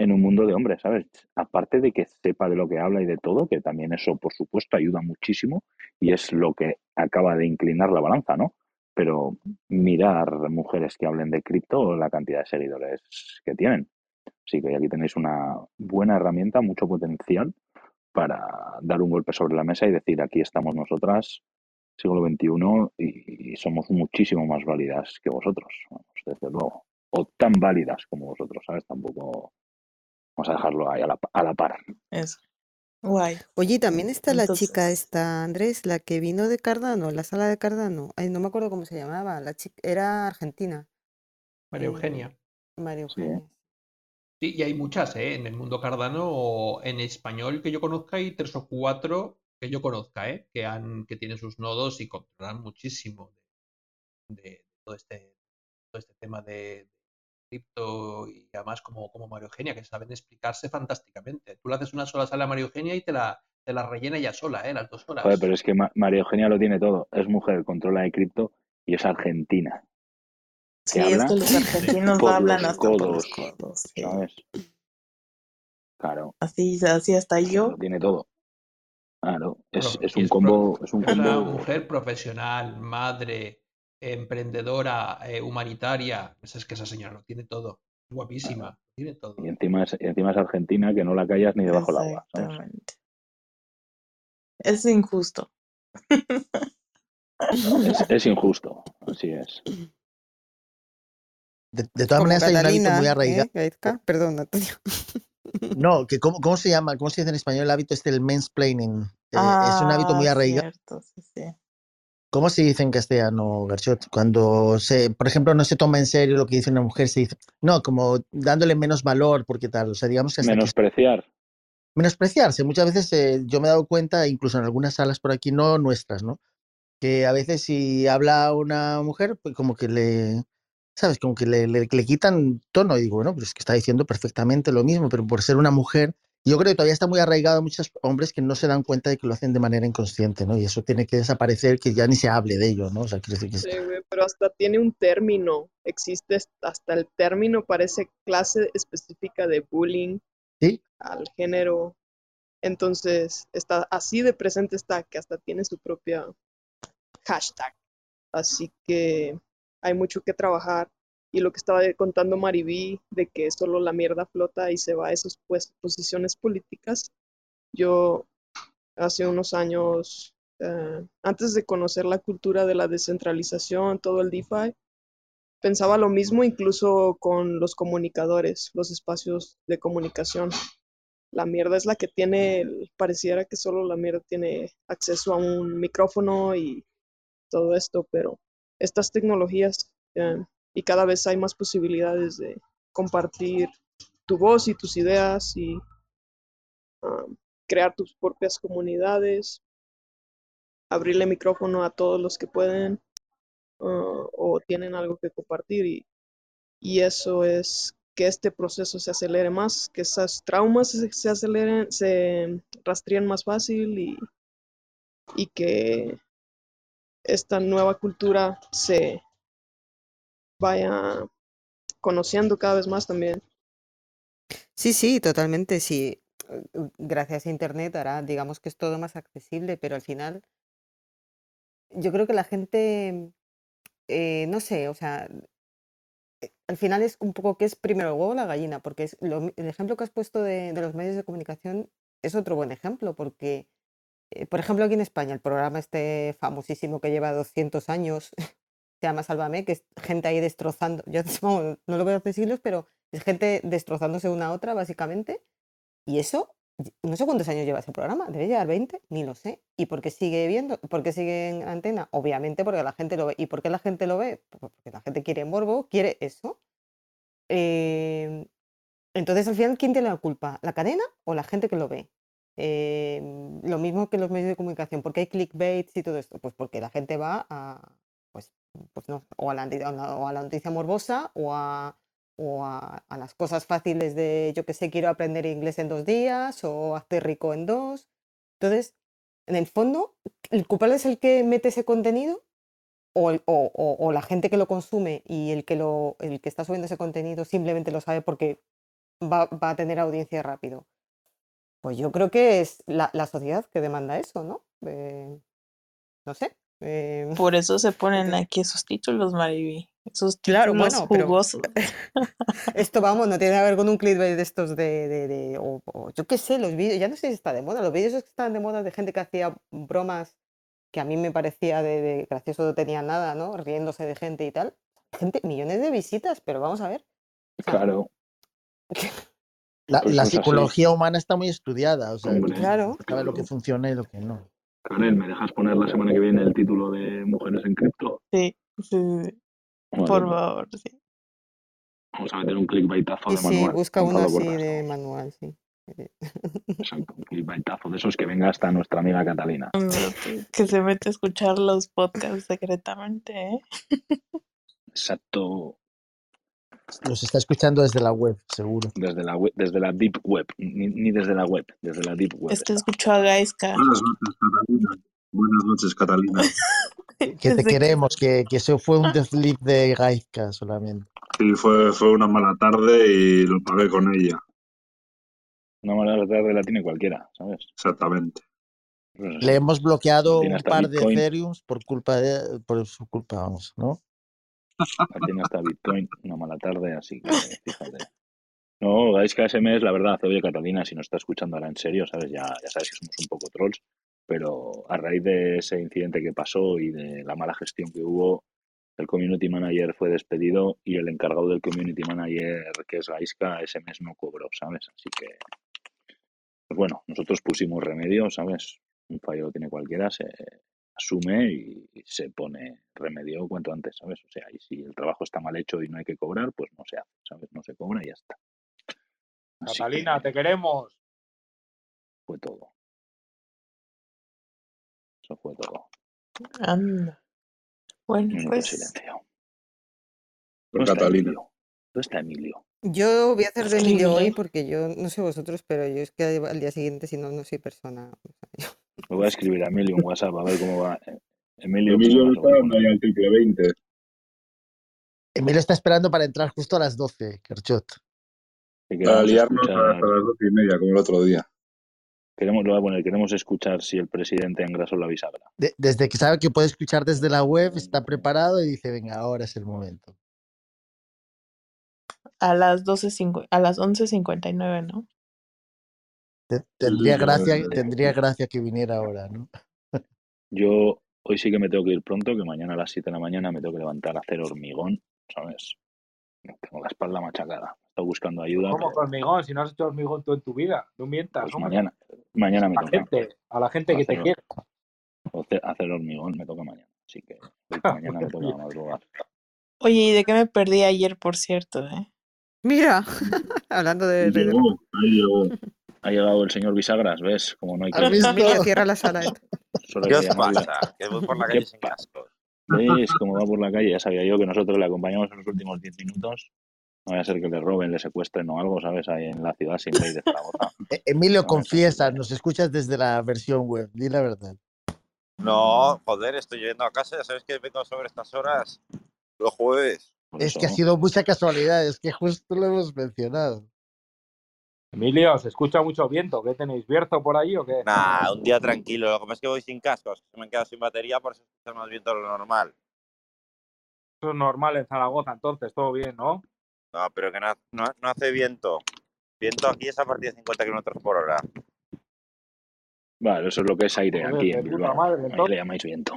en un mundo de hombres, ¿sabes? Aparte de que sepa de lo que habla y de todo, que también eso, por supuesto, ayuda muchísimo y es lo que acaba de inclinar la balanza, ¿no? pero mirar mujeres que hablen de cripto, la cantidad de seguidores que tienen. Así que aquí tenéis una buena herramienta, mucho potencial para dar un golpe sobre la mesa y decir aquí estamos nosotras, siglo XXI, y, somos muchísimo más válidas que vosotros, desde luego. O tan válidas como vosotros, ¿sabes? Tampoco vamos a dejarlo ahí a la, a la par. Eso. Guay. Oye, también está la chica esta, Andrés, la que vino de Cardano, la sala de Cardano. Ay, no me acuerdo cómo se llamaba. La chica era argentina. María Eugenia. María Eugenia. Sí, y hay muchas, ¿eh? En el mundo Cardano, en español que yo conozca, hay tres o cuatro que yo conozca, ¿eh? Que, han, que tienen sus nodos y controlan muchísimo de, todo, este, todo este tema de, cripto y además como, como Mario Eugenia, que saben explicarse fantásticamente. Tú le haces una sola sala a Mario Eugenia y te la, te la rellena ya sola, ¿eh? Las dos horas. Joder, pero es que María Eugenia lo tiene todo. Es mujer, controla de cripto y es argentina. Sí, es que los [LAUGHS] argentinos hablan hasta por los codos. ¿Sabes? Claro. Así, así hasta yo. Lo tiene todo. Claro, es, es un combo, es un combo. Una mujer profesional, madre, emprendedora, eh, humanitaria. Pues es que esa señora lo tiene todo. Guapísima, tiene todo. Y encima es, encima es argentina que no la callas ni debajo del agua. Exactamente. Es injusto. es, injusto, así es. De, todas maneras, hay un hábito muy arraigado. ¿eh? Perdón, Antonio. No, que cómo, cómo, se llama, cómo se dice en español el hábito este, el mansplaining. Eh, es un hábito muy ah, arraigado. ¿Cómo se dice en castellano, Garchot? Cuando se, por ejemplo, no se toma en serio lo que dice una mujer, se dice, no, como dándole menos valor, porque tal, o sea, digamos que... Menospreciar. menospreciarse. Muchas veces eh, yo me he dado cuenta, incluso en algunas salas por aquí, no nuestras, ¿no? Que a veces si habla una mujer, pues como que le, ¿sabes? Como que le, le, quitan tono y digo, bueno, pues es que está diciendo perfectamente lo mismo, pero por ser una mujer, yo creo que todavía está muy arraigado a muchos hombres que no se dan cuenta de que lo hacen de manera inconsciente, ¿no? Y eso tiene que desaparecer, que ya ni se hable de ello, ¿no? O sea, decir que... Sí, pero hasta tiene un término, existe hasta el término parece clase específica de bullying ¿Sí? al género. Entonces, está así de presente está que hasta tiene su propia hashtag. Así que hay mucho que trabajar. Y lo que estaba contando Maribí, de que solo la mierda flota y se va a esas pues, posiciones políticas, yo hace unos años, eh, antes de conocer la cultura de la descentralización, todo el DeFi, pensaba lo mismo incluso con los comunicadores, los espacios de comunicación. La mierda es la que tiene, pareciera que solo la mierda tiene acceso a un micrófono y todo esto, pero estas tecnologías eh, y cada vez hay más posibilidades de compartir tu voz y tus ideas y um, crear tus propias comunidades, abrirle micrófono a todos los que pueden uh, o tienen algo que compartir y, y, eso es que este proceso se acelere más, que esas traumas se, se aceleren, se más fácil y, y que esta nueva cultura se vaya conociendo cada vez más también. Sí, sí, totalmente, sí. Gracias a Internet ahora digamos que es todo más accesible, pero al final yo creo que la gente, eh, no sé, o sea, eh, al final es un poco que es primero el huevo o la gallina, porque es el ejemplo que has puesto de, de los medios de comunicación es otro buen ejemplo, porque eh, por ejemplo, aquí en España, el programa este famosísimo que lleva 200 años, [LAUGHS] se llama Sálvame, que es gente ahí destrozando, yo [LAUGHS] no lo veo hace siglos, pero es gente destrozándose una a otra, básicamente. Y eso, no sé cuántos años lleva ese programa, debe llevar 20, ni lo sé. ¿Y por qué sigue viendo? ¿Por qué sigue en antena? Obviamente porque la gente lo ve. ¿Y por qué la gente lo ve? Pues porque la gente quiere morbo, quiere eso. Eh, entonces, al final, ¿quién tiene la culpa? ¿La cadena o la gente que lo ve? Em, lo mismo que los medios de comunicación. ¿Por qué hay clickbaits y todo esto? Pues porque la gente va a, pues, pues no, o a, la, o a la noticia morbosa o a, o a, las cosas fáciles de, yo que sé, quiero aprender inglés en dos días o hacer rico en dos. Entonces, en el fondo, ¿el culpable es el que mete ese contenido? O, o, la gente que lo consume y el que, lo, el que está subiendo ese contenido simplemente lo sabe porque va, va a tener audiencia rápido. Pues yo creo que es la, sociedad que demanda eso, ¿no? no sé. Eh, Por eso se ponen aquí esos títulos, Mariby. Esos Claro, títulos pero- jugosos. [LAUGHS] Esto, vamos, no tiene que ver con un clickbait de estos de, de, de- o, o yo qué sé, los vídeos, ya no sé si está de moda, los vídeos que estaban de moda de gente que hacía bromas que a mí me parecía de, de gracioso no tenía nada, ¿no? Riéndose de gente y tal. Gente, millones de visitas, pero vamos a ver. o sea, Claro. La, Pues la psicología humana está muy estudiada, o sea, Hombre. Claro. sabe lo que funciona y lo que no. Karen, ¿me dejas poner la semana que viene el título de Mujeres en Cripto? Sí, sí, sí, sí. Vale, Por favor, sí. Vamos a meter un clickbaitazo Sí, de sí, manual. busca con uno así de manual, sí. Exacto, un clickbaitazo de esos que venga hasta nuestra amiga Catalina. [LAUGHS] Que se mete a escuchar los podcasts secretamente, ¿eh? Exacto, Los está escuchando desde la web, seguro. desde la web, desde la deep web, ni, ni desde la web, desde la deep web. Es que escuchó a Gaiska. Buenas noches, Catalina. Buenas noches, Catalina. [LAUGHS] Que te queremos, que, que eso fue un deathleap de Gaizka solamente. Sí, fue, fue una mala tarde y lo pagué con ella. Una mala tarde la tiene cualquiera, ¿sabes? Exactamente. Eso es así. Le hemos bloqueado un par de Bitcoin. Ethereum por culpa de, por su culpa, vamos, ¿no? La tiene hasta Bitcoin, una mala tarde, así que fíjate. No, Gaiska SMS, la verdad, oye Catalina, si nos está escuchando ahora en serio, ¿sabes? Ya, ya sabes que somos un poco trolls, pero a raíz de ese incidente que pasó y de la mala gestión que hubo, el community manager fue despedido y el encargado del community manager, que es Gaiska, ese mes no cobró, ¿sabes? Así que, pues bueno, nosotros pusimos remedio, ¿sabes? Un fallo lo tiene cualquiera, se asume y, se pone remedio cuanto antes, ¿sabes? O sea, y si el trabajo está mal hecho y no hay que cobrar, pues no se hace, ¿sabes? No se cobra y ya está. Así Catalina, que te queremos. fue todo. Eso fue todo. Anda. Bueno, pues silencio. ¿Dónde está Catalina. Emilio? ¿Dónde está Emilio? Yo voy a hacer de Emilio hoy porque yo no sé vosotros, pero yo es que al día siguiente, si no, no soy persona. o sea, yo- Le voy a escribir a Emilio un WhatsApp a ver cómo va. Emilio, Emilio ¿cómo está al triple 20. Emilio está esperando para entrar justo a las 12, Kerchot. Para liarnos escuchar, hasta las doce y media, como el otro día. queremos, lo voy a poner, queremos escuchar si el presidente engrasó la bisagra. De- desde que sabe que puede escuchar desde la web, está preparado y dice, venga, ahora es el momento. A las 12.50, a las 11.59, ¿no? Te- Tendría Sí, gracia, tendría gracia que viniera ahora, ¿no? Yo hoy sí que me tengo que ir pronto, que mañana a las 7 de la mañana me tengo que levantar a hacer hormigón, ¿sabes? Tengo la espalda machacada. Estoy buscando ayuda. ¿Cómo pero, con hormigón? Si no has hecho hormigón tú en tu vida. No mientas. pues mañana, mañana me A la toca. gente, a la gente que te quiere. Hacer- Hacer hormigón me toca mañana. Así que mañana me toca madrugar. Oye, ¿y de qué me perdí ayer, por cierto? Eh? Mira, [LAUGHS] [LAUGHS] hablando de... de- Llegó, ahí llegó. Ha llegado el señor Bisagras, ¿ves? Como no hay que. Emilio, cierra la sala. eh. Solo ¿Qué os pasa? Que voy por la ¿Qué calle sin pasa? cascos. ¿Ves cómo va por la calle? Ya sabía yo que nosotros le acompañamos en los últimos 10 minutos. No vaya a ser que le roben, le secuestren o algo, ¿sabes? Ahí en la ciudad sin ley de Zaragoza. Emilio, No, confiesa, nos escuchas desde la versión web, di la verdad. No, joder, estoy yendo a casa. Ya sabes que vengo sobre estas horas. Los jueves. por Es que ha sido mucha casualidad, es que justo lo hemos mencionado. Emilio, ¿se escucha mucho viento? ¿Qué tenéis? ¿Bierzo por ahí o qué? Nah, un día tranquilo. Lo que pasa es que voy sin cascos. que Me han quedado sin batería, por eso escuchas más viento de lo normal. Eso es normal en Zaragoza, entonces, todo bien, ¿no? No, pero que no, no, no hace viento. Viento aquí es a partir de 50 kilómetros por hora. Vale, eso es lo que es aire Joder, aquí en Bilbao. madre, Ahí le llamáis viento.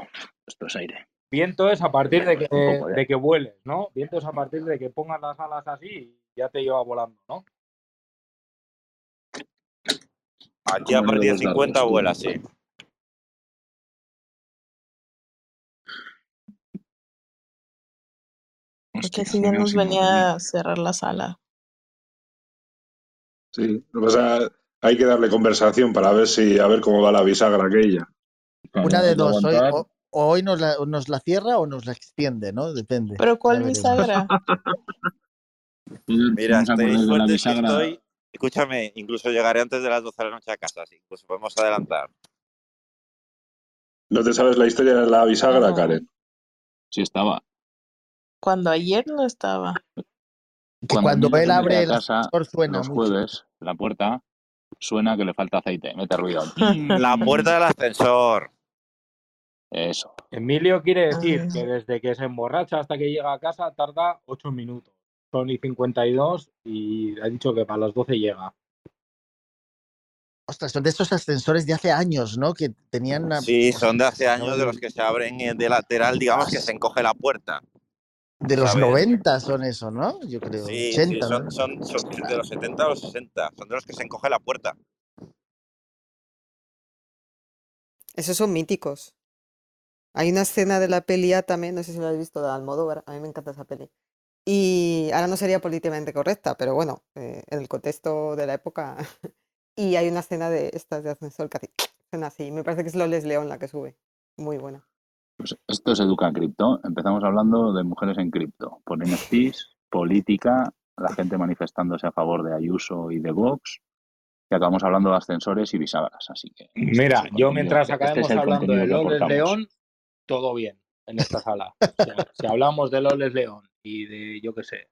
Esto es aire. Viento es a partir de que, poco, ¿eh? de que vueles, ¿no? Viento es a partir de que pongas las alas así y ya te lleva volando, ¿no? Aquí a partir de los dados, 50 tú. vuela, sí. Porque así ya nos venía a cerrar la sala. Sí, o sea, hay que darle conversación para ver si a ver cómo va la bisagra aquella. Una de que dos, hoy, o, hoy nos la, nos la cierra o nos la extiende, ¿no? Depende. ¿Pero cuál bisagra? [LAUGHS] Mira, ¿No os acordáis estáis de la fuertes que bisagra? estoy. Escúchame, incluso llegaré antes de las 12 de la noche a casa, así incluso podemos adelantar. ¿No te sabes la historia de la bisagra, No. Karen? Sí estaba. Cuando ayer no estaba. Que cuando él abre a el casa ascensor suena los mucho. jueves, la puerta suena que le falta aceite, mete ruido. [LAUGHS] La puerta del ascensor. Eso. Emilio quiere decir que desde que se emborracha hasta que llega a casa tarda 8 minutos. Son y 52 y ha dicho que para las 12 llega. Ostras, son de estos ascensores de hace años, ¿no? Que tenían. una- Sí, son de hace años de los que se abren eh, de lateral, digamos que se encoge la puerta. De los ¿sabes? 90 son eso, ¿no? Yo creo. Sí, 80, sí, ¿no? son, son, son de los 70 a los 60. Son de los que se encoge la puerta. Esos son míticos. Hay una escena de la peli A también, no sé si la habéis visto, de Almodóvar, a mí me encanta esa peli. Y ahora no sería políticamente correcta, pero bueno, eh, en el contexto de la época. [LAUGHS] y hay una escena de estas de ascensor que hace, [TSK] suena así. Me parece que es Loles León la que sube. Muy buena. Pues esto es Educa en Cripto. Empezamos hablando de mujeres en cripto, por NFTs, [LAUGHS] política, la gente manifestándose a favor de Ayuso y de Vox, y acabamos hablando de ascensores y bisagras. Así que este Mira, yo mientras este es acabemos el hablando de Loles. León, todo bien en esta sala. O sea, si hablamos de Loles León y de, yo qué sé,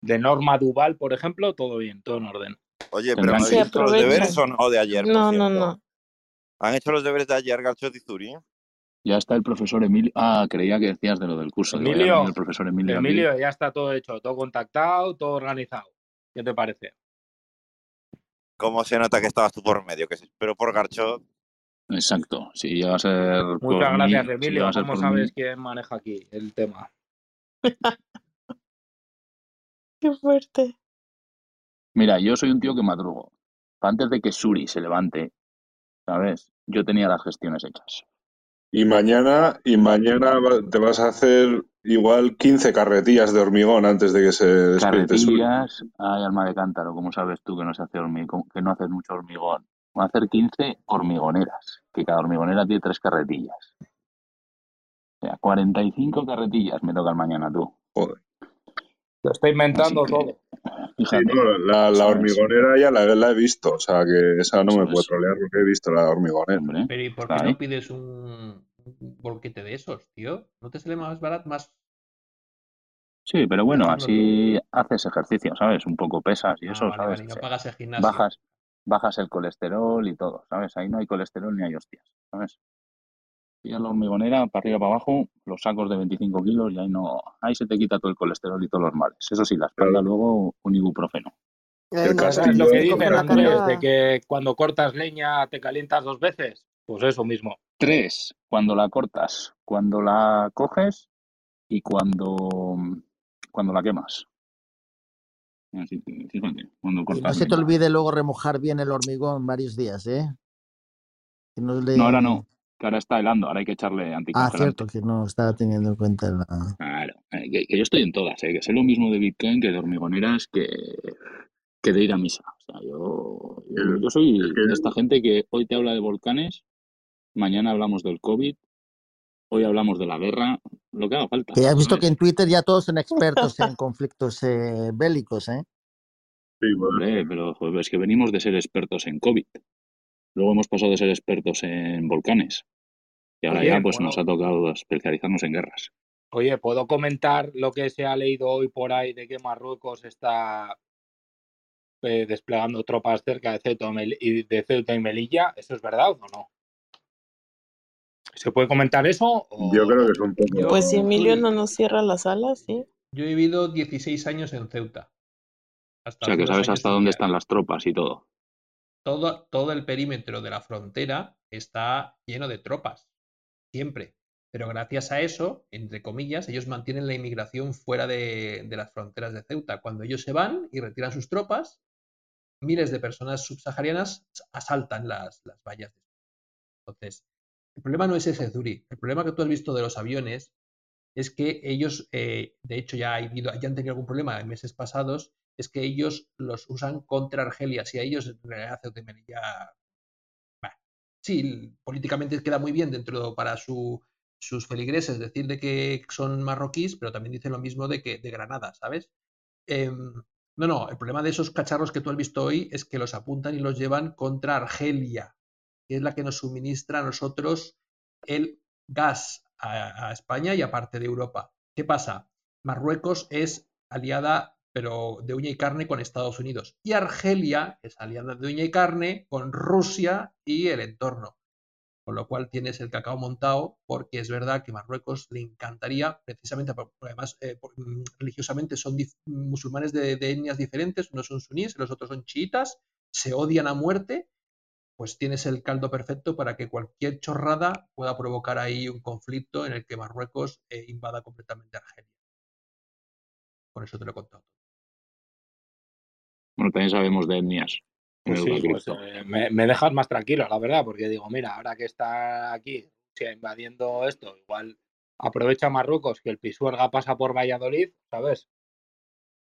de Norma Duval, por ejemplo, todo bien, todo en orden. Oye, pero Tendrán ¿no que- habéis hecho los deberes o no de ayer? No, no, no. ¿Han hecho los deberes de ayer, Garchot y Zuri? Ya está el profesor Emilio. Ah, creía que decías de lo del curso. Emilio, el profesor Emilio. Emilio, ya está todo hecho, todo contactado, todo organizado. ¿Qué te parece? ¿Cómo se nota que estabas tú por medio? Que se esperó por Garchot. Exacto. Si ya va a ser. por Muchas gracias, Emilio. ¿Cómo sabes mí, quién maneja aquí el tema? [LAUGHS] Qué fuerte. Mira, yo soy un tío que madrugo. Antes de que Suri se levante, ¿sabes? Yo tenía las gestiones hechas. Y mañana, y mañana te vas a hacer igual 15 carretillas de hormigón antes de que se despierte Suri. Carretillas, ay, alma de cántaro, ¿cómo sabes tú que no se hace hormigón, que no haces mucho hormigón? Voy a hacer 15 hormigoneras, que cada hormigonera tiene tres carretillas. O sea, 45 carretillas me tocan mañana tú. Joder. Lo está inventando que, todo. Sí, no, la, hormigonera ya la, la he visto, o sea que esa no me puede trolear porque he visto la hormigonera. hombre, Pero ¿y por qué no pides un, un bolquete de esos, tío? ¿No te sale más barato, más Sí, pero bueno, así haces ejercicio, ¿sabes? Un poco pesas y Ah, eso, vale, ¿sabes? vale, no pagas el gimnasio. bajas, bajas el colesterol y todo, ¿sabes? Ahí no hay colesterol ni hay hostias, ¿sabes? Y la hormigonera, para arriba, para abajo, los sacos de 25 kilos y ahí no, ahí se te quita todo el colesterol y todos los males. Eso sí, la espalda Claro. luego un ibuprofeno. Eh, El no, es lo que dicen, Andrés, carga. de que cuando cortas leña te calientas dos veces. Pues eso mismo. Tres, cuando la cortas, cuando la coges y cuando, cuando la quemas. Así que, fíjate, cuando Y no cortas se te olvide luego remojar bien el hormigón varios días, ¿eh? Que no le... No, ahora no, que ahora está helando, ahora hay que echarle Ah, anticongelante. cierto, que no estaba teniendo en cuenta la... Claro, eh, que, que yo estoy en todas, eh, que sé lo mismo de Bitcoin que de hormigoneras que, que de ir a misa. O sea, yo, yo, soy de esta gente que hoy te habla de volcanes, mañana hablamos del COVID, hoy hablamos de la guerra, lo que haga falta. Que ya has visto que en Twitter ya todos son expertos en [LAUGHS] conflictos eh, bélicos, ¿eh? sí, bueno, Hombre, pero joder, es que venimos de ser expertos en COVID. Luego hemos pasado de ser expertos en volcanes. Y ahora Oye, ya pues nos ¿puedo, ha tocado especializarnos en guerras. oye, ¿puedo comentar lo que se ha leído hoy por ahí de que Marruecos está eh, desplegando tropas cerca de Ceuta, y de Ceuta y Melilla? ¿Eso es verdad o no? ¿Se puede comentar eso? yo creo que es un poco... Pues si Emilio no nos cierra la sala, sí. yo he vivido 16 años en Ceuta, O sea, que sabes hasta dónde están las tropas y todo. Todo, todo el perímetro de la frontera está lleno de tropas, siempre. Pero gracias a eso, entre comillas, ellos mantienen la inmigración fuera de, las fronteras de Ceuta. Cuando ellos se van y retiran sus tropas, miles de personas subsaharianas asaltan las, las vallas. Entonces, el problema no es ese, Zuri. El problema que tú has visto de los aviones es que ellos, eh, de hecho, ya, ha habido- ya han tenido algún problema en meses pasados, es que ellos los usan contra Argelia. Si a ellos en realidad Ceuta y Melilla, bah, sí, políticamente queda muy bien dentro para su, sus feligreses decir de que son marroquíes, pero también dicen lo mismo de que de Granada, ¿sabes? Em, no, no, el problema de esos cacharros que tú has visto hoy es que los apuntan y los llevan contra Argelia, que es la que nos suministra a nosotros el gas a, a España y a parte de Europa. ¿Qué pasa? Marruecos es aliada, pero de uña y carne, con Estados Unidos. Y Argelia es aliada de uña y carne con Rusia y el entorno. Con lo cual tienes el cacao montado porque es verdad que Marruecos le encantaría, precisamente porque además eh, mm, religiosamente son musulmanes de, etnias diferentes, unos son suníes los otros son chiitas, se odian a muerte, pues tienes el caldo perfecto para que cualquier chorrada pueda provocar ahí un conflicto en el que Marruecos eh, invada completamente Argelia. Por eso te lo he contado. Bueno, también sabemos de etnias. Pues sí, pues, eh, me, dejas más tranquilo, la verdad, porque digo, mira, ahora que está aquí invadiendo esto, igual aprovecha Marruecos que el Pisuerga pasa por Valladolid, ¿sabes?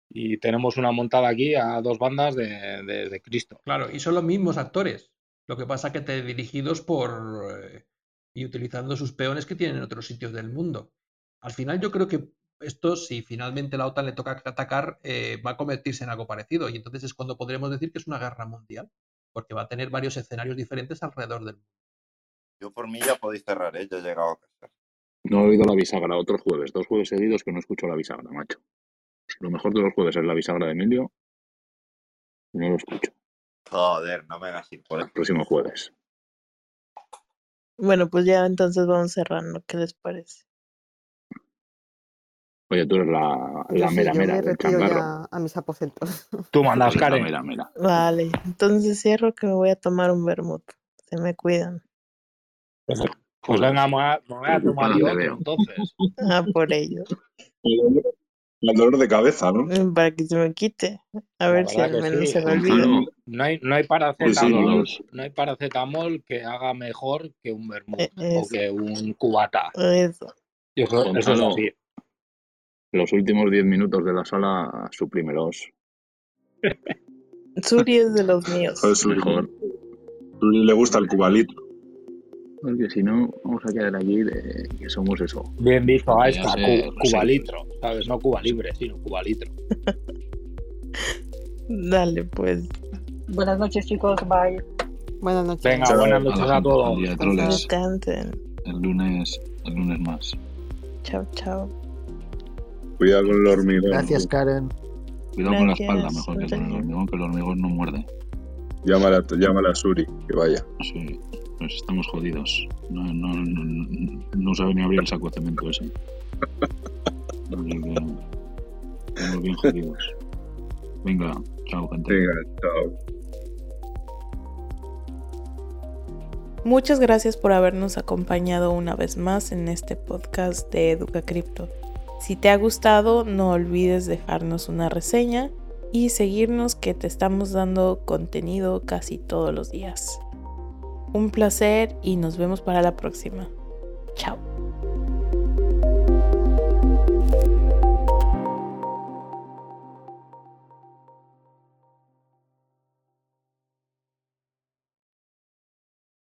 Y tenemos una montada aquí a dos bandas de, Cristo. Claro, y son los mismos actores. Lo que pasa que te dirigidos por eh, y utilizando sus peones que tienen en otros sitios del mundo. Al final yo creo que esto, si finalmente la OTAN le toca atacar, eh, va a convertirse en algo parecido. Y entonces es cuando podremos decir que es una guerra mundial, porque va a tener varios escenarios diferentes alrededor del mundo. Yo por mí ya podéis cerrar, ¿eh? Yo he llegado a casa. No he oído la bisagra otros jueves, dos jueves seguidos que no escucho la bisagra, macho. Lo mejor de los jueves es la bisagra de Emilio. No lo escucho. Joder, no me hagas por El próximo jueves. Bueno, pues ya entonces vamos cerrando. ¿Qué les parece? Oye, tú eres la, la mera mera del changarro. a mis aposentos. Tú mandas, Karen. Mera, mera. Vale, entonces cierro que me voy a tomar un vermut. Se me cuidan. Pues, pues venga, me voy a, tomar yo entonces. Ah, por ello. El dolor de cabeza, ¿no? Mm, para que se me quite. A ver si al menos se me olvida. No, hay, no hay paracetamol, no hay paracetamol que haga mejor que un vermut e, o que un cubata. Eso. Eso, eso es así los últimos 10 minutos de la sala, suprímelos. Suri es de los míos. Suri. Mejor. Suri le gusta el cubalito. Porque si no, vamos a quedar aquí de que somos eso. Bien visto, ahí está, cubalitro. ¿Sabes? No Cuba Libre, sino cubalitro. [LAUGHS] Dale, pues. Buenas noches, chicos. Bye. Buenas noches. Venga, buenas noches a todos. Descansen. El lunes, el lunes más. Chao, chao. Cuidado con el hormigón. Gracias, Karen. Cuidado con la espalda, mejor que con el hormigón, que el hormigón no muerde. Llámala, llámala a Suri, que vaya. Sí, pues estamos jodidos. No, no, no, no sabe ni abrir el saco de cemento ese. [LAUGHS] estamos bien jodidos. Venga, chao, gente. Venga, chao. Muchas gracias por habernos acompañado una vez más en este podcast de Educa Cripto. Si te ha gustado, no olvides dejarnos una reseña y seguirnos que te estamos dando contenido casi todos los días. Un placer y nos vemos para la próxima. Chao.